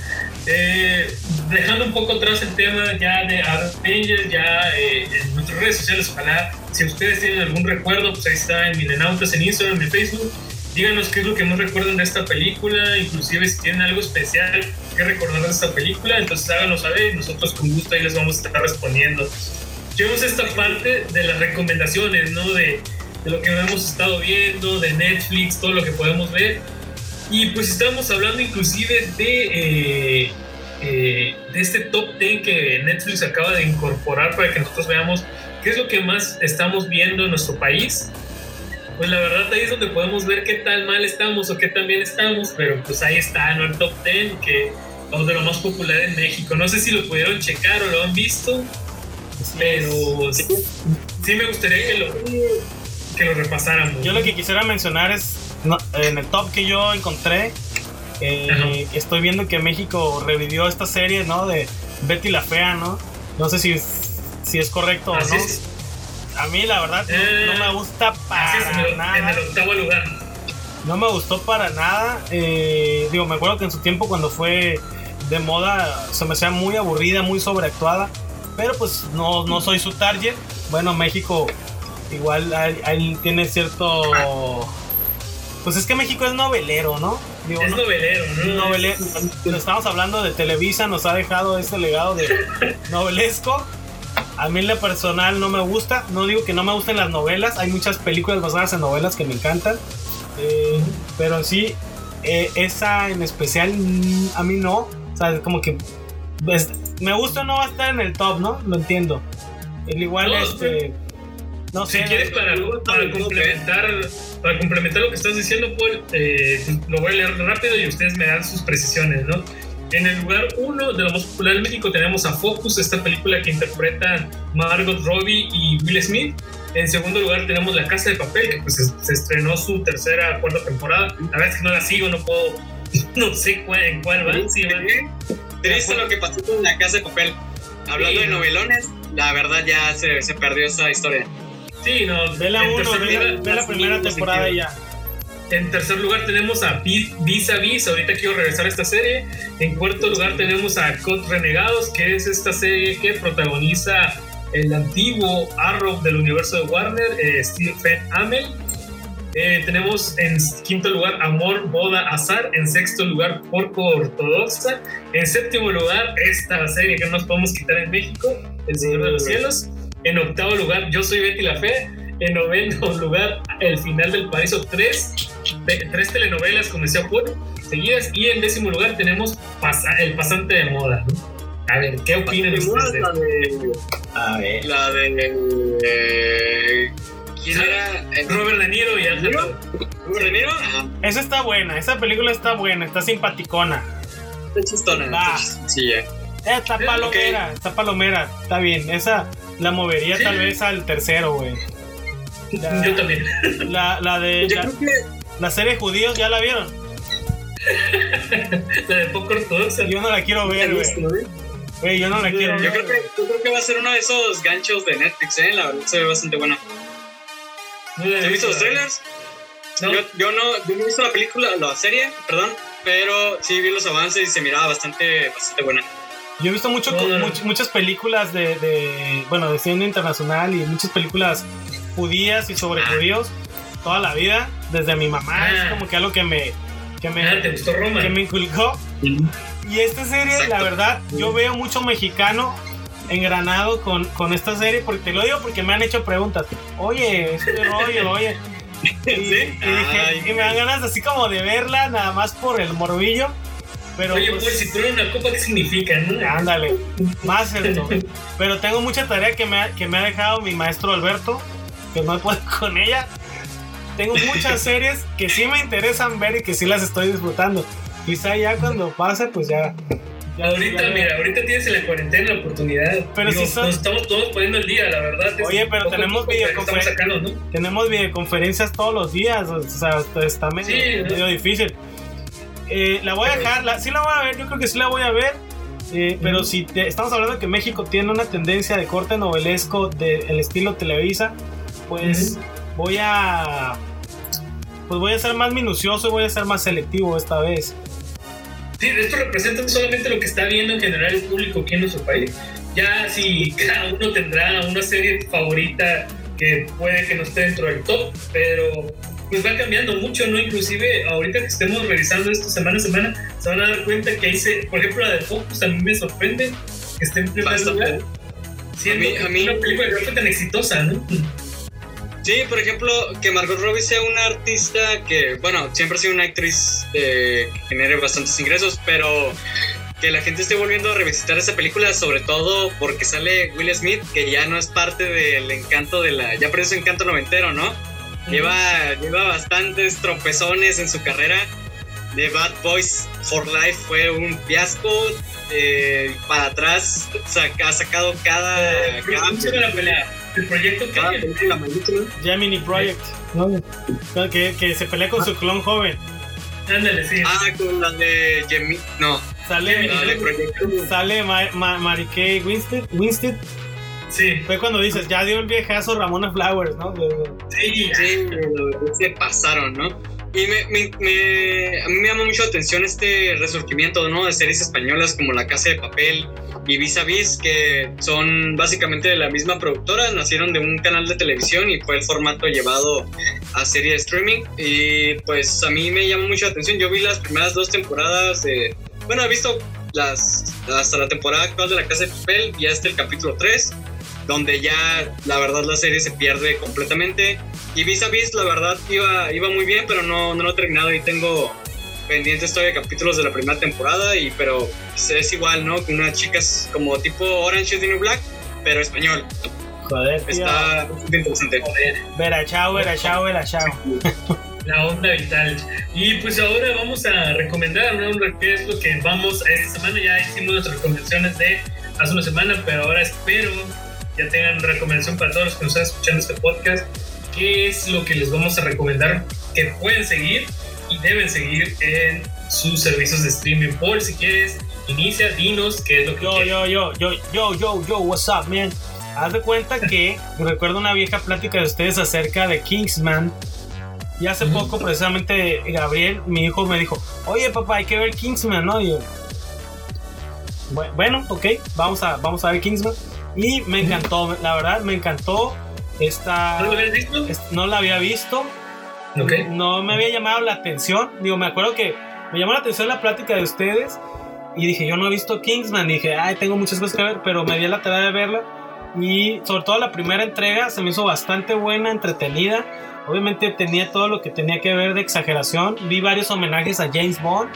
Eh, dejando un poco atrás el tema ya de Avengers, ya eh, en nuestras redes sociales, ojalá, si ustedes tienen algún recuerdo, pues ahí está en Milenautas, en Instagram, en Facebook. Díganos qué es lo que más recuerdan de esta película, inclusive si tienen algo especial que recordar de esta película, entonces háganos saber y nosotros con gusto ahí les vamos a estar respondiendo. Llevamos esta parte de las recomendaciones, ¿no? De, de lo que hemos estado viendo, de Netflix, todo lo que podemos ver. Y pues estamos hablando inclusive de, eh, eh, de este top 10 que Netflix acaba de incorporar para que nosotros veamos qué es lo que más estamos viendo en nuestro país. Pues la verdad ahí es donde podemos ver qué tal mal estamos o qué tan bien estamos, pero pues ahí está, ¿no? El top 10 que es de lo más popular en México. No sé si lo pudieron checar o lo han visto, pero sí, sí me gustaría que lo, que lo repasáramos. Yo lo que quisiera mencionar es no, en el top que yo encontré, eh, estoy viendo que México revivió esta serie, ¿no? De Betty la Fea, ¿no? No sé si, si es correcto o no. Es. A mí la verdad no, Eh, no me gusta para Así es, en el, nada. en el octavo lugar. No me gustó para nada. eh, digo, me acuerdo que en su tiempo cuando fue de moda se me hacía muy aburrida, muy sobreactuada. Pero pues no, no soy su target. Bueno, México igual ahí, tiene cierto... Pues es que México es novelero, ¿no? Digo, Es ¿no? novelero, ¿no? Novele- estamos hablando de Televisa, nos ha dejado este legado de <laughs> novelesco. A mí en lo personal no me gusta, no digo que no me gusten las novelas, hay muchas películas basadas en novelas que me encantan, eh, pero sí, eh, esa en especial mm, a mí no, o sea, es como que pues, me gusta o no va a estar en el top, ¿no? Lo entiendo. El igual, No, este, no Si sé, quieres para, para complementar para complementar lo que estás diciendo, Paul, eh, lo voy a leer rápido y ustedes me dan sus precisiones, ¿no? En el lugar uno de lo más popular en México tenemos a Focus, esta película que interpretan Margot Robbie y Will Smith. En segundo lugar tenemos La Casa de Papel, que pues se, estrenó su tercera, cuarta temporada. La verdad es que no la sigo, no puedo, <laughs> no sé cuál, en cuál va. Sí. Triste lo que pasó con la casa de papel. Hablando Sí, de no. novelones, la verdad ya se, se perdió esa historia. Sí, no. ve la uno, ve la, ve la primera temporada y sentido. ya. En tercer lugar tenemos a Vi- Vis a Vis, ahorita quiero regresar a esta serie. En cuarto lugar tenemos a Code Renegados, que es esta serie que protagoniza el antiguo Arrow del universo de Warner, eh, Stephen Amell. Eh, tenemos en quinto lugar Amor, Boda, Azar. En sexto lugar Porco Ortodoxa. En séptimo lugar esta serie que no nos podemos quitar en México, El Señor de los Cielos. En octavo lugar Yo Soy Betty la Fe. En noveno lugar El Final del Paraíso 3. Te- tres telenovelas, como decía Paul, seguidas. Y en décimo lugar tenemos Pasa- El Pasante de Moda. ¿no? A ver, ¿qué opinan ustedes? de- La de. A ver. La de. eh, ¿Quién era? Eh, Robert De Niro y Ángel. ¿Robert De Niro? Esa está buena, esa película está buena, está simpaticona. está chistona. Va. está chistosilla. Eh, Está palomera, está palomera, está bien. Esa la movería tal vez al tercero, güey. La, Yo también. la, la de Yo la, creo que. la serie Judíos, ¿ya la vieron? <laughs> La de poco ortodoxa. Yo no la quiero ver, güey. Güey, yo no la quiero Yo ver. creo, que, yo creo que va a ser uno de esos ganchos de Netflix, ¿eh? La verdad se ve bastante buena. No ¿Has visto los trailers? No. Yo, yo no, yo no he visto la película, la serie, perdón, pero sí vi los avances y se miraba bastante, bastante buena. Yo he visto mucho, No, no, no. much- muchas películas de, de, bueno, de cine internacional y muchas películas judías y sobre judíos toda la vida, desde mi mamá. Ah. Es como que algo que me, que me, Ah, ¿te gustó Roma? que me inculcó. Y esta serie, la Exacto. verdad, yo veo mucho mexicano engranado con, con esta serie, porque te lo digo porque me han hecho preguntas. Oye, este rollo, oye. Y, ¿Sí? y dije, Ay, y me dan ganas así como de verla, nada más por el morbillo. Pero Oye, pues, pues si eres una copa, ¿qué significa? No? ándale, más esto. Pero tengo mucha tarea que me, ha, que me ha dejado mi maestro Alberto, que no puedo <laughs> con ella. Tengo muchas <laughs> series que sí me interesan ver y que sí las estoy disfrutando. Quizá ya cuando pase, pues ya Ya- ahorita, ya- mira, ahorita tienes en la cuarentena la oportunidad. Pero Digo, si son- nos estamos todos poniendo el día, la verdad. Oye, pero tenemos videoconfer- sacando, ¿no? Tenemos videoconferencias todos los días, o sea, está- medio, Sí, ¿no? medio difícil. Eh, la voy a dejar, la- sí la voy a ver, yo creo que sí la voy a ver. eh, pero si te- estamos hablando de que México tiene una tendencia de corte novelesco del estilo Televisa, pues voy a. Pues voy a ser más minucioso y voy a ser más selectivo esta vez. Sí, esto representa solamente lo que está viendo en general el público aquí en nuestro país. Ya si cada uno tendrá una serie favorita que puede que no esté dentro del top, pero pues va cambiando mucho, ¿no? Inclusive ahorita que estemos revisando esto semana a semana, se van a dar cuenta que hice, por ejemplo, la de Focus a mí me sorprende que esté en primer lugar. Siendo A mí- a mí- una película que fue tan exitosa, ¿no? Sí, por ejemplo, que Margot Robbie sea una artista que, bueno, siempre ha sido una actriz eh, que genere bastantes ingresos, pero que la gente esté volviendo a revisitar esa película, sobre todo porque sale Will Smith, que ya no es parte del encanto de la, ya perdió su encanto noventero, ¿no? Lleva, lleva bastantes tropezones en su carrera. The Bad Boys for Life fue un fiasco. eh, para atrás saca- ha sacado cada, Eh, cada, ¿Cómo se llama la pelea? El proyecto que película maluca. Gemini Project, ¿no? Que, que se pelea con su clon joven. Ándale, sí. Ah, con la de Jimmy. No, Sale, la Proyecto. sale Ma- Ma- Mary Kay Winstead, Winstead. Sí, Fue cuando dices, ya dio el viejazo Ramona Flowers, ¿no? sí, Sí, se pasaron, ¿no? Y me, a mí me llama mucho la atención este resurgimiento. De series españolas como La Casa de Papel y Vis a Vis, que son básicamente de la misma productora, nacieron de un canal de televisión y fue el formato llevado a serie de streaming. Y pues a mí me llama mucho la atención. Yo vi las primeras dos temporadas de. Bueno, he visto hasta la temporada actual de La Casa de Papel y hasta el capítulo 3 donde ya la verdad la serie se pierde completamente. Y Vis a Vis, la verdad, iba, iba muy bien, pero no, no lo he terminado y tengo pendientes todavía capítulos de la primera temporada, y pero pues, es igual, ¿no? Con unas chicas como tipo Orange is the New Black, pero español. Joder, tío. Está bastante interesante. joder. Vera chao, vera chao, vera chao. <laughs> La onda vital. Y pues ahora vamos a recomendar, ¿no? ¿Qué es lo que vamos a esta semana? Ya hicimos nuestras recomendaciones de hace una semana, pero ahora espero ya tengan recomendación para todos los que nos están escuchando este podcast. ¿Qué es lo que les vamos a recomendar que pueden seguir y deben seguir en sus servicios de streaming? Paul, si quieres, inicia, dinos qué es lo que Yo, quieres. yo, yo, yo, yo, yo, yo, what's up, man? Haz de cuenta que <laughs> recuerdo una vieja plática de ustedes acerca de Kingsman. Y hace poco, precisamente, Gabriel, mi hijo, me dijo: Oye, papá, hay que ver Kingsman, ¿no? Y yo, "Bu- bueno, ok, vamos a, vamos a ver Kingsman. Y me encantó, la verdad, me encantó. Esta, ¿No lo habías visto? no la había visto. Ok. no me había llamado la atención. Digo, me acuerdo que me llamó la atención la plática de ustedes y dije, yo no he visto Kingsman. Dije, ay, tengo muchas cosas que ver, pero me di la tarea de verla. Y sobre todo la primera entrega se me hizo bastante buena, entretenida. Obviamente tenía todo lo que tenía que ver de exageración. Vi varios homenajes a James Bond.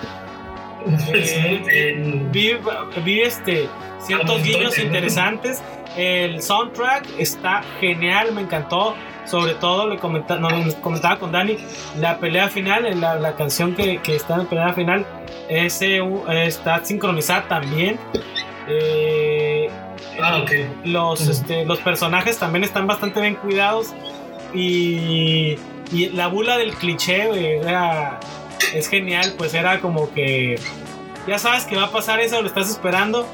<laughs> En- Vi, vi este, ciertos guiños interesantes. El soundtrack está genial, me encantó. Sobre todo, le comenta- no, comentaba con Dani, la pelea final, la, la canción que, que está en la pelea final, ese, está sincronizada también. Eh, Ah, los, este, los personajes también están bastante bien cuidados. Y, y la bula del cliché güey, era, es genial, pues era como que ya sabes que va a pasar eso, lo estás esperando,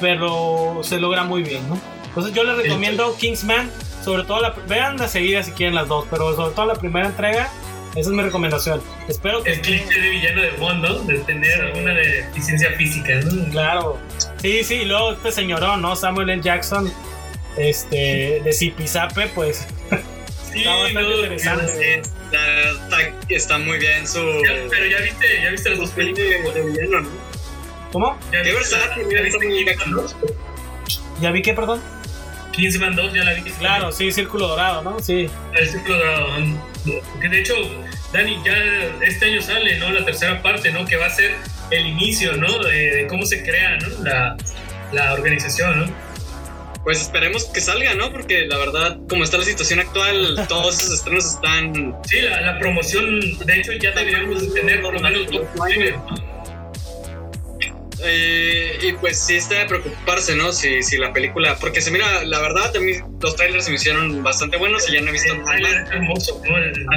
pero se logra muy bien, ¿no? Entonces yo les recomiendo Kingsman, sobre todo la... Vean la seguida si quieren las dos, pero sobre todo la primera entrega, esa es mi recomendación. Espero que... El cliché de villano de Bond, ¿no? De tener Sí. una deficiencia física, ¿no? Claro. Sí, sí, y luego este señorón, ¿no? Samuel L. Jackson, este, de Zipizape, pues <laughs> Sí, Está bastante no, interesante. Está, está- está muy bien su. Ya, pero ya viste, ya viste las dos películas. de, de villano, ¿no? ¿Cómo? Ya versátil, ya viste está muy Kingsman 2. ¿Ya vi qué, perdón? Kingsman 2, ya la viste. Claro, sí, Círculo Dorado, ¿no? Sí. El círculo dorado. Que de hecho, Dani, ya este año sale, ¿no? La tercera parte, ¿no? Que va a ser el inicio, ¿no? De, de cómo se crea, ¿no? La, la organización, ¿no? Pues esperemos que salga, ¿no? Porque la verdad, como está la situación actual, <laughs> todos esos estrenos están. Sí, la, la promoción, de hecho, ya deberíamos de tener por lo menos dos trailers, ¿no? Eh, y pues sí está de preocuparse, ¿no? Si, si la película. Porque se mira, la verdad, a mí los trailers se me hicieron bastante buenos y ya no he visto nada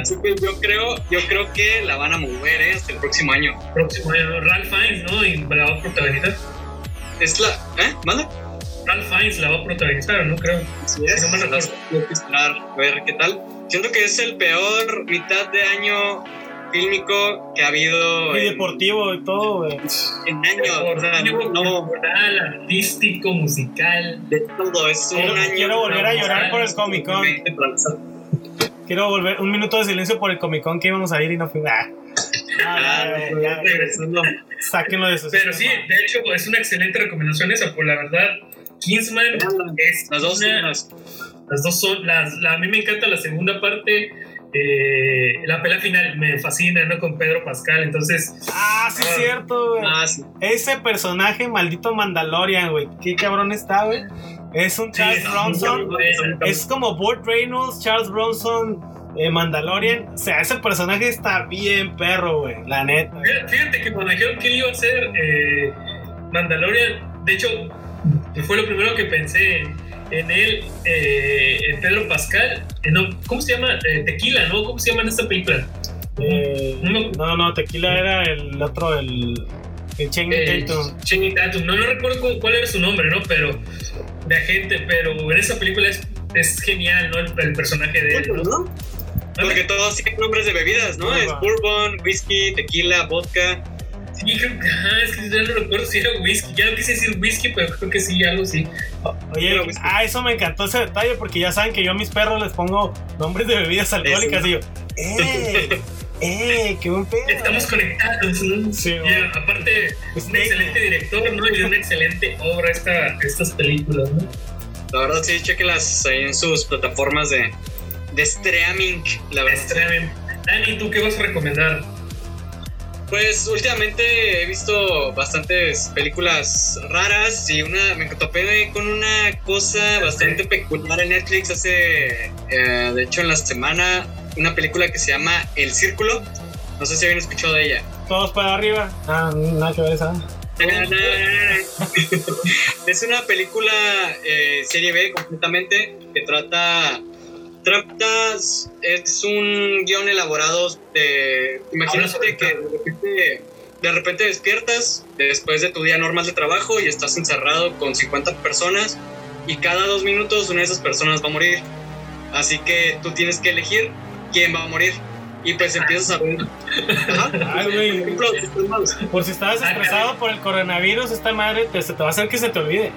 Así que yo creo, yo creo que la van a mover, ¿eh? Hasta el próximo año. próximo año, Ralph Fiennes, ¿no? Y la va a protagonizar. Es la. ¿Eh? ¿Manda? Ralph Fiennes la va a protagonizar, ¿no? Creo. Así es. no me recuerdo. Tengo que esperar a ver qué tal. Siento que es el peor mitad de año fílmico que ha habido Y en, deportivo y todo, güey. en años. O sea, no, cultural, artístico, musical. de todo. Es un Quiero- año. quiero volver a llorar por el Comic Con. Quiero volver un minuto de silencio por el Comic Con que íbamos a ir y no fuimos. Ah. Ah, Ah, ya, ya, regresando. sáquenlo de sus Pero sí, de hecho, es una excelente recomendación esa, por la verdad. Kingsman es Las dos una-. Las dos son, las, la- a mí me encanta la segunda parte, eh, la pelea final me fascina, ¿no? Con Pedro Pascal, entonces, Ah, sí, es cierto, güey. Ah, sí. Ese personaje, maldito Mandalorian, güey. Qué cabrón está, güey. Es un Charles Sí, Bronson. Es como Burt Reynolds, Charles Bronson, eh, Mandalorian. O sea, ese personaje está bien perro, güey. La neta. Fíjate- Fíjate que cuando dijeron que iba a ser eh, Mandalorian, de hecho, fue lo primero que pensé en, él, en Pedro Pascal. Eh, no, ¿Cómo se llama? Eh, Tequila, ¿no? ¿Cómo se llama en esta película? Eh, No no, no, Tequila era el otro, el. El Channing Eh, Tatum. Channing Tatum. No, no recuerdo cu- cuál era su nombre, ¿no? Pero de agente, pero en esa película es, es genial, ¿no? El, el personaje de él, ¿no? ¿no? Porque todos tienen nombres de bebidas, ¿no? Es bourbon, whisky, tequila, vodka. Sí, creo que, ajá, es que ya no recuerdo si era whisky. Ya no quise decir whisky, pero creo que sí, algo sí. Oye, ah, eso me encantó ese detalle porque ya saben que yo a mis perros les pongo nombres de bebidas alcohólicas y yo, <laughs> ¡eh! ¡eh! ¡qué buen pedo! Estamos conectados, ¿no? Sí, Y bueno. aparte, Pues, un excelente director, ¿no? Y de una excelente obra esta, estas películas, ¿no? La verdad, sí, chequenlas ahí en sus plataformas de, de streaming. La verdad. Extremen. Dani, ¿tú qué vas a recomendar? Pues últimamente he visto bastantes películas raras y una me topé con una cosa bastante peculiar en Netflix hace, eh, de hecho en la semana, una película que se llama El Círculo. No sé si habían escuchado de ella. Todos para arriba. Ah, nada que ver esa. <laughs> es una película eh, serie B completamente que trata trata es un guion elaborado de imagínate que de repente, de repente despiertas después de tu día normal de trabajo y estás encerrado con 50 personas y cada dos minutos una de esas personas va a morir así que tú tienes que elegir quién va a morir y pues empiezas a ver Ajá. Ay, Por. Por si estabas Ah, estresado por el coronavirus, esta madre te, se te va a hacer que se te olvide.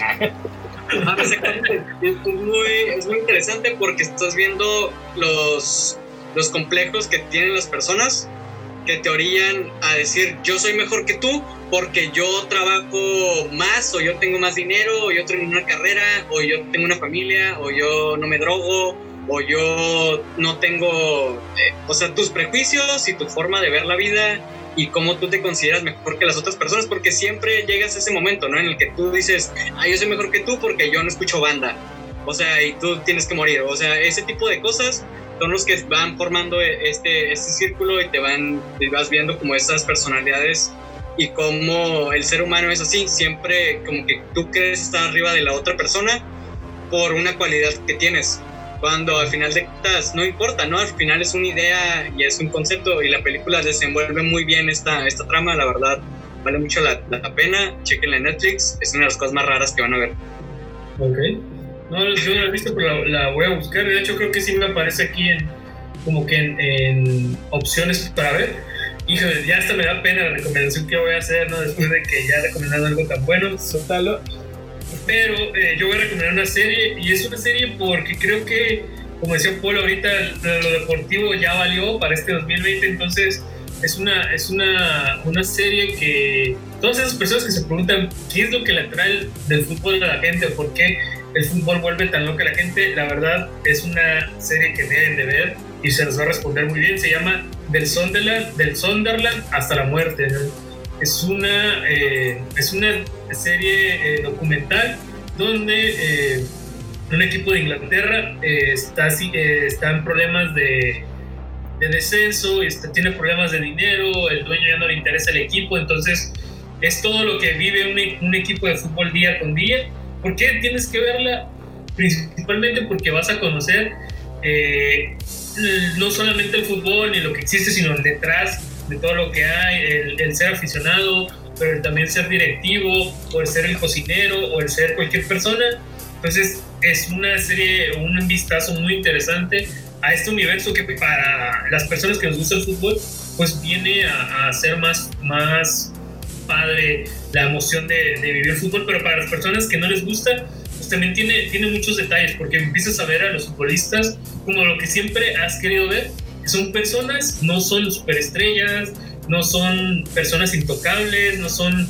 Exactamente. Es muy, es muy interesante porque estás viendo los, los complejos que tienen las personas que te orillan a decir yo soy mejor que tú porque yo trabajo más o yo tengo más dinero o yo tengo una carrera o yo tengo una familia o yo no me drogo o yo no tengo, eh, o sea, tus prejuicios y tu forma de ver la vida y cómo tú te consideras mejor que las otras personas, porque siempre llegas a ese momento, ¿no? En el que tú dices, ah, yo soy mejor que tú porque yo no escucho banda, o sea, y tú tienes que morir, o sea, ese tipo de cosas son los que van formando este, este círculo y te van, y vas viendo como esas personalidades y cómo el ser humano es así, siempre como que tú crees estar arriba de la otra persona por una cualidad que tienes cuando al final de cuentas no importa, ¿no? Al final es una idea y es un concepto y la película desenvuelve muy bien esta, esta trama, la verdad vale mucho la, la pena, chequenla en Netflix, es una de las cosas más raras que van a ver. Ok. No, yo no la he visto, pero la, la voy a buscar. De hecho, creo que sí me aparece aquí en como que en, en opciones para ver. Híjole, ya hasta me da pena la recomendación que voy a hacer, ¿no? Después de que ya he recomendado algo tan bueno. Suéltalo. Pero eh, yo voy a recomendar una serie y es una serie porque creo que, como decía Paul, ahorita lo deportivo ya valió para este 2020, entonces es una, es una, una serie que todas esas personas que se preguntan qué es lo que le atrae del fútbol a la gente o por qué el fútbol vuelve tan loca a la gente, la verdad es una serie que deben de ver y se les va a responder muy bien. Se llama Del Sunderland, del Sunderland hasta la muerte. ¿no? Es, una, eh, es una serie eh, documental donde eh, un equipo de Inglaterra eh, está, eh, está en problemas de, de descenso, está- tiene problemas de dinero, el dueño ya no le interesa el equipo, entonces es todo lo que vive un, un equipo de fútbol día con día. ¿Por qué tienes que verla? Principalmente porque vas a conocer eh, no solamente el fútbol ni lo que existe, sino el detrás de todo lo que hay, el, el ser aficionado, pero también ser directivo, o el ser el cocinero, o el ser cualquier persona. Entonces es una serie, un vistazo muy interesante a este universo que para las personas que nos gusta el fútbol, pues viene a, a ser más, más padre la emoción de, de, vivir el fútbol, pero para las personas que no les gusta, pues también tiene, tiene muchos detalles, porque empiezas a ver a los futbolistas como lo que siempre has querido ver, son personas, no son superestrellas, no son personas intocables, no son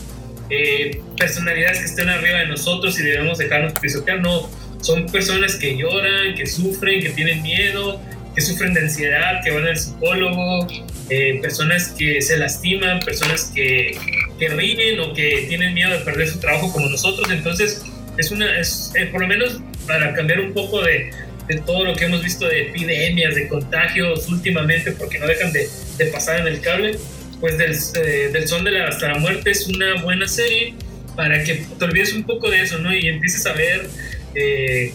eh, personalidades que estén arriba de nosotros y debemos dejarnos pisotear, no, son personas que lloran, que sufren, que tienen miedo, que sufren de ansiedad, que van al psicólogo, eh, personas que se lastiman, personas que, que, ríen o que tienen miedo de perder su trabajo como nosotros. Entonces, es una, es, eh, por lo menos para cambiar un poco de, de, todo lo que hemos visto de epidemias, de contagios últimamente, porque no dejan de, de pasar en el cable, pues del, eh, del Son de la, hasta la Muerte es una buena serie para que te olvides un poco de eso, ¿no? Y empieces a ver eh,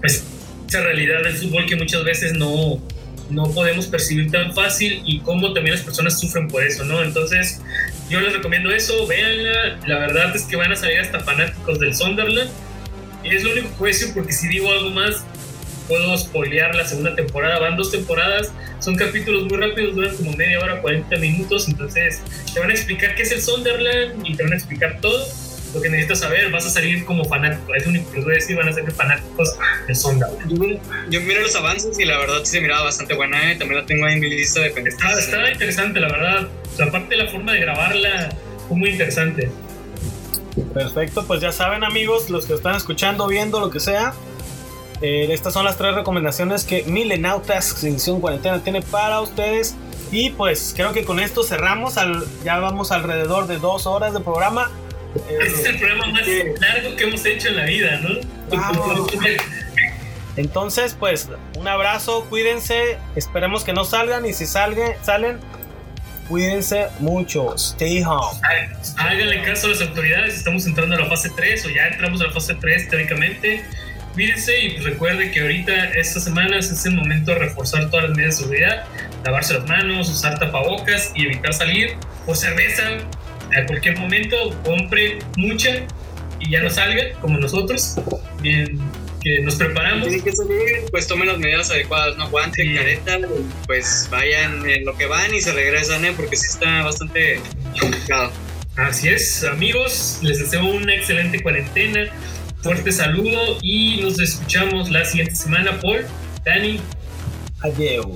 pues, esa realidad del fútbol que muchas veces no, no podemos percibir tan fácil y cómo también las personas sufren por eso, ¿no? Entonces, yo les recomiendo eso, véanla. La verdad es que van a salir hasta fanáticos del Sunderland. Y es lo único que puedo decir porque si digo algo más, puedo spoilear la segunda temporada. Van dos temporadas, son capítulos muy rápidos, duran como media hora, 40 minutos. Entonces, te van a explicar qué es el Sunderland y te van a explicar todo lo que necesitas saber, vas a salir como fanático. Es lo único que les voy a decir, van a ser fanáticos de Sonda. Yo, yo miro los avances y la verdad sí se miraba bastante buena, ¿eh? también la tengo ahí en mi lista de pendientes. Está, está interesante, la verdad. O sea, aparte la forma de grabarla fue muy interesante. Perfecto, pues ya saben amigos, los que están escuchando, viendo, lo que sea. Eh, estas son las tres recomendaciones que Milenautas Edición Cuarentena tiene para ustedes. Y pues creo que con esto cerramos. Al, ya vamos alrededor de dos horas de programa. <laughs> Este es el programa más largo que hemos hecho en la vida, ¿no? Entonces, pues, un abrazo, cuídense, esperemos que no salgan y si salgan, salen, cuídense mucho, stay home. Háganle caso a las autoridades, estamos entrando a la fase 3 o ya entramos a la fase 3 teóricamente. Cuídense y recuerde que ahorita, estas semanas, es el momento de reforzar todas las medidas de seguridad, lavarse las manos, usar tapabocas y evitar salir por cerveza, a cualquier momento compre mucha y ya no salga como nosotros. Bien, que nos preparamos. Tienen que salir, pues tomen las medidas adecuadas, no guante, sí. careta, pues vayan en lo que van y se regresan, ¿eh? porque sí está bastante complicado. Así es, amigos, les deseo una excelente cuarentena, fuerte saludo y nos escuchamos la siguiente semana por Dani. Adiós.